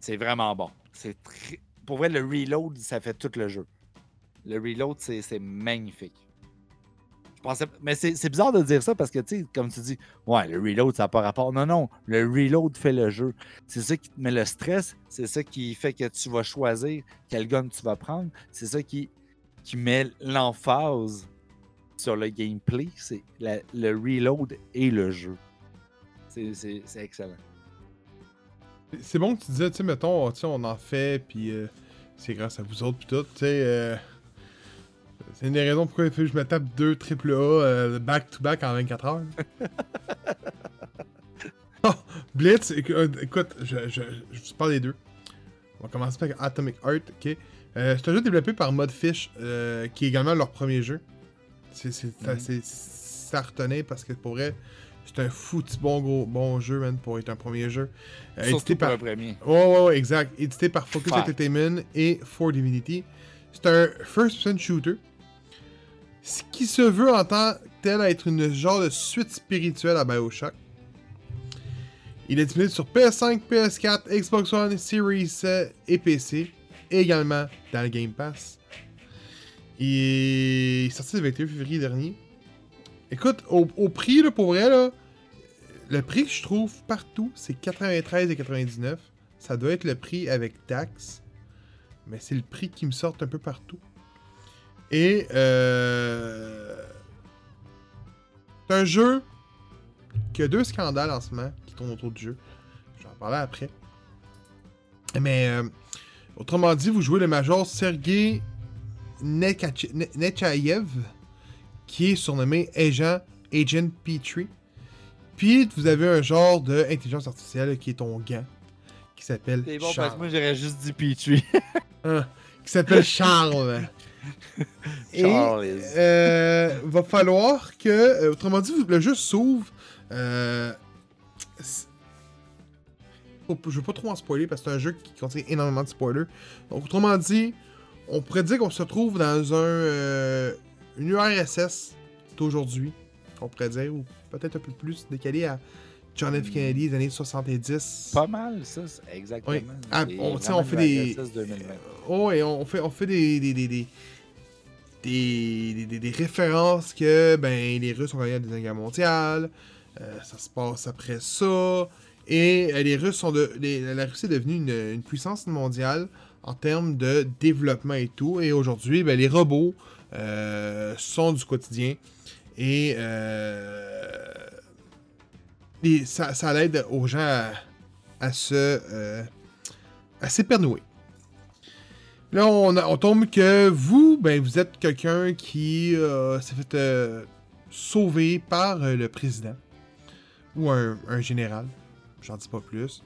C'est vraiment bon. C'est très- Pour vrai, le reload, ça fait tout le jeu. Le reload, c'est c'est magnifique. Je pensais... Mais c'est c'est bizarre de dire ça parce que, tu sais, comme tu dis, ouais, le reload, ça n'a pas rapport. Non, non, le reload fait le jeu. C'est ça qui te met le stress. C'est ça qui fait que tu vas choisir quel gun tu vas prendre. C'est ça qui, qui met l'emphase sur le gameplay. C'est le reload et le jeu. C'est- excellent. C'est bon que tu disais, tu sais, mettons, on en fait, puis euh, c'est grâce à vous autres, puis tout, tu sais. euh, c'est une des raisons pourquoi il faut que je me tape deux AAA euh, back-to-back en 24 heures. oh, Blitz, éc- euh, écoute, je, je, je vous parle des deux. On va commencer avec Atomic Heart, ok. Euh, c'est un jeu développé par Modfish, euh, qui est également leur premier jeu. C'est, c'est, ça- c'est- ça retenait parce que pour vrai, c'est un foutu bon, gros, bon jeu, man, pour être un premier jeu. Euh, Surtout édité pour par un premier. Ouais, ouais, ouais, exact. Édité par Focus Fact. Entertainment et For Divinity. C'est un first-person shooter. Ce qui se veut en tant que tel être une genre de suite spirituelle à Bioshock. Il est disponible sur PS5, PS4, Xbox One, Series et PC. Et également dans le Game Pass. Il est sorti le 21 février dernier. Écoute, au, prix, là, pour vrai, là, le prix que je trouve partout, c'est 93,99. Ça doit être le prix avec taxe. Mais c'est le prix qui me sort un peu partout. Et euh... c'est un jeu qui a deux scandales en ce moment qui tournent autour du jeu. Je vais en parler après. Mais euh, autrement dit, vous jouez le major Sergei Nechayev, qui est surnommé Agent, Agent P3. Puis vous avez un genre d'intelligence artificielle qui est ton gant, qui s'appelle C'est bon parce Charles. que moi j'aurais juste dit Petrie. Hein, qui s'appelle Charles. Et euh, va falloir que, euh, autrement dit, le jeu s'ouvre. Euh, faut- je veux pas trop en spoiler parce que c'est un jeu qui contient énormément de spoilers. Donc, autrement dit, on pourrait dire qu'on se trouve dans un euh, une URSS d'aujourd'hui, on pourrait dire, ou peut-être un peu plus décalé à John F. Kennedy des années 70. Pas mal, ça, exactement. Oui. Ah, on- fait des- URSS 2020. Oh, et on fait, on fait des, des, des, des, des, références que ben, les Russes ont gagné la Deuxième Guerre mondiale. Euh, ça se passe après ça. Et euh, les Russes sont de. les- la Russie est devenue une, une puissance mondiale en termes de développement et tout. Et aujourd'hui, ben, les robots sont du quotidien. Et, euh, ça, ça aux gens à, se. euh, à. Là, on, tombe que vous, ben, vous êtes quelqu'un qui euh, s'est fait euh, sauver par euh, le président ou un, général, j'en dis pas plus.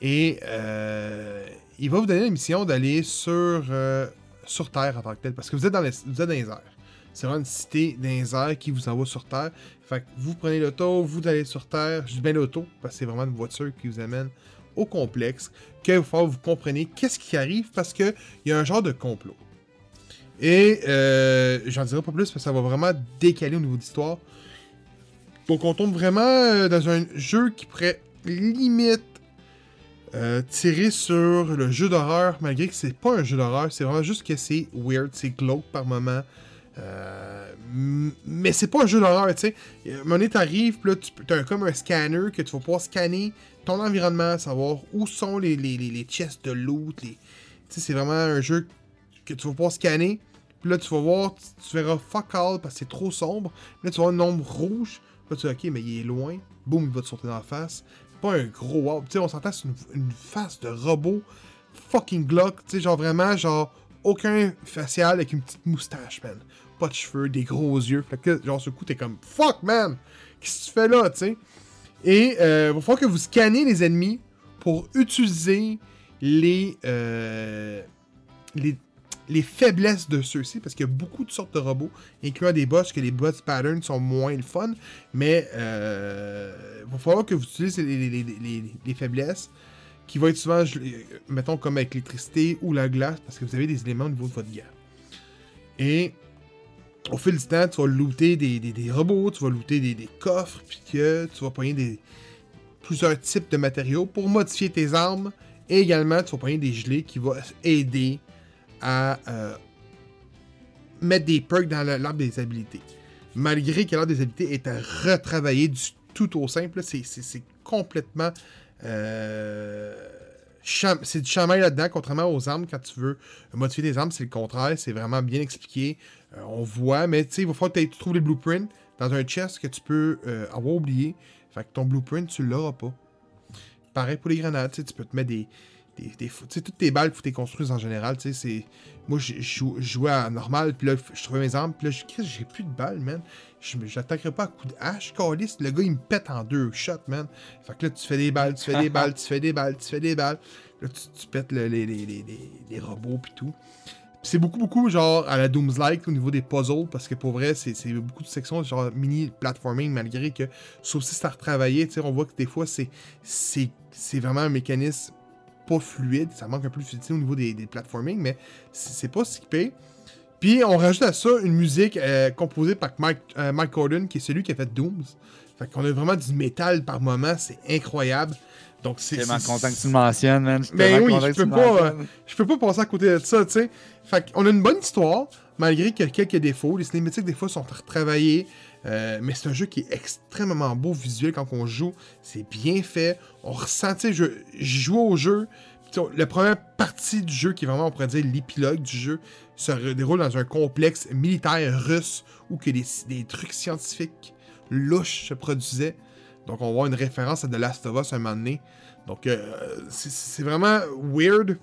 Et euh, il va vous donner la mission d'aller sur, euh, sur Terre en tant que tel, parce que vous êtes dans les, vous êtes dans les airs. C'est vraiment une cité dans les qui vous envoie sur Terre. Fait que vous prenez l'auto, vous allez sur Terre. Je dis bien l'auto, parce que c'est vraiment une voiture qui vous amène au complexe. Que va falloir vous compreniez qu'est-ce qui arrive, parce qu'il y a un genre de complot. Et euh, j'en dirai pas plus, parce que ça va vraiment décaler au niveau d'histoire. Donc on tombe vraiment euh, dans un jeu qui pourrait limite euh, tirer sur le jeu d'horreur, malgré que c'est pas un jeu d'horreur, c'est vraiment juste que c'est weird, c'est glauque par moment. Euh, mais c'est pas un jeu d'horreur, tu sais. Moment donné, t'arrives, puis là, tu un- comme un scanner que tu vas pouvoir scanner ton environnement, savoir où sont les, les, les, chests de loot. Les... Tu sais, c'est vraiment un jeu que tu vas pouvoir scanner. Puis là, tu vas voir, tu, verras fuck all parce que c'est trop sombre. Puis là, tu vas voir un nombre rouge. Puis tu vas ok, mais il est loin. Boum, il va te sauter dans la face. Un gros wow. Tu sais, on s'entend, c'est une, face de robot fucking Glock. Tu sais, genre vraiment, genre, aucun facial avec une petite moustache, man. Pas de cheveux, des gros yeux. Genre, ce coup, t'es comme fuck, man. Qu'est-ce que tu fais là, tu sais? Et euh, il va falloir que vous scannez les ennemis pour utiliser les, euh, les, les faiblesses de ceux-ci, parce qu'il y a beaucoup de sortes de robots, incluant des boss, que les boss patterns sont moins le fun, mais euh, il va falloir que vous utilisez les, les- les- les- les faiblesses, qui vont être souvent, je- mettons, comme avec l'électricité ou la glace, parce que vous avez des éléments au niveau de votre guerre. Et au fil du temps, tu vas looter des, robots, tu vas looter des, coffres, puis que tu vas prendre des, plusieurs types de matériaux pour modifier tes armes. Et également, tu vas prendre des gelées qui vont aider à euh, mettre des perks dans l'arbre des habilités. Malgré que l'arbre des habilités est à retravailler du tout au simple, c'est- complètement... euh, c'est du chamail là-dedans, contrairement aux armes, quand tu veux modifier tes armes, c'est le contraire, c'est vraiment bien expliqué. Euh, on voit, mais tu sais, il va falloir que tu trouves les blueprints dans un chest que tu peux avoir oublié. Fait que ton blueprint, tu l'auras pas. Pareil pour les grenades, tu peux te mettre des. Toutes tes balles, faut que construises en général, tu sais. Moi, je je jou- je jouais à normal, puis là, je trouvais mes armes, puis là, je j'ai plus de balles, man. J'attaquerai pas à coup de hache, calice. Le gars, il me pète en deux shots, man. Fait que là, tu fais des balles, tu fais des balles, tu fais des balles, tu fais des balles. Là, tu, pètes le- les, robots, puis tout. C'est beaucoup, beaucoup genre à la Dooms-like au niveau des puzzles, parce que pour vrai, c'est beaucoup de sections genre mini platforming, malgré que sauf si c'est à retravailler, tu sais, on voit que des fois, c'est vraiment un mécanisme pas fluide, ça manque un peu de fluidité au niveau des, des platforming, mais c'est pas skippé. Puis on rajoute à ça une musique euh, composée par Mike, euh, Mike Gordon, qui est celui qui a fait Dooms. Fait qu'on a vraiment du métal par moment, c'est incroyable. Donc c'est. Tellement content que tu le mentionnes, man. Suis Ben oui, je peux pas, mentionnes. je peux pas passer à côté de ça, tu sais. Fait qu'on a une bonne histoire, malgré qu'il y a quelques défauts. Les cinématiques, des fois, sont retravaillées. Euh, mais c'est un jeu qui est extrêmement beau visuel quand on joue. C'est bien fait. On ressent, tu sais, je joue au jeu. La première partie du jeu, qui est vraiment, on pourrait dire, l'épilogue du jeu, se déroule dans un complexe militaire russe où que des, des trucs scientifiques louches se produisaient. Donc, on va voir une référence à The Last of Us un moment donné. Donc, euh, c'est- vraiment weird.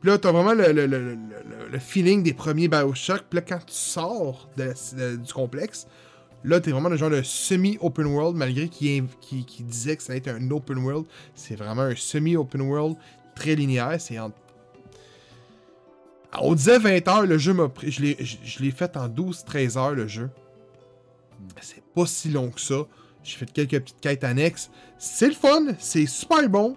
Puis là, t'as vraiment le, le- le- le- feeling des premiers Bioshock. Puis là, quand tu sors de- du complexe, là, t'es vraiment le genre de semi-open world, malgré qu'il disait que ça allait être un open world. C'est vraiment un semi-open world très linéaire. C'est en... On disait 20 heures, le jeu m'a pris. Je l'ai- fait en 12-13 heures, le jeu. C'est pas si long que ça. J'ai fait quelques petites quêtes annexes. C'est le fun, c'est super bon.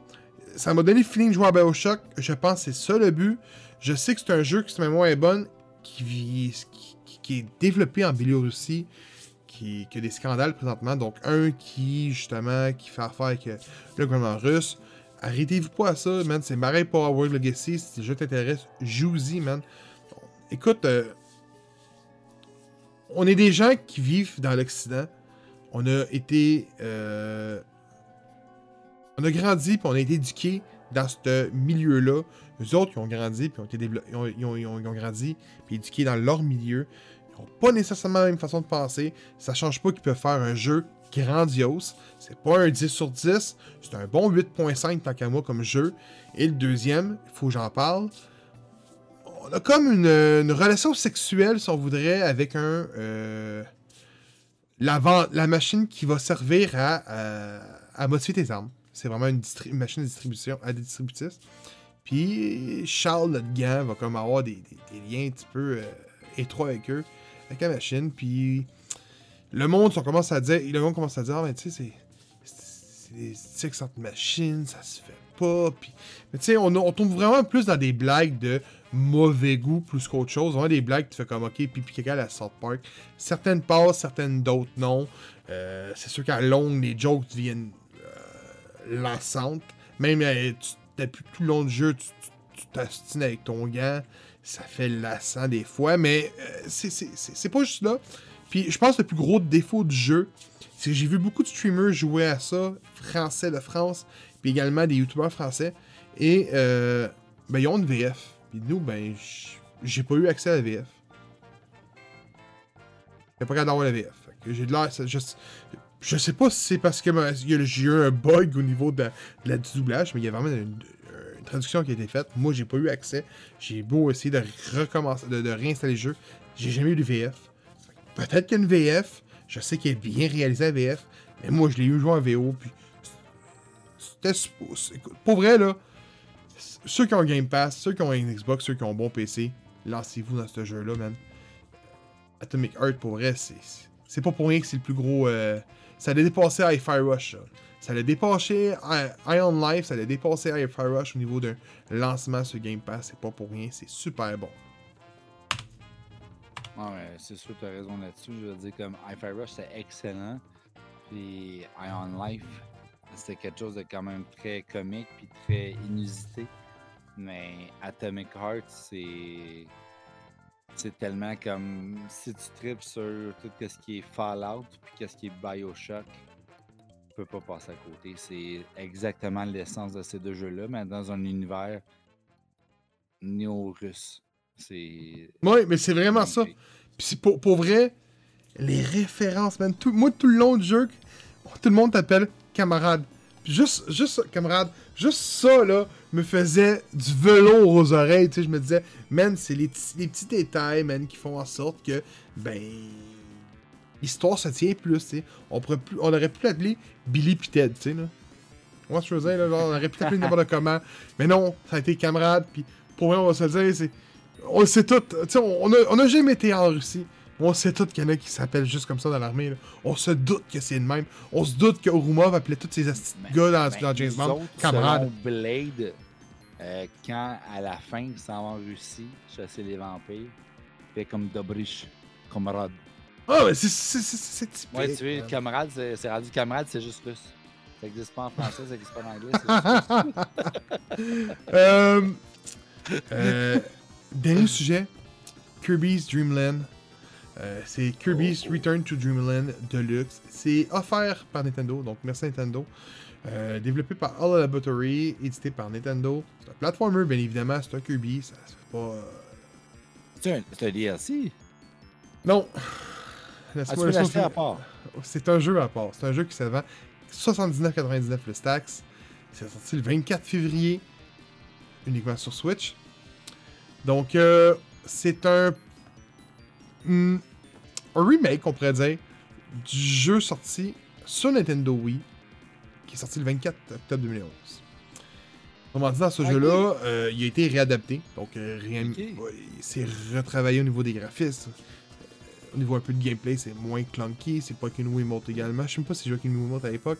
Ça m'a donné le feeling de jouer à Bioshock. Je pense que c'est ça le but. Je sais que c'est un jeu qui, mémoire est bonne, qui, qui- qui est développé en Biélorussie, qui, a des scandales présentement. Donc, un qui, justement, qui fait affaire avec euh, le gouvernement russe. Arrêtez-vous pas à ça, man. C'est pareil pour Howard Legacy. Si le jeu t'intéresse, joue-y, man. Écoute, euh, on est des gens qui vivent dans l'Occident. On a été. euh, on a grandi, puis on a été éduqués dans ce milieu-là. Les autres, ils ont grandi, puis ont été ils ont- ils ont grandi, puis éduqués dans leur milieu. Pas nécessairement la même façon de penser. Ça change pas qu'ils peuvent faire un jeu grandiose. C'est pas un 10 sur 10, c'est un bon 8.5 tant qu'à moi comme jeu. Et le deuxième, il faut que j'en parle. On a comme une, relation sexuelle, si on voudrait, avec un. euh, la, machine qui va servir à, à, à tes armes. C'est vraiment une, machine de distribution à des distributrices. Puis Charles, notre gant, va comme avoir des liens un petit peu euh, étroits avec eux, avec la machine. Puis le monde, on commence à dire, à dire, ah, mais tu sais, c'est- c'est des sexes entre machines, ça se fait pas. Puis, mais tu sais, on, on tombe vraiment plus dans des blagues de mauvais goût plus qu'autre chose. Vraiment des blagues, tu fais comme, ok, pipi caca à la South Park. Certaines passent, certaines d'autres non. Euh, c'est sûr qu'à longue, les jokes deviennent euh, lassantes. Même euh, tu, tout le long du jeu, tu t'astines avec ton gant. Ça fait lassant des fois, mais euh, c'est- pas juste là. Puis je pense que le plus gros défaut du jeu, c'est que j'ai vu beaucoup de streamers jouer à ça, français de France, puis également des youtubeurs français, et euh, ben, ils ont une VF. Puis nous, ben, j'ai pas eu accès à la VF. J'ai pas capable d'avoir la VF. J'ai de l'air. Je, je sais pas si c'est parce que ben, j'ai eu un bug au niveau de, la- du doublage, mais il y a vraiment une traduction qui a été faite. Moi, j'ai pas eu accès. J'ai beau essayer de recommencer, de, réinstaller le jeu. J'ai jamais eu de VF. Peut-être qu'il y a une VF. Je sais qu'elle est bien réalisée à VF. Mais moi, je l'ai eu joué en VO. Puis. C'était. Pour vrai, là. Ceux qui ont Game Pass, ceux qui ont un Xbox, ceux qui ont un bon PC, lancez-vous dans ce jeu-là, man. Atomic Heart, pour vrai, c'est. C'est pas pour rien que c'est le plus gros. euh, Ça l'a dépassé Hi-Fi Rush, ça. Ça l'a dépassé I- Ion Life, ça l'a dépassé Hi-Fi Rush au niveau d'un lancement sur Game Pass. C'est pas pour rien, c'est super bon. Ouais, c'est sûr, tu as raison là-dessus. Je veux dire, comme Hi-Fi Rush, c'est excellent. Puis Ion Life, c'était quelque chose de quand même très comique puis très inusité. Mais Atomic Heart, c'est. C'est tellement comme. Si tu tripes sur tout ce qui est Fallout puis qu'est-ce qui est Bioshock, tu peux pas passer à côté. C'est exactement l'essence de ces deux jeux-là, mais dans un univers néo-russe. C'est. Ouais, mais c'est vraiment ça. Puis c'est pour, pour vrai, les références, man. Tout, moi, tout le long du jeu, tout le monde t'appelle camarade. Puis juste, juste ça, camarade, juste ça, là, me faisait du velours aux oreilles. Tu sais, je me disais, man, c'est les, les petits détails, man, qui font en sorte que, ben, l'histoire se tient plus, tu sais. On, pourrait plus- on aurait pu l'appeler Billy Ted, tu sais, là. Moi, je faisais, là, genre, on aurait pu l'appeler n'importe comment. Mais non, ça a été camarade, puis pour vrai, on va se le dire, c'est. On le sait tout. Tu sais, on, on a, on a jamais été en Russie. On sait tout qu'il y en a qui s'appellent juste comme ça dans l'armée. On se doute que c'est le même. On se doute que Orumov appelait tous de Ben, gars dans, ben, dans James Bond camarades. Blade, euh, quand à la fin, il s'en va en Russie chasser les vampires, fait comme Dobrich, camarade. Ah, mais c'est c'est-. Ouais, tu vois, man. camarade, c'est rendu camarade, c'est juste russe. Ça n'existe pas en français, ça n'existe pas en anglais. Euh, euh, dernier sujet Kirby's Dream Land. Euh, c'est Kirby's Oh. Return to Dreamland Deluxe. C'est offert par Nintendo, donc merci Nintendo. Euh, développé par All Laboratory, édité par Nintendo. C'est un platformer, bien évidemment, c'est un Kirby, ça se fait pas. euh, C'est un, c'est un DLC. Non! Ah, Laisse-moi-. C'est un jeu à part. C'est un jeu qui se vend 79,99 le Stax. C'est sorti le 24 février, uniquement sur Switch. Donc, euh, c'est un, hmm, un remake, on pourrait dire, du jeu sorti sur Nintendo Wii, qui est sorti le 24 octobre 2011. Autrement dit, dans ce Ok. jeu-là, euh, il a été réadapté. Donc, euh, réam- Ok. ouais, c'est retravaillé au niveau des graphismes. Au niveau un peu de gameplay, c'est moins clunky. C'est pas qu'une Wiimote également. Je sais même pas si j'ai joué avec une Wiimote à l'époque.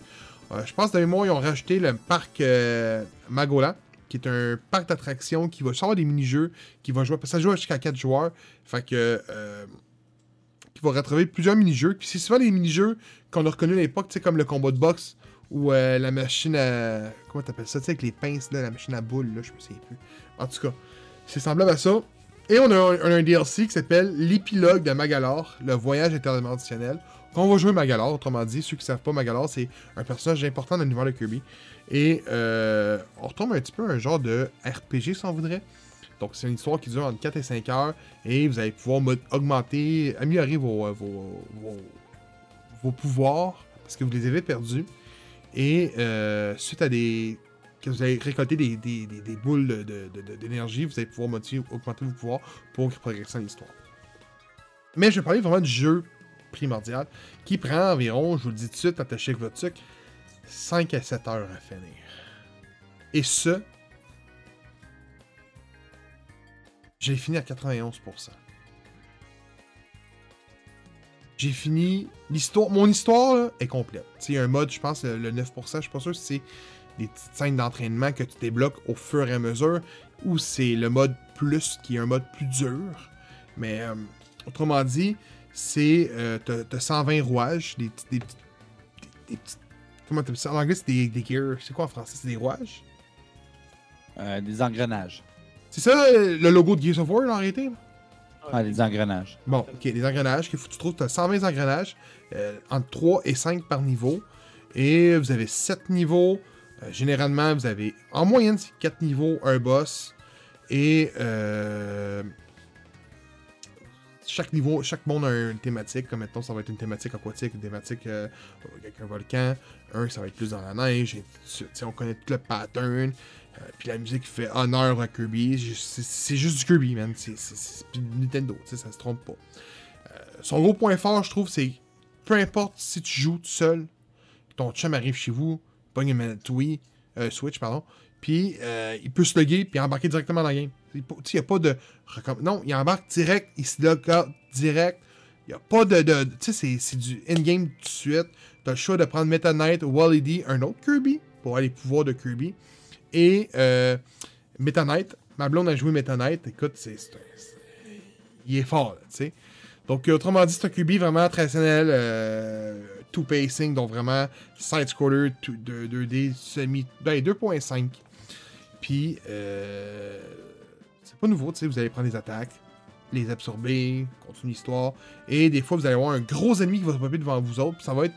Euh, je pense que mémoire, ils ont rajouté le parc euh, Magola, qui est un parc d'attractions qui va avoir des mini-jeux, qui va jouer. Ça joue jusqu'à 4 joueurs. Fait que. Euh, qui va retrouver plusieurs mini-jeux. Puis c'est souvent des mini-jeux qu'on a reconnus à l'époque, tu sais, comme le combat de boxe ou la machine à. Comment t'appelles ça, tu sais, avec les pinces, là, la machine à boules, je me souviens plus. En tout cas, c'est semblable à ça. Et on a un, DLC qui s'appelle L'épilogue de Magalor, le voyage interdimensionnel. On va jouer Magalor, autrement dit, ceux qui savent pas, Magalor, c'est un personnage important dans l'univers de Kirby. Et euh, on retombe un petit peu à un genre de RPG, si on voudrait. Donc, c'est une histoire qui dure entre 4 et 5 heures. Et vous allez pouvoir augmenter, améliorer vos, euh, vos, vos, vos pouvoirs, parce que vous les avez perdus. Et euh, suite à des. Que vous allez récolter des, des, des, boules de- de- d'énergie, vous allez pouvoir modifier- augmenter vos pouvoirs pour progresser dans l'histoire. Mais je vais parler vraiment du jeu primordial qui prend environ, je vous le dis tout de suite, attaché avec votre sucre, 5 à 7 heures à finir. Et ce, j'ai fini à 91%. J'ai fini. L'histoire. Mon histoire est complète. Il y a un mode, je pense, le 9%, je suis pas sûr si c'est des petites scènes d'entraînement que tu débloques au fur et à mesure, ou c'est le mode plus qui est un mode plus dur. Mais euh, autrement dit, c'est. Euh, t'as, t'as 120 rouages, des petits. Des, petits- des, des petits- comment t'appelles ça? En anglais, c'est des, des gears. C'est quoi en français? C'est des rouages? Euh, des engrenages. C'est ça le logo de Gears of War en réalité? Ah, des engrenages. Bon, ok, les engrenages qu'il faut que tu trouves, tu as 120 engrenages, euh, entre 3 et 5 par niveau. Et vous avez 7 niveaux. Euh, généralement, vous avez en moyenne, c'est 4 niveaux, un boss. Et euh, chaque niveau, chaque monde a une thématique. Comme maintenant, ça va être une thématique aquatique, une thématique euh, avec un volcan. Un, ça va être plus dans la neige. Et tout on connaît tout le pattern. Puis la musique fait honneur à Kirby. C'est juste du Kirby, man. C'est Nintendo, ça se trompe pas. Son gros point fort, je trouve, c'est peu importe si tu joues tout seul, ton chum arrive chez vous, pogne une euh, Switch, pardon, puis euh, il peut se loguer puis embarquer directement dans la game. Il n'y a pas de. Non, il embarque direct, il se log direct. Il n'y a pas de. de- tu sais, c'est- du in-game tout de suite. Tu as le choix de prendre Meta Knight, Wally D, un autre Kirby, pour avoir les pouvoirs de Kirby. Et euh, Meta Knight, ma blonde a joué Meta Knight. Écoute, c'est. Il est fort, tu sais. Donc, autrement dit, c'est un QB vraiment traditionnel, euh, two pacing, donc vraiment side-scroller, two- de- 2D, semi. Ben, 2.5. Puis, euh, c'est pas nouveau, tu sais, vous allez prendre des attaques, les absorber, continuer l'histoire. Et des fois, vous allez avoir un gros ennemi qui va se popper devant vous autres, puis ça va être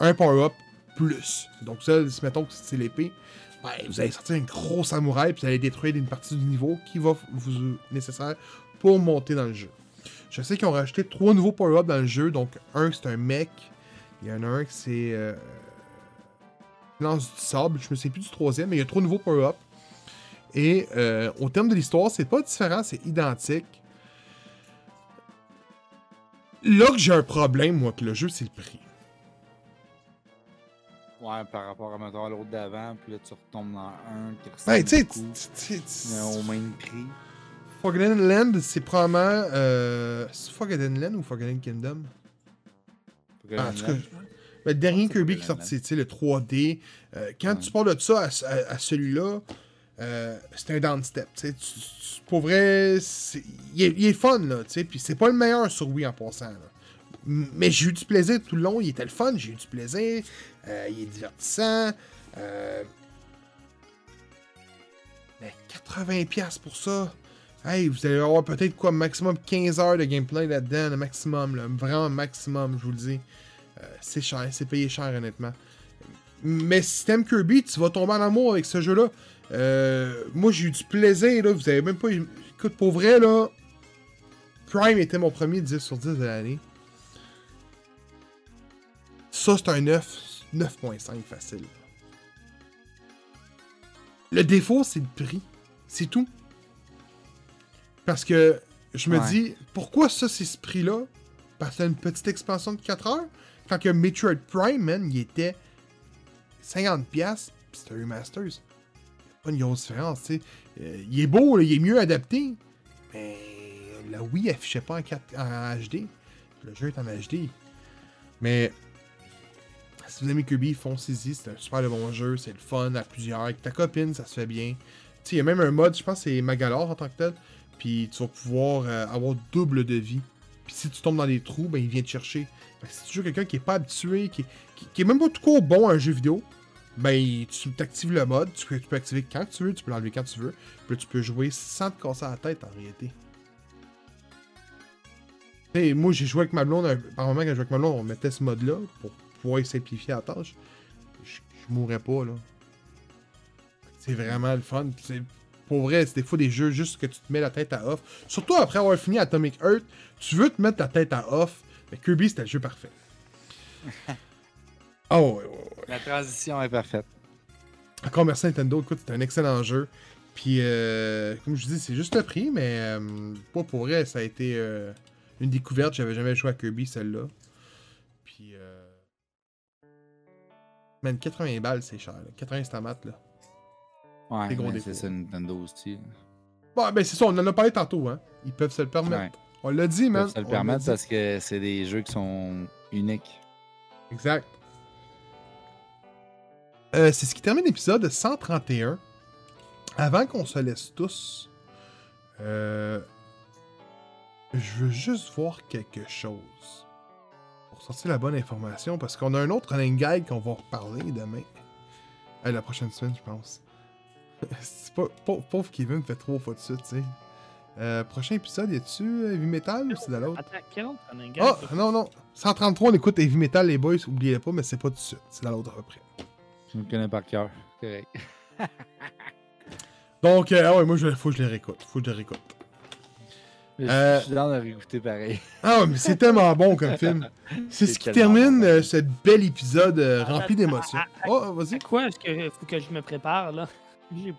un power-up plus. Donc, ça, si mettons que c'est l'épée, ben, vous allez sortir un gros samouraï, puis vous allez détruire une partie du niveau qui va vous nécessaire pour monter dans le jeu. Je sais qu'ils ont rajouté trois nouveaux power-ups dans le jeu. Donc, un, c'est un mech. Il y en a un qui c'est. Euh, lance du sable. Je me sais plus du troisième, mais il y a trois nouveaux power-ups. Et euh, au terme de l'histoire, c'est pas différent, c'est identique. Là que j'ai un problème, moi, que le jeu, c'est le prix. Ouais, par rapport à, mettons, à l'autre d'avant, puis là, tu retombes dans un qui ressemble Ben, tu sais, beaucoup, tu- tu- tu- mais au même prix. Forgotten Land, c'est probablement. Euh, c'est Forgotten Land ou Forgotten Kingdom? Ah, en tout cas, le dernier Kirby qui est sorti, le 3D. euh, quand Ouais. tu parles de ça à, à- à celui-là, euh, c'est un downstep. tu tu- Pour vrai, il est, il est fun, là, tu sais, puis c'est pas le meilleur sur Wii en passant. là. Mais j'ai eu du plaisir tout le long, il était le fun, j'ai eu du plaisir, euh, il est divertissant. Mais 80$ pour ça. Hey, vous allez avoir peut-être quoi, maximum 15 heures de gameplay là-dedans, maximum, là, vraiment maximum, je vous le dis. Euh, c'est cher, c'est payé cher honnêtement. Mais si t'aimes Kirby, tu vas tomber en amour avec ce jeu-là. Euh, moi j'ai eu du plaisir, là. Vous avez même pas. Écoute, pour vrai, là. Prime était mon premier 10 sur 10 de l'année. Ça, c'est un 9, 9.5 facile. Le défaut, c'est le prix. C'est tout. Parce que je me Ouais. dis, pourquoi ça, c'est ce prix-là? Parce que c'est une petite expansion de 4 heures. Quand que Metroid Prime, man, il était 50$, piastres, pis c'était un Remasters. Pas une grosse différence, tu sais. Euh, il est beau, là, il est mieux adapté. Mais la Wii affichait pas en, 4, en HD. Le jeu est en HD. Mais si vous aimez Kirby, foncez-y. C'est un super de bon jeu. C'est le fun à plusieurs. Avec ta copine, ça se fait bien. Tu sais, il y a même un mode, je pense que c'est Magalore en tant que tel. Puis tu vas pouvoir euh, avoir double de vie. Puis si tu tombes dans des trous, ben il vient te chercher. Fait que si tu joues quelqu'un qui est pas habitué, qui, qui, est même pas tout court bon à un jeu vidéo, ben tu t'actives le mode, tu peux, activer quand tu veux, tu peux l'enlever quand tu veux. Puis tu peux jouer sans te casser la tête en réalité. T'sais, moi, j'ai joué avec ma blonde. Par moment, quand je jouais avec ma blonde, on mettait ce mode-là pour pouvoir simplifier la tâche. Je, je mourrais pas, là. C'est vraiment le fun. Pour vrai, c'est des fois des jeux juste que tu te mets la tête à off. Surtout après avoir fini Atomic Earth, tu veux te mettre la tête à off. Mais Kirby, c'était le jeu parfait. Ah ouais, ouais, ouais. La transition est parfaite. Encore merci Nintendo, écoute, c'est un excellent jeu. Puis, euh, comme je dis, c'est juste le prix, mais euh, pas pour vrai, ça a été euh, une découverte. J'avais jamais joué à Kirby, celle-là. Puis, euh... Man, 80 balles, c'est cher. là. 80 stamates, là. Ouais, Des gros mais défauts. c'est ça Nintendo aussi. Bon, ben c'est ça, on en a parlé tantôt, hein. Ils peuvent se le permettre. Ouais. On l'a dit, Ils man. peuvent se le permettre parce que c'est des jeux qui sont uniques. Exact. Euh, c'est ce qui termine l'épisode 131. Avant qu'on se laisse tous, euh, je veux juste voir quelque chose. Pour sortir la bonne information, parce qu'on a un autre running guide qu'on va reparler demain. Euh, la prochaine semaine, je pense. c'est pas, pau- pauvre Kevin fait trop fois de suite, tu sais. Euh, prochain épisode, y a-tu euh, Heavy Metal ou c'est dans l'autre? Attends? Ah, non, non. 133, on écoute Heavy Metal, les boys, oubliez pas, mais c'est pas tout de suite. C'est dans l'autre après. Je me connais par cœur. Correct. Donc, euh, ah ouais, moi, il faut que je les réécoute. Faut que je les réécoute. Mais Euh, Je suis dans de réécouter pareil. Ah ouais, mais c'est tellement bon comme film. C'est ce qui termine bon. euh, ce bel épisode euh, rempli d'émotions. ah, ah, Oh, vas-y. C'est quoi est-ce que faut que je me prépare là?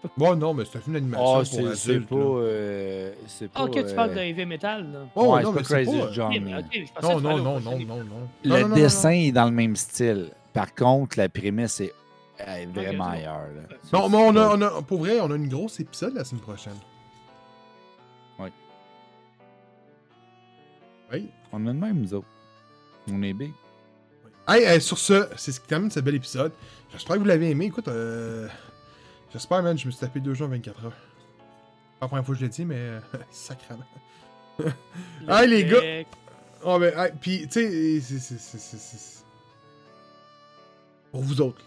Pas. Bon, non, mais c'est un film d'animation Oh, pour c'est pas. euh, c'est pas. Ah, ok, tu euh, parles de heavy metal là. Oh, ouais, non, c'est mais pas c'est Crazy pas... John. Ok, mais là. ok, je pensais Non, non, non, non, non, non. Le Non, non, non, dessin non. est dans le même style. Par contre, la prémisse est, est vraiment bon. ailleurs. là. Non, mais on a, on a, pour vrai, on a une grosse épisode la semaine prochaine. Ouais. Oui. On a le même, nous autres. On est big. Hey, hey, sur ce, c'est ce qui termine ce bel épisode. J'espère que vous l'avez aimé. Écoute, euh, j'espère, man, je me suis tapé deux jours en 24 heures. Pas la première fois que je l'ai dit, mais euh, sacrément. Ah, les gars. Oh, mais, hey, puis, tu sais, Pour vous autres.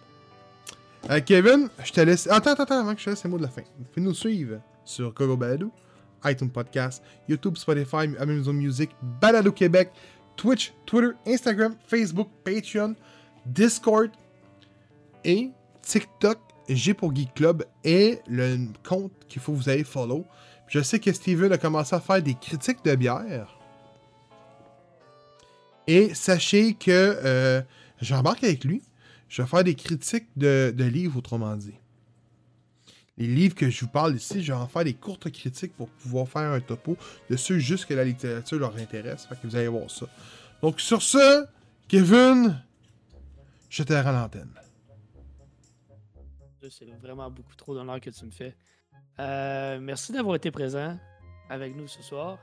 Euh, Kevin, je te laisse. Attends, attends, attends, avant que je te laisse les mots de la fin. Vous pouvez nous suivre sur Kogo Balado, iTunes Podcast, YouTube, Spotify, Amazon Music, Balado Québec, Twitch, Twitter, Instagram, Facebook, Patreon, Discord et TikTok. G pour Geek Club est le compte qu'il faut que vous ayez follow. Je sais que Steven a commencé à faire des critiques de bière. Et sachez que euh, j'embarque avec lui. Je vais faire des critiques de, de livres, autrement dit. Les livres que je vous parle ici, je vais en faire des courtes critiques pour pouvoir faire un topo de ceux juste que la littérature leur intéresse. Fait que vous allez voir ça. Donc sur ce, Kevin, je te rends l'antenne. C'est vraiment beaucoup trop d'honneur que tu me fais. Euh, merci d'avoir été présent avec nous ce soir.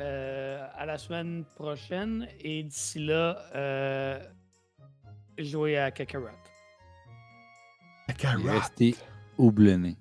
Euh, à la semaine prochaine et d'ici là, euh, jouez à Kakarot. Resté houblonné.